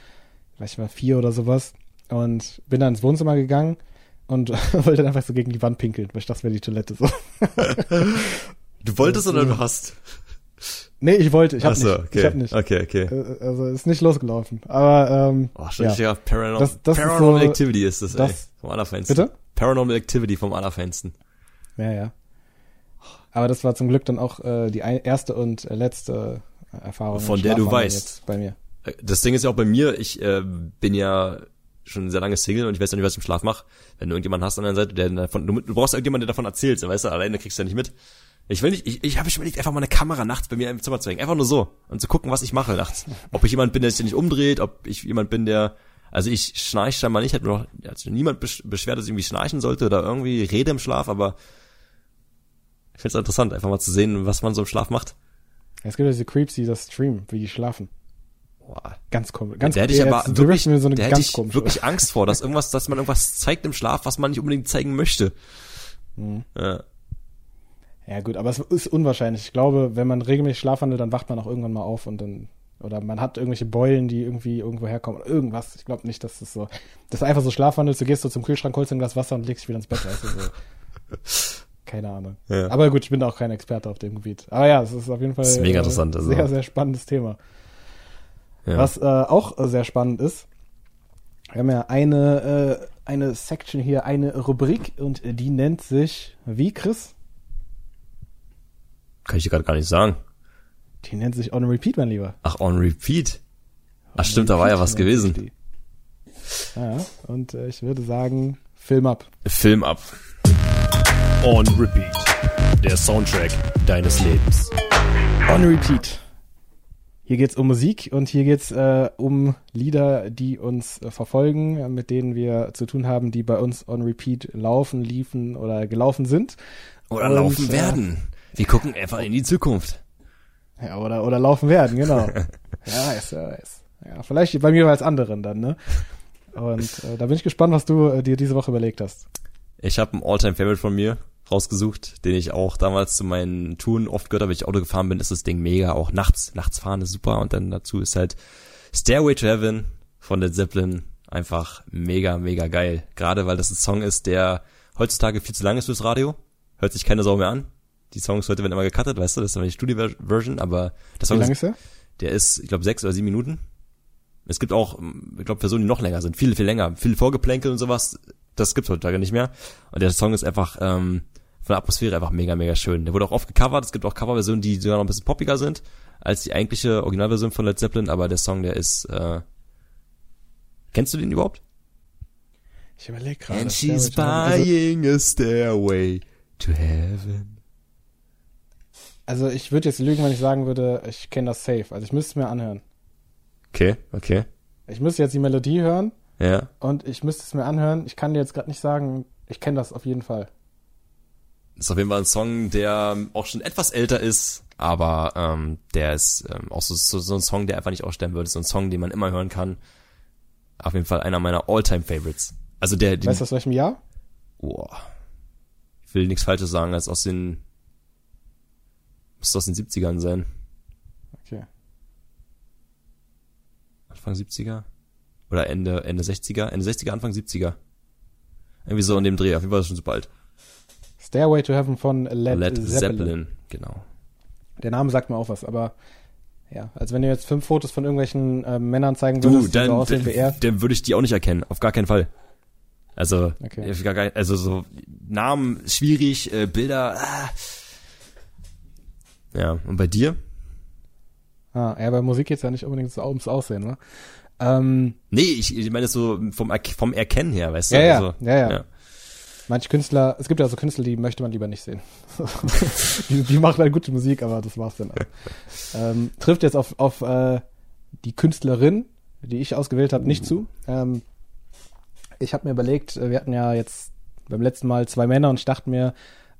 Speaker 1: vielleicht war vier oder sowas. Und bin dann ins Wohnzimmer gegangen und (laughs) wollte dann einfach so gegen die Wand pinkeln, weil ich dachte, das wäre die Toilette so. (laughs)
Speaker 2: Du wolltest oder
Speaker 1: äh,
Speaker 2: du hast?
Speaker 1: Nee, ich wollte, ich hab
Speaker 2: Ach so,
Speaker 1: nicht.
Speaker 2: okay.
Speaker 1: Ich hab nicht.
Speaker 2: Okay, okay.
Speaker 1: Äh, Also ist nicht losgelaufen. Aber ähm,
Speaker 2: Oh, schon
Speaker 1: ja.
Speaker 2: richtiger Paranormal,
Speaker 1: Das- das ist
Speaker 2: Paranormal
Speaker 1: so-
Speaker 2: Activity ist das, ey.
Speaker 1: das-
Speaker 2: Vom Allerfeinsten.
Speaker 1: Bitte?
Speaker 2: Paranormal Activity vom Allerfeinsten.
Speaker 1: Ja, ja. Aber das war zum Glück dann auch äh, die erste und äh, letzte Erfahrung.
Speaker 2: Von der du weißt.
Speaker 1: Bei mir.
Speaker 2: Äh, Das Ding ist ja auch bei mir, ich äh, bin ja schon sehr lange Single und ich weiß ja nicht, was ich im Schlaf mache. Wenn du irgendjemanden hast an der Seite, der davon, du, du brauchst irgendjemanden, der davon erzählt, weißt du, alleine kriegst du ja nicht mit. Ich will nicht, ich, ich habe schon überlegt, einfach mal eine Kamera nachts bei mir im Zimmer zu hängen. Einfach nur so. Und zu gucken, was ich mache nachts. Ob ich jemand bin, der sich nicht umdreht, ob ich jemand bin, der, also ich schnarche scheinbar nicht, hat mir noch, hat sich niemand besch- beschwert, dass ich irgendwie schnarchen sollte oder irgendwie rede im Schlaf, aber ich find's interessant, einfach mal zu sehen, was man so im Schlaf macht.
Speaker 1: Es gibt ja diese Creeps, die das streamen, wie die schlafen.
Speaker 2: Boah.
Speaker 1: Ganz komisch. Ganz
Speaker 2: der hätte ich aber wirklich,
Speaker 1: so
Speaker 2: der hätte
Speaker 1: ganz
Speaker 2: ich wirklich Angst vor, dass irgendwas, dass man irgendwas zeigt im Schlaf, was man nicht unbedingt zeigen möchte.
Speaker 1: Mhm.
Speaker 2: Ja.
Speaker 1: Ja gut, aber es ist unwahrscheinlich. Ich glaube, wenn man regelmäßig schlafwandelt, dann wacht man auch irgendwann mal auf und dann oder man hat irgendwelche Beulen, die irgendwie irgendwo herkommen oder irgendwas. Ich glaube nicht, dass das so, das ist einfach so Schlafwandelst, du gehst so zum Kühlschrank, holst ein Glas Wasser und legst dich wieder ins Bett, du, so. (laughs) Keine Ahnung.
Speaker 2: Ja.
Speaker 1: Aber gut, ich bin da auch kein Experte auf dem Gebiet. Aber ja, es ist auf jeden Fall
Speaker 2: Das ist mega
Speaker 1: äh,
Speaker 2: interessant, also.
Speaker 1: sehr, sehr spannendes Thema.
Speaker 2: Ja.
Speaker 1: Was äh, auch äh, sehr spannend ist, wir haben ja eine, äh, eine Section hier, eine Rubrik und die nennt sich, wie Chris?
Speaker 2: Kann ich dir gerade gar nicht sagen.
Speaker 1: Die nennt sich On Repeat, mein Lieber.
Speaker 2: Ach, on repeat. Ach stimmt, da war ja was gewesen.
Speaker 1: Ja, und äh, ich würde sagen, Film ab.
Speaker 2: Film ab.
Speaker 4: On Repeat. Der Soundtrack deines Lebens.
Speaker 1: On Repeat. Hier geht's um Musik und hier geht's äh, um Lieder, die uns äh, verfolgen, mit denen wir zu tun haben, die bei uns on Repeat laufen, liefen oder gelaufen sind.
Speaker 2: Oder
Speaker 1: Und,
Speaker 2: laufen
Speaker 1: äh,
Speaker 2: werden. Wir gucken einfach in die Zukunft.
Speaker 1: Ja, oder, oder laufen werden, genau. (laughs) ja, weiß, ja, weiß. Ja, vielleicht bei mir als anderen dann, ne? Und äh, da bin ich gespannt, was du äh, dir diese Woche überlegt hast.
Speaker 2: Ich habe einen Alltime-Favorite von mir rausgesucht, den ich auch damals zu meinen Touren oft gehört habe, wenn ich Auto gefahren bin, ist das Ding mega. Auch nachts, nachts fahren ist super. Und dann dazu ist halt Stairway to Heaven von Led Zeppelin einfach mega, mega geil. Gerade weil das ein Song ist, der heutzutage viel zu lang ist fürs Radio. Hört sich keine Sau mehr an. Die Songs heute werden immer gecuttet, weißt du, das ist aber die Studio-Version, aber das
Speaker 1: Wie
Speaker 2: Song
Speaker 1: lange
Speaker 2: ist,
Speaker 1: ist er?
Speaker 2: der ist, ich glaube, sechs oder sieben Minuten. Es gibt auch, ich glaube, Versionen, die noch länger sind, viel, viel länger, viel Vorgeplänkel und sowas. Das gibt's heutzutage nicht mehr. Und der Song ist einfach ähm, von der Atmosphäre einfach mega, mega schön. Der wurde auch oft gecovert. Es gibt auch Coverversionen, die sogar noch ein bisschen poppiger sind als die eigentliche Originalversion von Led Zeppelin. Aber der Song, der ist. Äh, kennst du den überhaupt?
Speaker 1: Ich überlege gerade.
Speaker 2: And she's
Speaker 1: Heaven. Also,
Speaker 2: buying a stairway to heaven.
Speaker 1: also ich würde jetzt lügen, wenn ich sagen würde, ich kenne das safe. Also ich müsste es mir anhören.
Speaker 2: Okay, okay.
Speaker 1: Ich müsste jetzt die Melodie hören
Speaker 2: Ja.
Speaker 1: und ich müsste es mir anhören. Ich kann dir jetzt gerade nicht sagen, ich kenne das auf jeden Fall.
Speaker 2: Ist auf jeden Fall ein Song, der auch schon etwas älter ist, aber ähm, der ist ähm, auch so, so, so ein Song, der einfach nicht aussterben würde. So ein Song, den man immer hören kann. Auf jeden Fall einer meiner All-Time-Favorites. Also der, den,
Speaker 1: Weißt du aus welchem Jahr?
Speaker 2: oh, ich will nichts Falsches sagen, als aus den, müsste aus den 70ern sein.
Speaker 1: Okay.
Speaker 2: Anfang 70er? Oder Ende, Ende 60er? Ende 60er, Anfang 70er. Irgendwie so in dem Dreh. Auf jeden Fall ist schon super alt.
Speaker 1: Stairway to Heaven von Led,
Speaker 2: Led
Speaker 1: Zeppelin.
Speaker 2: Zeppelin, genau.
Speaker 1: Der Name sagt mir auch was, aber ja, als wenn du jetzt fünf Fotos von irgendwelchen äh, Männern zeigen
Speaker 2: Du,
Speaker 1: würdest, die
Speaker 2: dann,
Speaker 1: so aussehen wie er.
Speaker 2: dann, würde ich die auch nicht erkennen. Auf gar keinen Fall. Also,
Speaker 1: Okay.
Speaker 2: ich gar kein, also so Namen schwierig, äh, Bilder. Ah. Ja, und bei dir?
Speaker 1: Ah, ja, bei Musik geht's ja nicht unbedingt so ums Aussehen, ne? Ähm,
Speaker 2: Nee, ich, ich meine so vom, vom Erkennen her, weißt du?
Speaker 1: Ja, ja,
Speaker 2: also,
Speaker 1: ja, ja. Manche Künstler, es gibt ja so Künstler, die möchte man lieber nicht sehen. (laughs) die, die machen halt gute Musik, aber das war's dann auch. (laughs) ähm, trifft jetzt auf, auf äh, die Künstlerin, die ich ausgewählt habe, nicht zu. Ähm, ich habe mir überlegt, äh, wir hatten ja jetzt beim letzten Mal zwei Männer und ich dachte mir,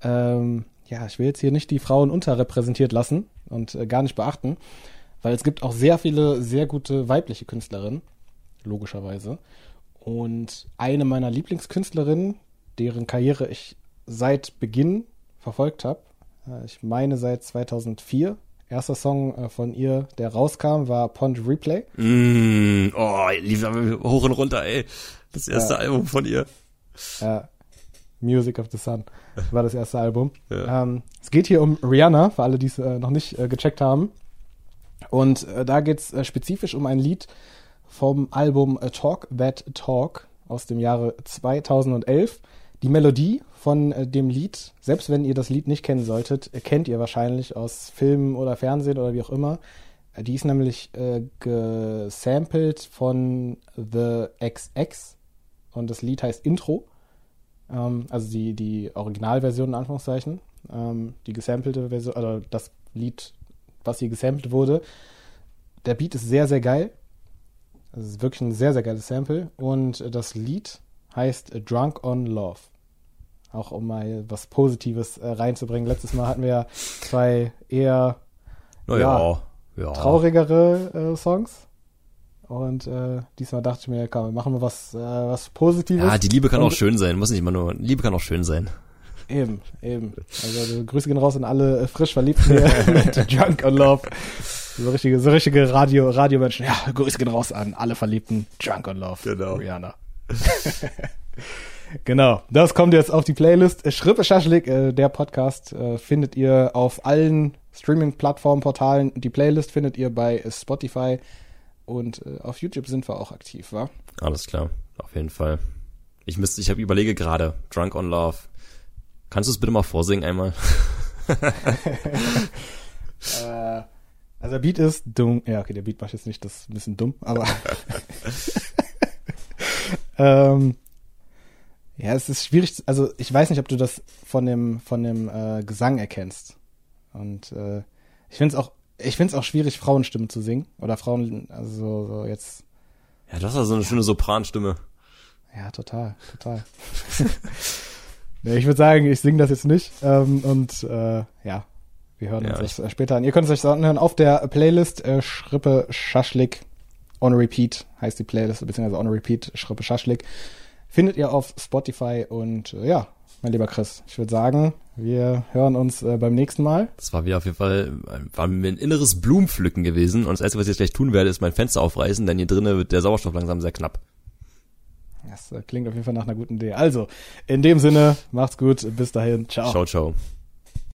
Speaker 1: ähm, ja, ich will jetzt hier nicht die Frauen unterrepräsentiert lassen und äh, gar nicht beachten, weil es gibt auch sehr viele sehr gute weibliche Künstlerinnen, logischerweise. Und eine meiner Lieblingskünstlerinnen, deren Karriere ich seit Beginn verfolgt habe, äh, ich meine seit 2004, erster Song äh, von ihr, der rauskam, war Pond Replay.
Speaker 2: Mm, oh, lief hoch und runter, ey. Das erste
Speaker 1: Ja.
Speaker 2: Album von ihr.
Speaker 1: Ja, Music of the Sun war das erste Album.
Speaker 2: Ja.
Speaker 1: Ähm, es geht hier um Rihanna, für alle, die es äh, noch nicht äh, gecheckt haben. Und äh, da geht es äh, spezifisch um ein Lied vom Album A Talk That Talk aus dem Jahre 2011. Die Melodie von äh, dem Lied, selbst wenn ihr das Lied nicht kennen solltet, äh, kennt ihr wahrscheinlich aus Filmen oder Fernsehen oder wie auch immer. Die ist nämlich äh, gesampelt von The XX und das Lied heißt Intro. Ähm, also die, die Originalversion in Anführungszeichen. Ähm, die gesampelte Version, also das Lied, was hier gesampelt wurde. Der Beat ist sehr, sehr geil. Das ist wirklich ein sehr, sehr geiles Sample. Und das Lied heißt Drunk on Love. Auch um mal was Positives äh, reinzubringen. Letztes Mal hatten wir ja zwei eher
Speaker 2: Naja, ja.
Speaker 1: traurigere äh, Songs. Und äh, diesmal dachte ich mir, komm, machen wir was, äh, was Positives.
Speaker 2: Ja, die Liebe kann
Speaker 1: Und-
Speaker 2: auch schön sein. Muss nicht immer nur, Liebe kann auch schön sein.
Speaker 1: Eben, eben. Also Grüße gehen raus an alle äh, frisch Verliebten (laughs) mit Drunk on Love. So richtige, so richtige Radio, Radiomenschen. Ja, Grüße gehen raus an alle Verliebten. Drunk on Love.
Speaker 2: Genau.
Speaker 1: Rihanna. (laughs) genau. Das kommt jetzt auf die Playlist. Schrippe Schaschlik, äh, der Podcast, äh, findet ihr auf allen Streaming-Plattformen, Portalen. Die Playlist findet ihr bei Spotify. Und äh, auf YouTube sind wir auch aktiv, wa?
Speaker 2: Alles klar, auf jeden Fall. Ich müsste, ich habe überlege gerade, Drunk on Love. Kannst du es bitte mal vorsingen einmal? (laughs)
Speaker 1: Äh, also der Beat ist dumm. Ja, okay, der Beat macht jetzt nicht, das ist ein bisschen dumm, aber. (laughs) (laughs) ähm, ja, es ist schwierig. Also ich weiß nicht, ob du das von dem von dem äh, Gesang erkennst. Und äh, ich finde es auch, ich finde es auch schwierig, Frauenstimmen zu singen oder Frauen, also so, jetzt.
Speaker 2: Ja, hast ja so eine schöne Sopranstimme.
Speaker 1: Ja, total, total. (laughs) nee, ich würde sagen, ich singe das jetzt nicht. Ähm, und äh, ja, wir hören
Speaker 2: Ja,
Speaker 1: uns das später an. Ihr könnt es euch so anhören auf der Playlist äh, Schrippe Schaschlik on Repeat heißt die Playlist, beziehungsweise on Repeat Schrippe Schaschlik. Findet ihr auf Spotify und äh, ja, mein lieber Chris, ich würde sagen, wir hören uns äh, beim nächsten Mal.
Speaker 2: Das war wieder auf jeden Fall, war mir ein inneres Blumenpflücken gewesen. Und das Erste, was ich jetzt gleich tun werde, ist mein Fenster aufreißen, denn hier drinnen wird der Sauerstoff langsam sehr knapp.
Speaker 1: Das äh, klingt auf jeden Fall nach einer guten Idee. Also, in dem Sinne, macht's gut, bis dahin, ciao.
Speaker 2: Ciao, ciao.